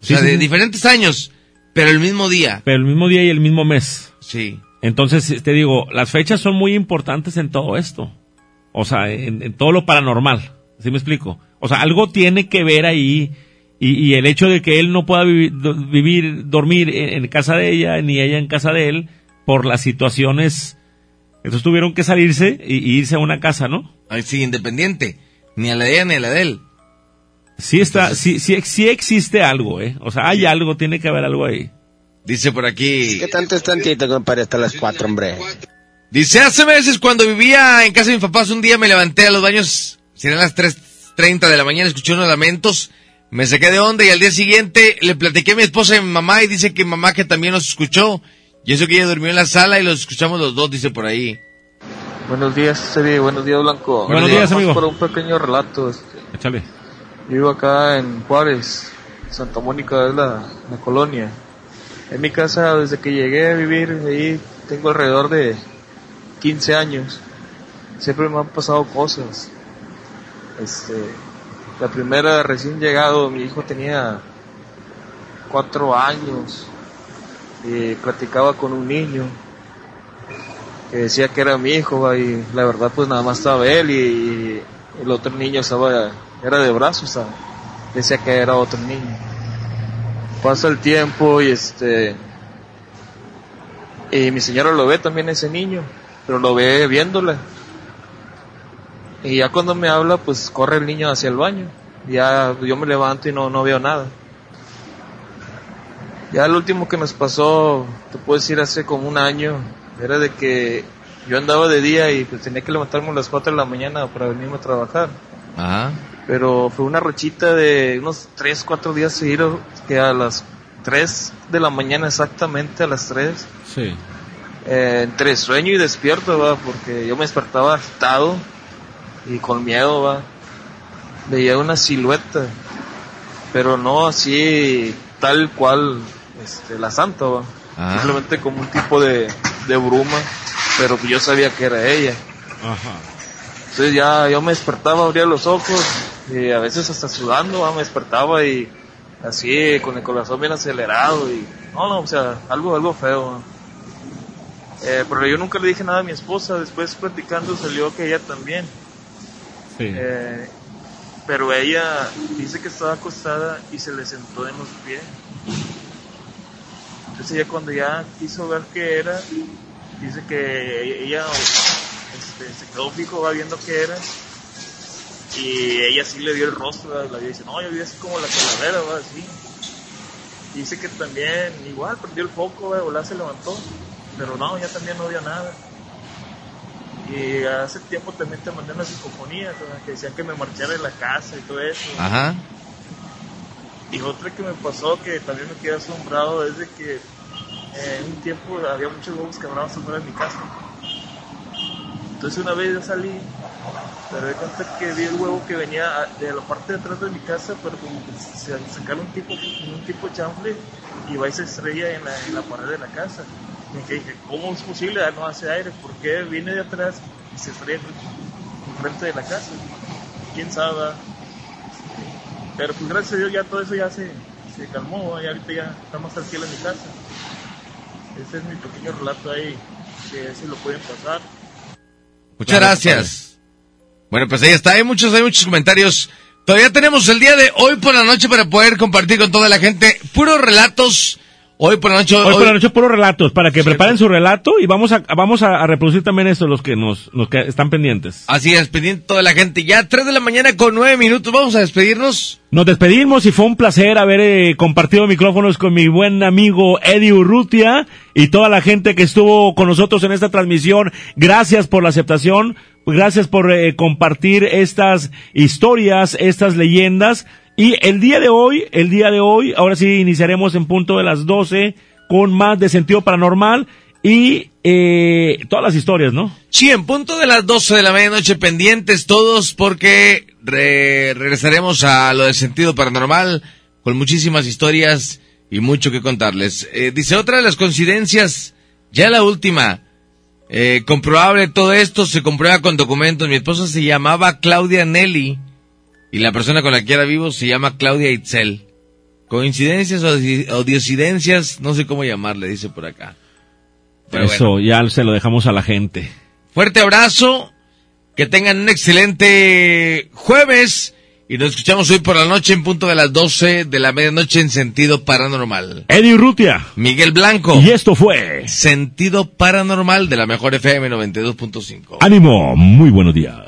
[SPEAKER 3] Sí,
[SPEAKER 2] sea, de diferentes años, pero el mismo día.
[SPEAKER 3] Pero el mismo día y el mismo mes.
[SPEAKER 2] Sí.
[SPEAKER 3] Entonces, te digo, las fechas son muy importantes en todo esto. O sea, en, en todo lo paranormal. ¿Sí me explico? O sea, algo tiene que ver ahí. Y, y el hecho de que él no pueda vivir, do- vivir dormir en, en casa de ella, ni ella en casa de él, por las situaciones. Entonces tuvieron que salirse y, y irse a una casa, ¿no?
[SPEAKER 2] Ay, sí, independiente. Ni a la de ella ni a la de él.
[SPEAKER 3] Sí está, sí, sí, sí existe algo, ¿eh? O sea, hay algo, tiene que haber algo ahí.
[SPEAKER 2] Dice por aquí.
[SPEAKER 43] ¿Qué tanto es tantito, compadre? Hasta las cuatro, hombre.
[SPEAKER 2] Dice, hace meses cuando vivía en casa de mis papás, un día me levanté a los baños, serían las 3.30 de la mañana, escuché unos lamentos, me saqué de onda y al día siguiente le platiqué a mi esposa y a mi mamá y dice que mamá que también nos escuchó. Y eso que ella durmió en la sala y los escuchamos los dos, dice por ahí.
[SPEAKER 44] Buenos días, Seri. Buenos días, Blanco.
[SPEAKER 2] Buenos días,
[SPEAKER 44] Vamos
[SPEAKER 2] amigo.
[SPEAKER 44] Por un pequeño relato. este,
[SPEAKER 3] Échale.
[SPEAKER 44] Yo vivo acá en Juárez, Santa Mónica es la, la colonia. En mi casa, desde que llegué a vivir ahí, tengo alrededor de 15 años. Siempre me han pasado cosas. Este, la primera recién llegado, mi hijo tenía cuatro años y platicaba con un niño que decía que era mi hijo y la verdad pues nada más estaba él y, el otro niño estaba era de brazos decía que era otro niño pasa el tiempo y este y mi señora lo ve también ese niño pero lo ve viéndola y ya cuando me habla pues corre el niño hacia el baño ya yo me levanto y no, no veo nada ya el último que nos pasó, te puedo decir hace como un año, era de que yo andaba de día y pues tenía que levantarme a las 4 de la mañana para venirme a trabajar.
[SPEAKER 2] Ajá.
[SPEAKER 44] Pero fue una rachita de unos 3, 4 días seguidos que a las 3 de la mañana exactamente, a las 3,
[SPEAKER 3] Sí.
[SPEAKER 44] Eh, entre sueño y despierto, va, porque yo me despertaba agitado y con miedo, va. Veía una silueta, pero no así tal cual este, la santa, va.
[SPEAKER 2] Ah.
[SPEAKER 44] Simplemente como un tipo de, de bruma, pero que yo sabía que era ella.
[SPEAKER 3] Ajá.
[SPEAKER 44] Entonces ya yo me despertaba, abría los ojos y a veces hasta sudando, va, me despertaba y así con el corazón bien acelerado y no, no, o sea, algo, algo feo. va. Eh, pero yo nunca le dije nada a mi esposa, después platicando salió que ella también.
[SPEAKER 3] Sí.
[SPEAKER 44] Eh, pero ella dice que estaba acostada y se le sentó en los pies. Entonces ella cuando ya quiso ver qué era, dice que ella este, se quedó fijo, va viendo qué era. Y ella sí le dio el rostro, la vio y dice, no, yo vi así como la calavera, va, así. Dice que también, igual, perdió el foco, va, volá se levantó. Pero no, ya también no vio nada. Y hace tiempo también te mandé o sea, que decían que me marchara de la casa y todo eso.
[SPEAKER 2] Ajá.
[SPEAKER 44] Y otra que me pasó que también me quedé asombrado es de que eh, en un tiempo había muchos huevos quebrados afuera de mi casa. Entonces una vez yo salí, pero de cuenta que vi el huevo que venía de la parte de atrás de mi casa, pero como que se sacaron un tipo, un tipo chanfle y va y se estrella en la, en la pared de la casa. Y que dije, ¿cómo es posible? No hace aire, ¿por qué viene de atrás y se estrella frente de la casa? ¿Quién sabe? Pero pues gracias a Dios ya todo eso ya se, se calmó, y ahorita ya está más tranquila en mi casa. Ese es mi pequeño relato ahí, que si lo pueden pasar.
[SPEAKER 2] Muchas gracias. Bueno, pues ahí está, hay muchos, hay muchos comentarios. Todavía tenemos el día de hoy por la noche para poder compartir con toda la gente puros relatos. Hoy por la noche.
[SPEAKER 3] Hoy por la noche puros relatos, para que preparen su relato y vamos a, vamos a, a reproducir también esto, los que nos, los que están pendientes.
[SPEAKER 2] Así es, pendiente toda la gente. Ya 3 de la mañana con 9 minutos. Vamos a despedirnos.
[SPEAKER 3] Nos despedimos y fue un placer haber eh, compartido micrófonos con mi buen amigo Eddie Urrutia y toda la gente que estuvo con nosotros en esta transmisión. Gracias por la aceptación, gracias por eh, compartir estas historias, estas leyendas. Y el día de hoy, el día de hoy, ahora sí iniciaremos en punto de las 12 con más de sentido paranormal y eh, todas las historias, ¿no?
[SPEAKER 2] Sí, en punto de las 12 de la medianoche pendientes todos porque re- regresaremos a lo del sentido paranormal con muchísimas historias y mucho que contarles. Eh, dice otra de las coincidencias, ya la última, eh, comprobable todo esto, se comprueba con documentos. Mi esposa se llamaba Claudia Nelly y la persona con la que era vivo se llama Claudia Itzel. Coincidencias o, di- o diosidencias, no sé cómo llamarle, dice por acá. Pero
[SPEAKER 3] Eso ya se lo dejamos a la gente.
[SPEAKER 2] Fuerte abrazo, que tengan un excelente jueves y nos escuchamos hoy por la noche en punto de las 12 de la medianoche en sentido paranormal.
[SPEAKER 3] Eddie Urrutia.
[SPEAKER 2] Miguel Blanco.
[SPEAKER 3] Y esto fue
[SPEAKER 2] Sentido paranormal de la mejor FM 92.5.
[SPEAKER 3] Ánimo, muy buenos días.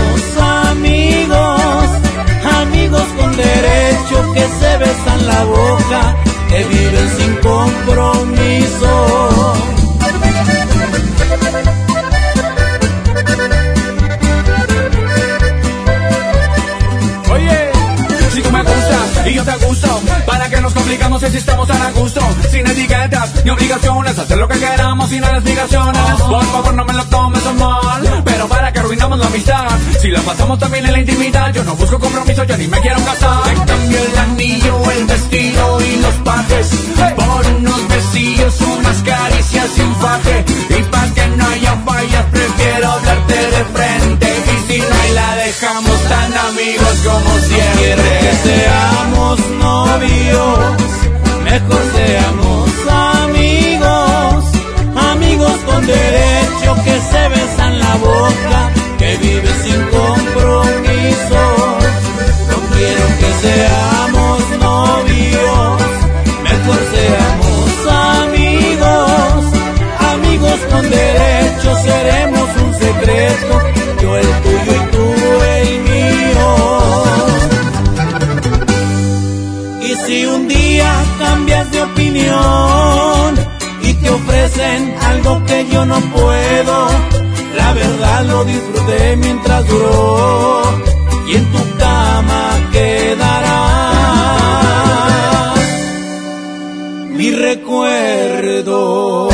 [SPEAKER 45] con derecho que se besan la boca, que viven sin compromiso. Y yo te gusto, ¿para qué nos complicamos si estamos tan a gusto? Sin etiquetas ni obligaciones, hacer lo que queramos sin explicaciones. Por favor, no me lo tomes a mal, pero para que arruinamos la amistad. Si la pasamos también en la intimidad, yo no busco compromiso, yo ni me quiero casar. Te cambio el anillo, el vestido y los pajes por unos besillos, unas caricias y un faje. Y para que no haya fallas, prefiero hablarte de frente. Y si no hay, la dejamos tan amigos como siempre. Que seamos novios, mejor seamos que yo no puedo. La verdad lo disfruté mientras duró y en tu cama quedará mi recuerdo.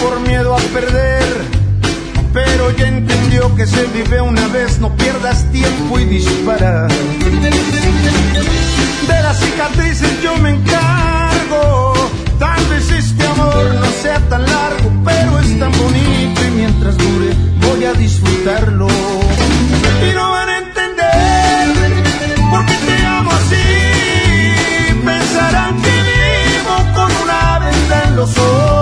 [SPEAKER 46] Por miedo a perder, pero ya entendió que se vive una vez, no pierdas tiempo y dispara. De las cicatrices yo me encargo, tal vez este amor no sea tan largo, pero es tan bonito y mientras dure voy a disfrutarlo. Y no van a entender por qué te amo así, pensarán que vivo con una venda en los ojos.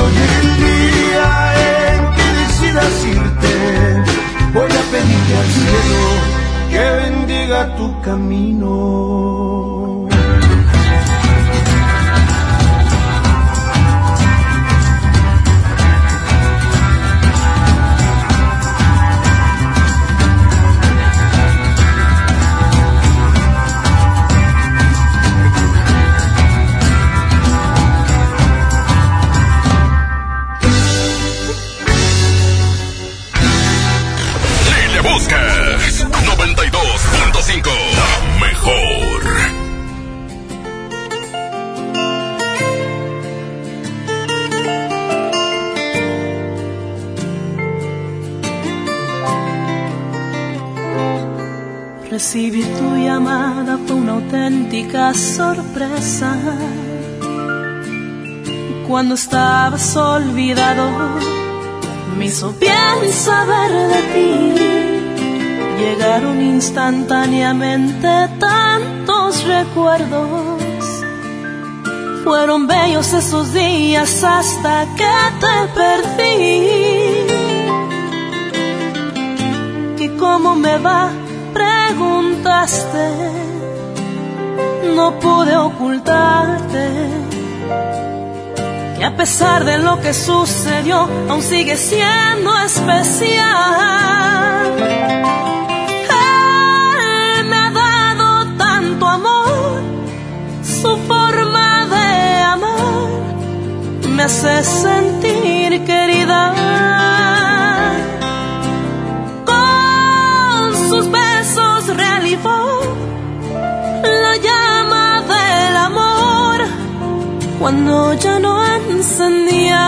[SPEAKER 46] Cuando llegue el día en que decidas irte, voy a pedirte al cielo que bendiga tu camino.
[SPEAKER 19] Cuando estabas olvidado, me hizo bien saber de ti. Llegaron instantáneamente tantos recuerdos. Fueron bellos esos días hasta que te perdí. ¿Y cómo me va? Preguntaste. No pude ocultarte que a pesar de lo que sucedió, aún sigue siendo especial. Él me ha dado tanto amor, su forma de amar me hace sentir querida. Cuando ya no encendía.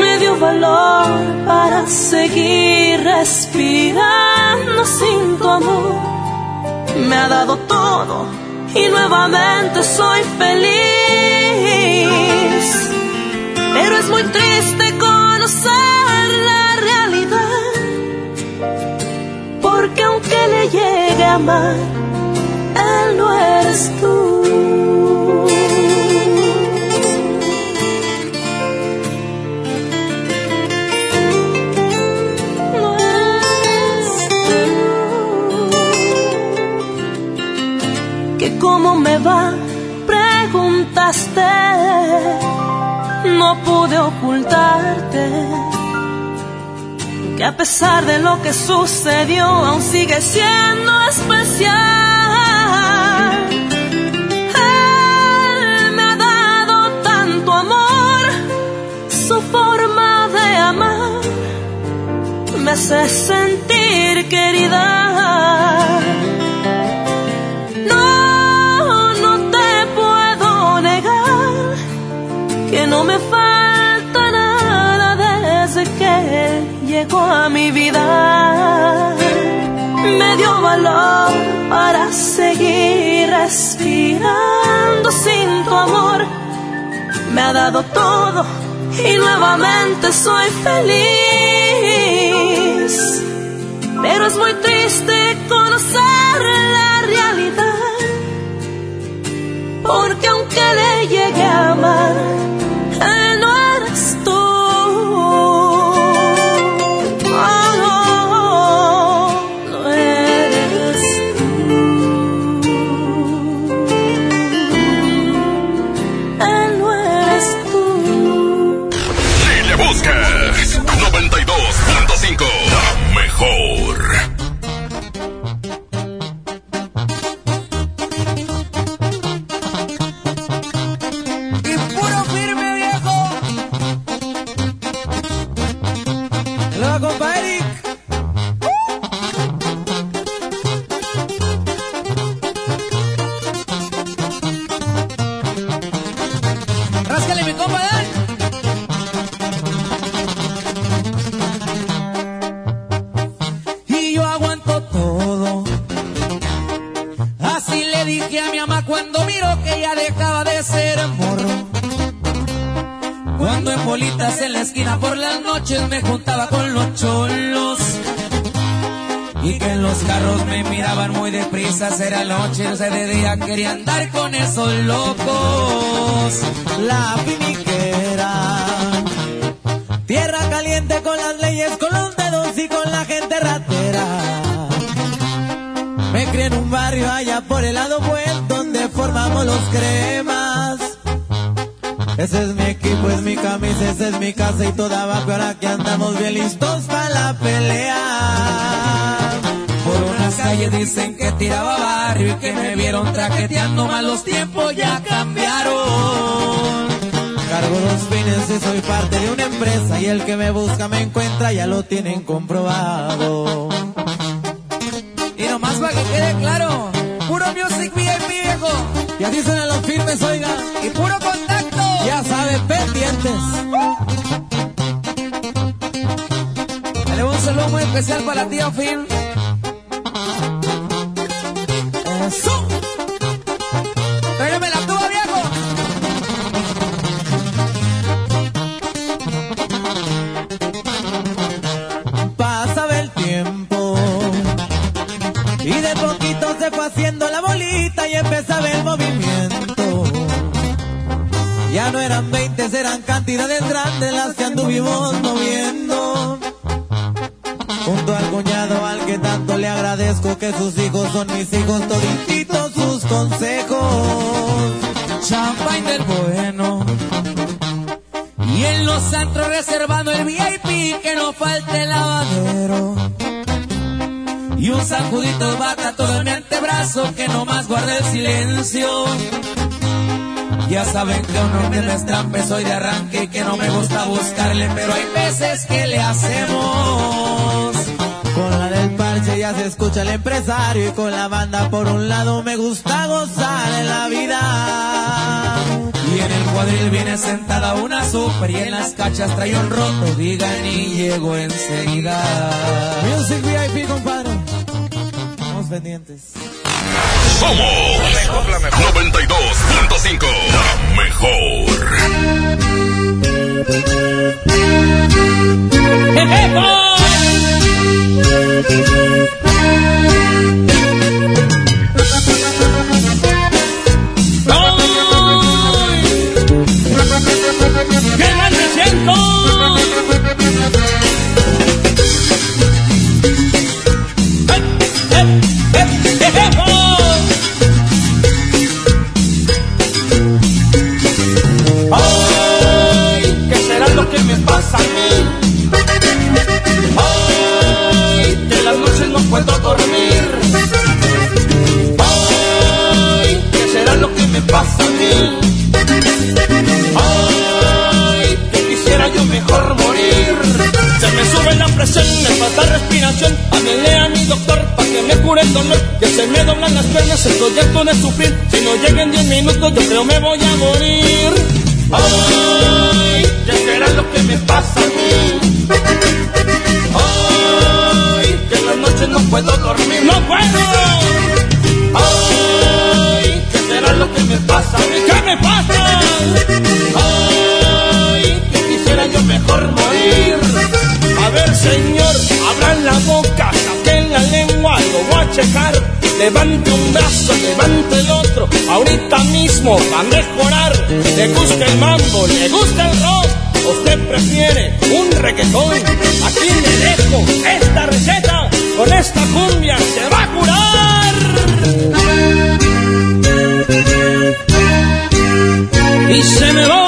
[SPEAKER 19] Me dio valor para seguir respirando sin tu amor. Me ha dado todo y nuevamente soy feliz. Pero es muy triste conocer la realidad. Porque aunque le llegue a amar, él no eres tú. Cómo me va, preguntaste, no pude ocultarte que a pesar de lo que sucedió aún sigue siendo especial. Él me ha dado tanto amor, su forma de amar me hace sentir querida. A mi vida. Me dio valor para seguir respirando sin tu amor. Me ha dado todo y nuevamente soy feliz. Pero es muy triste conocer la realidad. Porque aunque le llegue a amar,
[SPEAKER 9] quería andar con esos locos. La piniquera. Tierra caliente con las leyes, con los dedos y con la gente ratera. Me crié en un barrio allá por el lado buen donde formamos los cremas. Ese es mi equipo, es mi camisa, esa es mi casa y toda abajo. Ahora que andamos bien listos para la pelea. Calles dicen que tiraba barrio y que me vieron traqueteando mal los tiempos ya cambiaron. Cargo los fines y soy parte de una empresa y el que me busca me encuentra, ya lo tienen comprobado. Y nomás para que quede claro, puro music VIP viejo. Y así suenan los firmes, oiga. Y puro contacto. Ya sabes, pendientes. Le un saludo muy especial para la tía Phil. Eran cantidades grandes las que anduvimos moviendo. Junto al cuñado al que tanto le agradezco que sus hijos son mis hijos, todititos sus consejos. Champagne del bueno. Y en los antros reservando el VIP que no falte el lavadero. Y un sacudito de bata todo en mi antebrazo que no más guarde el silencio. Ya saben que uno me destrampe, soy de arranque y que no me gusta buscarle, pero hay veces que le hacemos. Con la del parche ya se escucha el empresario y con la banda por un lado me gusta gozar en la vida. Y en el cuadril viene sentada una super y en las cachas trae roto, digan y llego enseguida. Music VIP, compadre. Estamos pendientes.
[SPEAKER 10] Somos 92.5, la mejor. ¡Eh, ¡Ejejo!
[SPEAKER 44] Respiración. Háblele a mi doctor para que me cure el dolor. Que se me doblan las piernas, estoy harto de sufrir. Si no llegan 10 minutos, yo creo me voy a morir. Ay, ¿qué será lo que me pasa a mí? Ay, que en las noches no puedo dormir, no puedo. Ay, ¿qué será lo que me pasa a mí? ¿Qué me pasa? Ay, que quisiera yo mejor morir. A ver, señor, abran la boca, saquen la lengua, lo voy a checar. Levante un brazo, levante el otro, ahorita mismo va a mejorar. Le gusta el mambo, le gusta el rock, usted prefiere un reggaetón. Aquí le dejo esta receta, con esta cumbia se va a curar. Y se me va